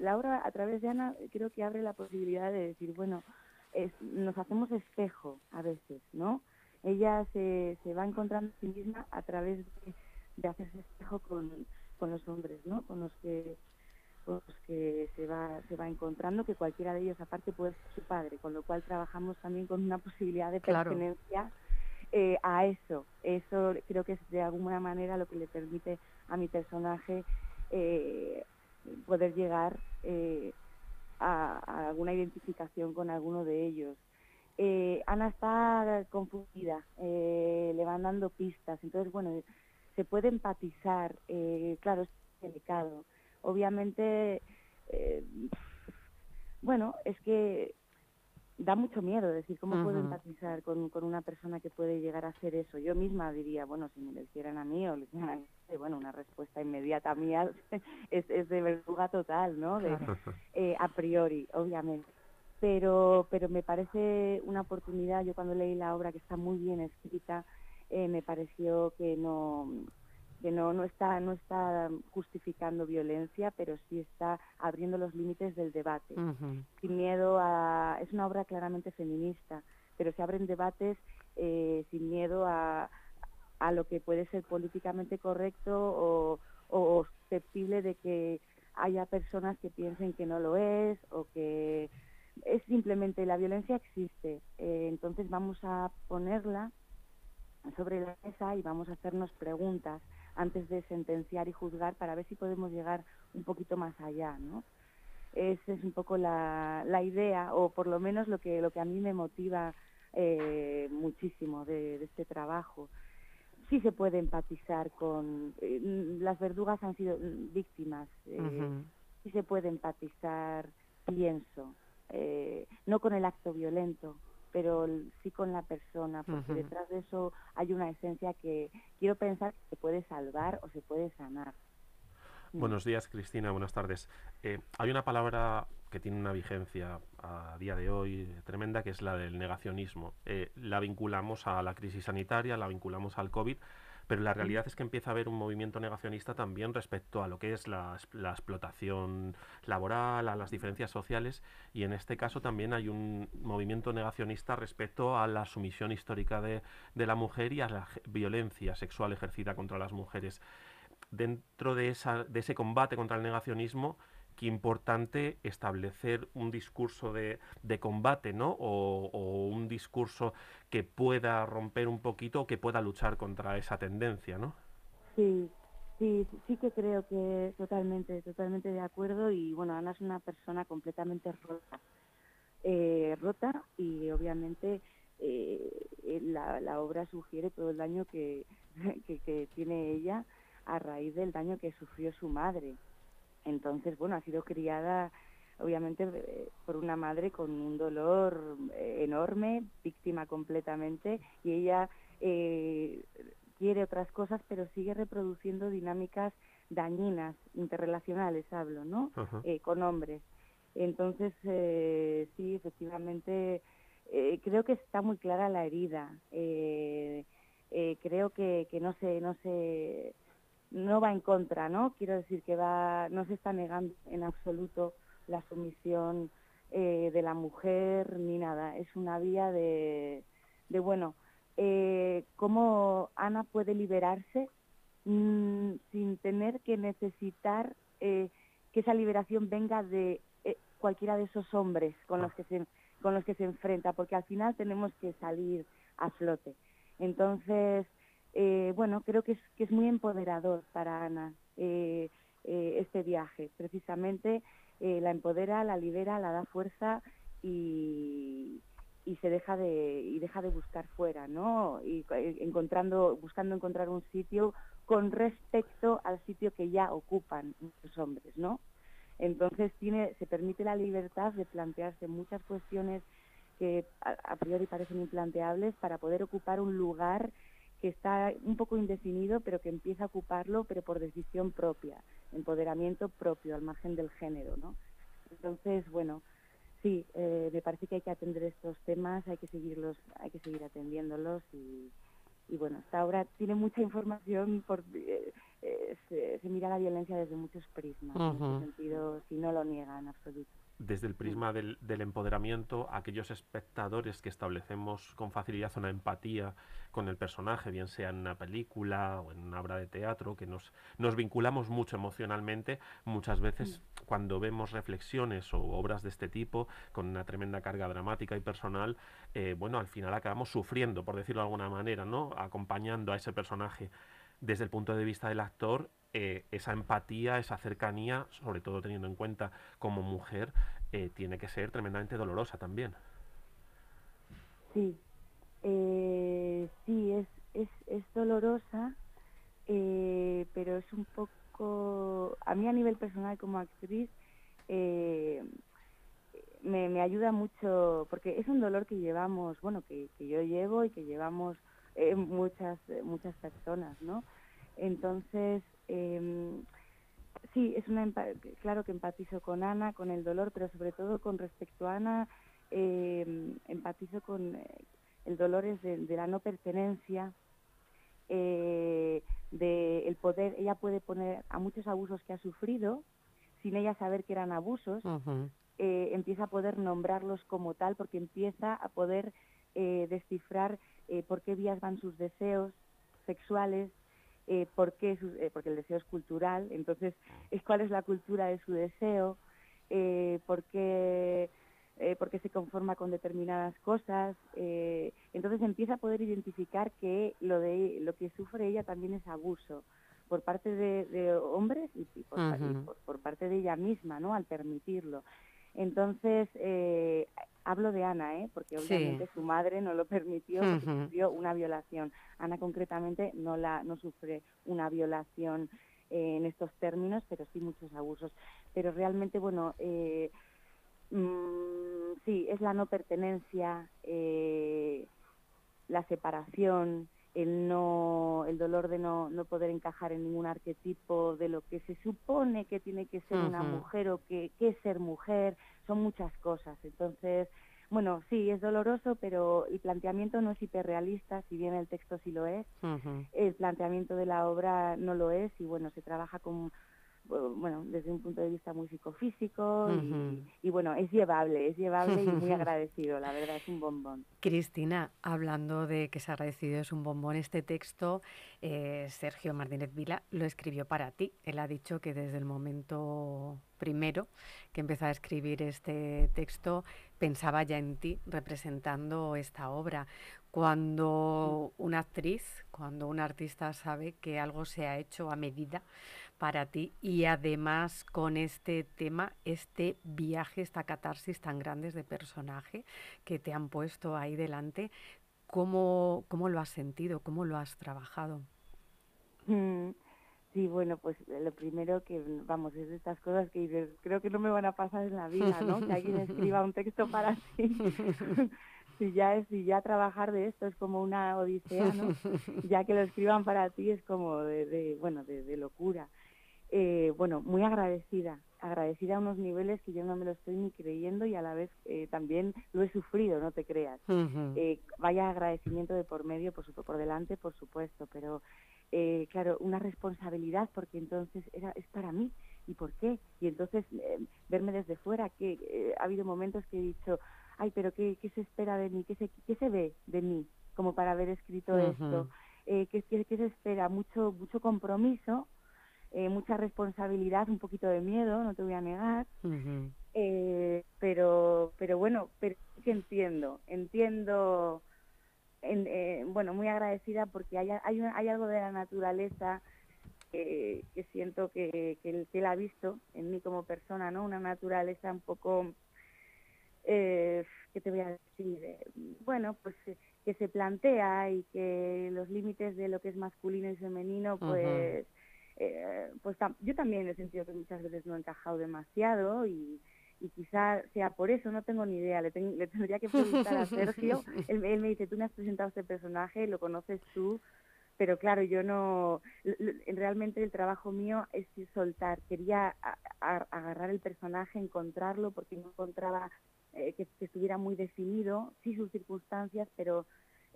la obra a través de Ana creo que abre la posibilidad de decir, bueno, es- nos hacemos espejo a veces, ¿no? Ella se, se va encontrando a sí misma a través de, de hacerse espejo con, con los hombres, ¿no? Con los que con los que se va se va encontrando que cualquiera de ellos aparte puede ser su padre, con lo cual trabajamos también con una posibilidad de Claro. pertenencia eh, a eso. Eso creo que es de alguna manera lo que le permite a mi personaje eh, poder llegar eh, a, a alguna identificación con alguno de ellos. Eh, Ana está confundida, eh, le van dando pistas, entonces, bueno, se puede empatizar, eh, claro, es delicado. Obviamente, eh, bueno, es que da mucho miedo decir cómo puedo empatizar con, con una persona que puede llegar a hacer eso. Yo misma diría, bueno, si me lo hicieran a mí o le hicieran a mí, bueno, una respuesta inmediata mía (laughs) es, es de verduga total, ¿no? De, eh, a priori, obviamente. Pero, pero me parece una oportunidad, yo cuando leí la obra que está muy bien escrita, eh, me pareció que no que no, no está no está justificando violencia, pero sí está abriendo los límites del debate sin miedo a... Es una obra claramente feminista, pero se abren debates eh, sin miedo a, a lo que puede ser políticamente correcto o, susceptible de que haya personas que piensen que no lo es o que es simplemente la violencia existe. Eh, entonces vamos a ponerla sobre la mesa y vamos a hacernos preguntas antes de sentenciar y juzgar para ver si podemos llegar un poquito más allá, ¿no? Esa es un poco la, la idea, o por lo menos lo que, lo que a mí me motiva eh, muchísimo de este trabajo. Sí se puede empatizar con... eh, las verdugas han sido víctimas. eh. Sí se puede empatizar, pienso. eh, no con el acto violento, pero sí con la persona, porque detrás de eso hay una esencia que quiero pensar que se puede salvar o se puede sanar. Buenos días, Cristina. Buenas tardes. Eh, hay una palabra que tiene una vigencia a día de hoy tremenda, que es la del negacionismo. Eh, la vinculamos a la crisis sanitaria, la vinculamos al COVID, pero la realidad es que empieza a haber un movimiento negacionista también respecto a lo que es la, explotación laboral, a las diferencias sociales, y en este caso también hay un movimiento negacionista respecto a la sumisión histórica de, de la mujer y a la violencia sexual ejercida contra las mujeres dentro de, esa, de ese combate contra el negacionismo, qué importante establecer un discurso de, de combate, ¿no? O, un discurso que pueda romper un poquito que pueda luchar contra esa tendencia, ¿no? Sí, sí, sí que creo que totalmente, totalmente de acuerdo y bueno, Ana es una persona completamente rota, eh, rota y obviamente eh, la, la obra sugiere todo el daño que, (laughs) que tiene ella a raíz del daño que sufrió su madre. Entonces, bueno, ha sido criada obviamente eh, por una madre con un dolor eh, enorme, víctima completamente, y ella eh, quiere otras cosas, pero sigue reproduciendo dinámicas dañinas, interrelacionales hablo, ¿no? Eh, con hombres. Entonces, eh, sí, efectivamente, eh, creo que está muy clara la herida. Eh, eh, creo que, que no se, no se, no va en contra, ¿no? Quiero decir que va, no se está negando en absoluto la sumisión eh, de la mujer ni nada. Es una vía de, de bueno, eh, cómo Ana puede liberarse mm, sin tener que necesitar eh, que esa liberación venga de eh, cualquiera de esos hombres con los que se con los que se enfrenta, porque al final tenemos que salir a flote. Entonces, eh, bueno, creo que es, que es muy empoderador para Ana eh, eh, este viaje. Precisamente la empodera, la libera, la da fuerza y, y se deja de y deja de buscar fuera, ¿no? Y encontrando, buscando encontrar un sitio con respecto al sitio que ya ocupan muchos hombres, ¿no? Entonces tiene, se permite la libertad de plantearse muchas cuestiones que a, a priori parecen implanteables para poder ocupar un lugar que está un poco indefinido, pero que empieza a ocuparlo, pero por decisión propia, empoderamiento propio, al margen del género, ¿no? Entonces, bueno, sí, eh, me parece que hay que atender estos temas, hay que seguirlos, hay que seguir atendiéndolos y, y bueno, esta obra tiene mucha información, por, eh, eh, se, se mira la violencia desde muchos prismas, en ese sentido, si no lo niega en absoluto. Desde el prisma del, del empoderamiento, aquellos espectadores que establecemos con facilidad una empatía con el personaje, bien sea en una película o en una obra de teatro, que nos, nos vinculamos mucho emocionalmente, muchas veces cuando vemos reflexiones o obras de este tipo, con una tremenda carga dramática y personal, eh, bueno, al final acabamos sufriendo, por decirlo de alguna manera, ¿no? Acompañando a ese personaje desde el punto de vista del actor, eh, esa empatía, esa cercanía, sobre todo teniendo en cuenta como mujer, eh, tiene que ser tremendamente dolorosa también. Sí, eh, sí, es, es, es dolorosa, pero es un poco, a mí a nivel personal como actriz, me, me ayuda mucho, porque es un dolor que llevamos, bueno, que, que yo llevo y que llevamos muchas, muchas personas, ¿no? Entonces, eh, sí, es una claro que empatizo con Ana, con el dolor, pero sobre todo con respecto a Ana, eh, empatizo con eh, el dolor es de, de la no pertenencia, eh, de el poder, ella puede poner a muchos abusos que ha sufrido, sin ella saber que eran abusos, eh, empieza a poder nombrarlos como tal, porque empieza a poder eh, descifrar eh, por qué vías van sus deseos sexuales, eh, por qué eh, porque el deseo es cultural, entonces es cuál es la cultura de su deseo, eh, por qué eh, por qué se conforma con determinadas cosas, eh, entonces empieza a poder identificar que lo de lo que sufre ella también es abuso por parte de, de hombres y, y por, y por- por parte de ella misma, ¿no? Al permitirlo. Entonces, eh, hablo de Ana, ¿eh? Porque Sí. obviamente su madre no lo permitió porque sufrió una violación. Ana concretamente no la no sufre una violación eh, en estos términos, pero sí muchos abusos. Pero realmente, bueno, eh, mm, sí, es la no pertenencia, eh, la separación, el no, el dolor de no, no poder encajar en ningún arquetipo de lo que se supone que tiene que ser una mujer o que, que es ser mujer, son muchas cosas. Entonces, bueno, sí, es doloroso, pero el planteamiento no es hiperrealista, si bien el texto sí lo es, el planteamiento de la obra no lo es y bueno, se trabaja con bueno, desde un punto de vista muy psicofísico y- Ujú. y, bueno, es llevable, es llevable y muy (laughs) agradecido, la verdad, es un bombón. Cristina, hablando de que se ha agradecido es un bombón este texto, eh, Sergio Martínez Vila lo escribió para ti. Él ha dicho que desde el momento primero que empezó a escribir este texto pensaba ya en ti representando esta obra. Cuando una actriz, cuando un artista sabe que algo se ha hecho a medida para ti y además con este tema, este viaje, esta catarsis tan grandes de personaje que te han puesto ahí delante, ¿cómo, cómo lo has sentido? ¿Cómo lo has trabajado? Mm, Sí, bueno, pues eh, lo primero que, vamos, es de estas cosas que dices, creo que no me van a pasar en la vida, ¿no? Que alguien escriba un texto para ti. (laughs) si ya es, si ya trabajar de esto es como una odisea, ¿no? Ya que lo escriban para ti es como de, bueno, de locura. Eh, bueno, muy agradecida, agradecida a unos niveles que yo no me lo estoy ni creyendo y a la vez eh, también lo he sufrido, no te creas. Eh, vaya agradecimiento de por medio, por, por delante, por supuesto, pero claro, una responsabilidad porque entonces era, es para mí. ¿Y por qué? Y entonces verme desde fuera, que ha habido momentos que he dicho, ay, pero ¿qué, qué se espera de mí? ¿Qué se, qué se ve de mí como para haber escrito esto? ¿qué, qué, qué se espera? Mucho, mucho compromiso, eh, mucha responsabilidad, un poquito de miedo, no te voy a negar, eh, pero, pero bueno, pero sí entiendo, entiendo, eh, bueno, muy agradecida porque hay, hay, hay algo de la naturaleza que siento que, que, él, que, él, ha visto en mí como persona, ¿no? Una naturaleza un poco, eh, ¿qué te voy a decir? bueno, pues que se plantea y que los límites de lo que es masculino y femenino, pues eh, pues yo también he sentido que muchas veces no he encajado demasiado y, y quizá sea por eso, no tengo ni idea, le, (laughs) le tendría que preguntar a Sergio, (laughs) él, me dice, tú me has presentado este personaje, lo conoces tú, pero claro, yo no, realmente el trabajo mío es soltar, quería agarrar el personaje, encontrarlo, porque no encontraba eh, que, estuviera muy definido, sí sus circunstancias, pero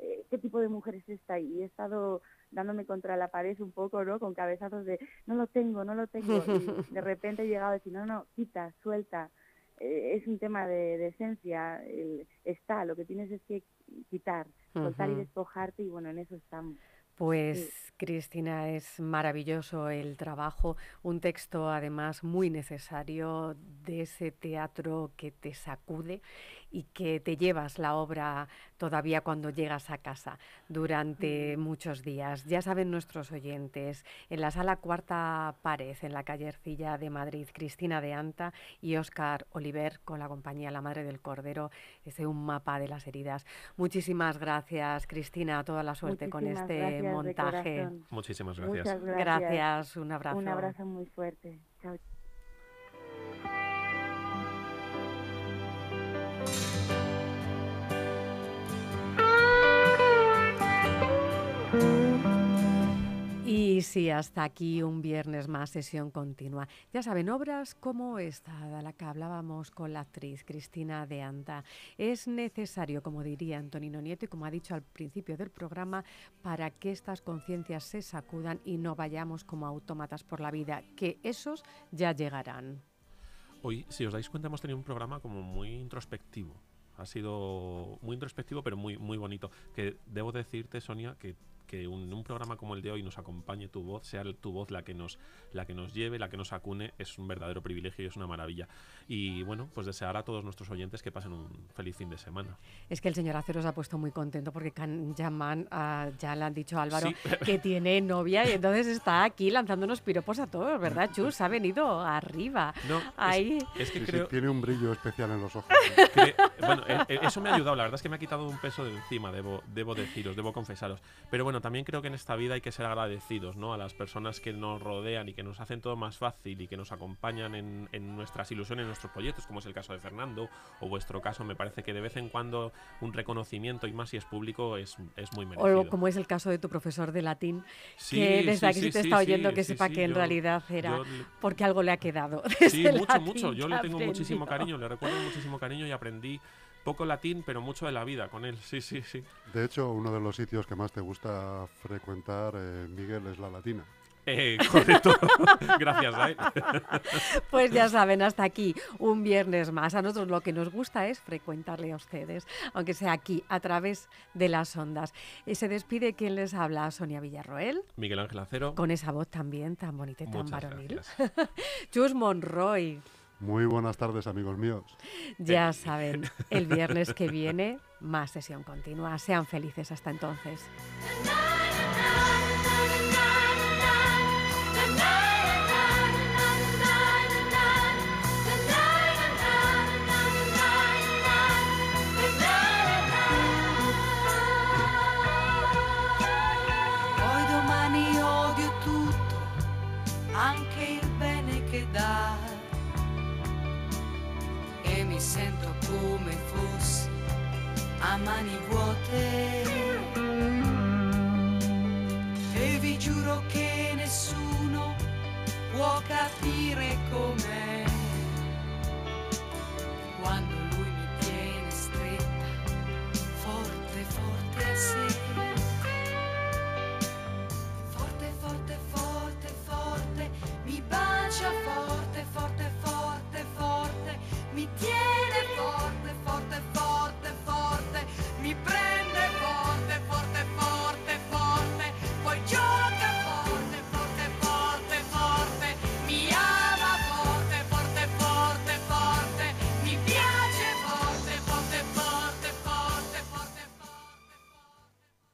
eh, qué tipo de mujer es esta, y he estado dándome contra la pared un poco, ¿no? Con cabezazos de, no lo tengo, no lo tengo. Y (laughs) de repente he llegado a decir, no, no, quita, suelta. Eh, es un tema de, esencia, está, lo que tienes es que quitar, soltar y despojarte y bueno, en eso estamos. Pues Cristina, es maravilloso el trabajo, un texto además muy necesario de ese teatro que te sacude y que te llevas la obra todavía cuando llegas a casa durante muchos días. Ya saben nuestros oyentes, en la sala Cuarta Pared, en la calle Ercilla de Madrid, Cristina de Anta y Óscar Oliver con la compañía La Madre del Cordero, ese un mapa de las heridas. Muchísimas gracias, Cristina, toda la suerte con este montaje. Muchísimas gracias. gracias. Gracias, un abrazo. Un abrazo muy fuerte. Chao. Y sí, hasta aquí un viernes más, sesión continua. Ya saben, obras como esta, de la que hablábamos con la actriz Cristina de Anda, es necesario, como diría Antonino Nieto y como ha dicho al principio del programa, para que estas conciencias se sacudan y no vayamos como autómatas por la vida, que esos ya llegarán. Hoy, si os dais cuenta, hemos tenido un programa como muy introspectivo. Ha sido muy introspectivo, pero muy, muy bonito. Que debo decirte, Sonia, que que un, un, programa como el de hoy nos acompañe tu voz, sea tu voz la que nos la que nos lleve, la que nos acune, es un verdadero privilegio y es una maravilla. Y bueno, pues desear a todos nuestros oyentes que pasen un feliz fin de semana. Es que el señor Acero se ha puesto muy contento porque Can Yaman uh, ya le han dicho a Álvaro (laughs) que tiene novia y entonces está aquí lanzándonos piropos a todos, ¿verdad, Chus? Ha venido arriba. No, Ahí. Es, que creo... tiene un brillo especial en los ojos. (laughs) bueno, eh, eh, eso me ha ayudado, la verdad es que me ha quitado un peso de encima, debo, debo deciros, debo confesaros. Pero bueno, también creo que en esta vida hay que ser agradecidos ¿no? a las personas que nos rodean y que nos hacen todo más fácil y que nos acompañan en, nuestras ilusiones, en nuestros proyectos, como es el caso de Fernando o vuestro caso. Me parece que de vez en cuando un reconocimiento, y más si es público, es, es muy merecido. O como es el caso de tu profesor de latín, que desde aquí sí, te está oyendo que sepa que en realidad era porque algo le ha quedado. Sí, mucho, mucho. Yo le tengo muchísimo cariño, le recuerdo muchísimo cariño y aprendí poco latín, pero mucho de la vida con él. Sí, sí, sí. De hecho, uno de los sitios que más te gusta frecuentar, eh, Miguel, es la latina. Eh, correcto. (laughs) Gracias, ¿eh? Pues ya saben, hasta aquí un viernes más. A nosotros lo que nos gusta es frecuentarle a ustedes, aunque sea aquí, a través de las ondas. Y se despide quien les habla, Sonia Villarroel. Miguel Ángel Acero. Con esa voz también tan bonita y tan varonil. (laughs) Chus Monroy. Muy buenas tardes, amigos míos. Ya saben, el viernes que viene, más sesión continua. Sean felices hasta entonces. a mani vuote. E vi giuro che nessuno può capire com'è quando lui mi tiene stretta, forte, forte a sé. ti prego.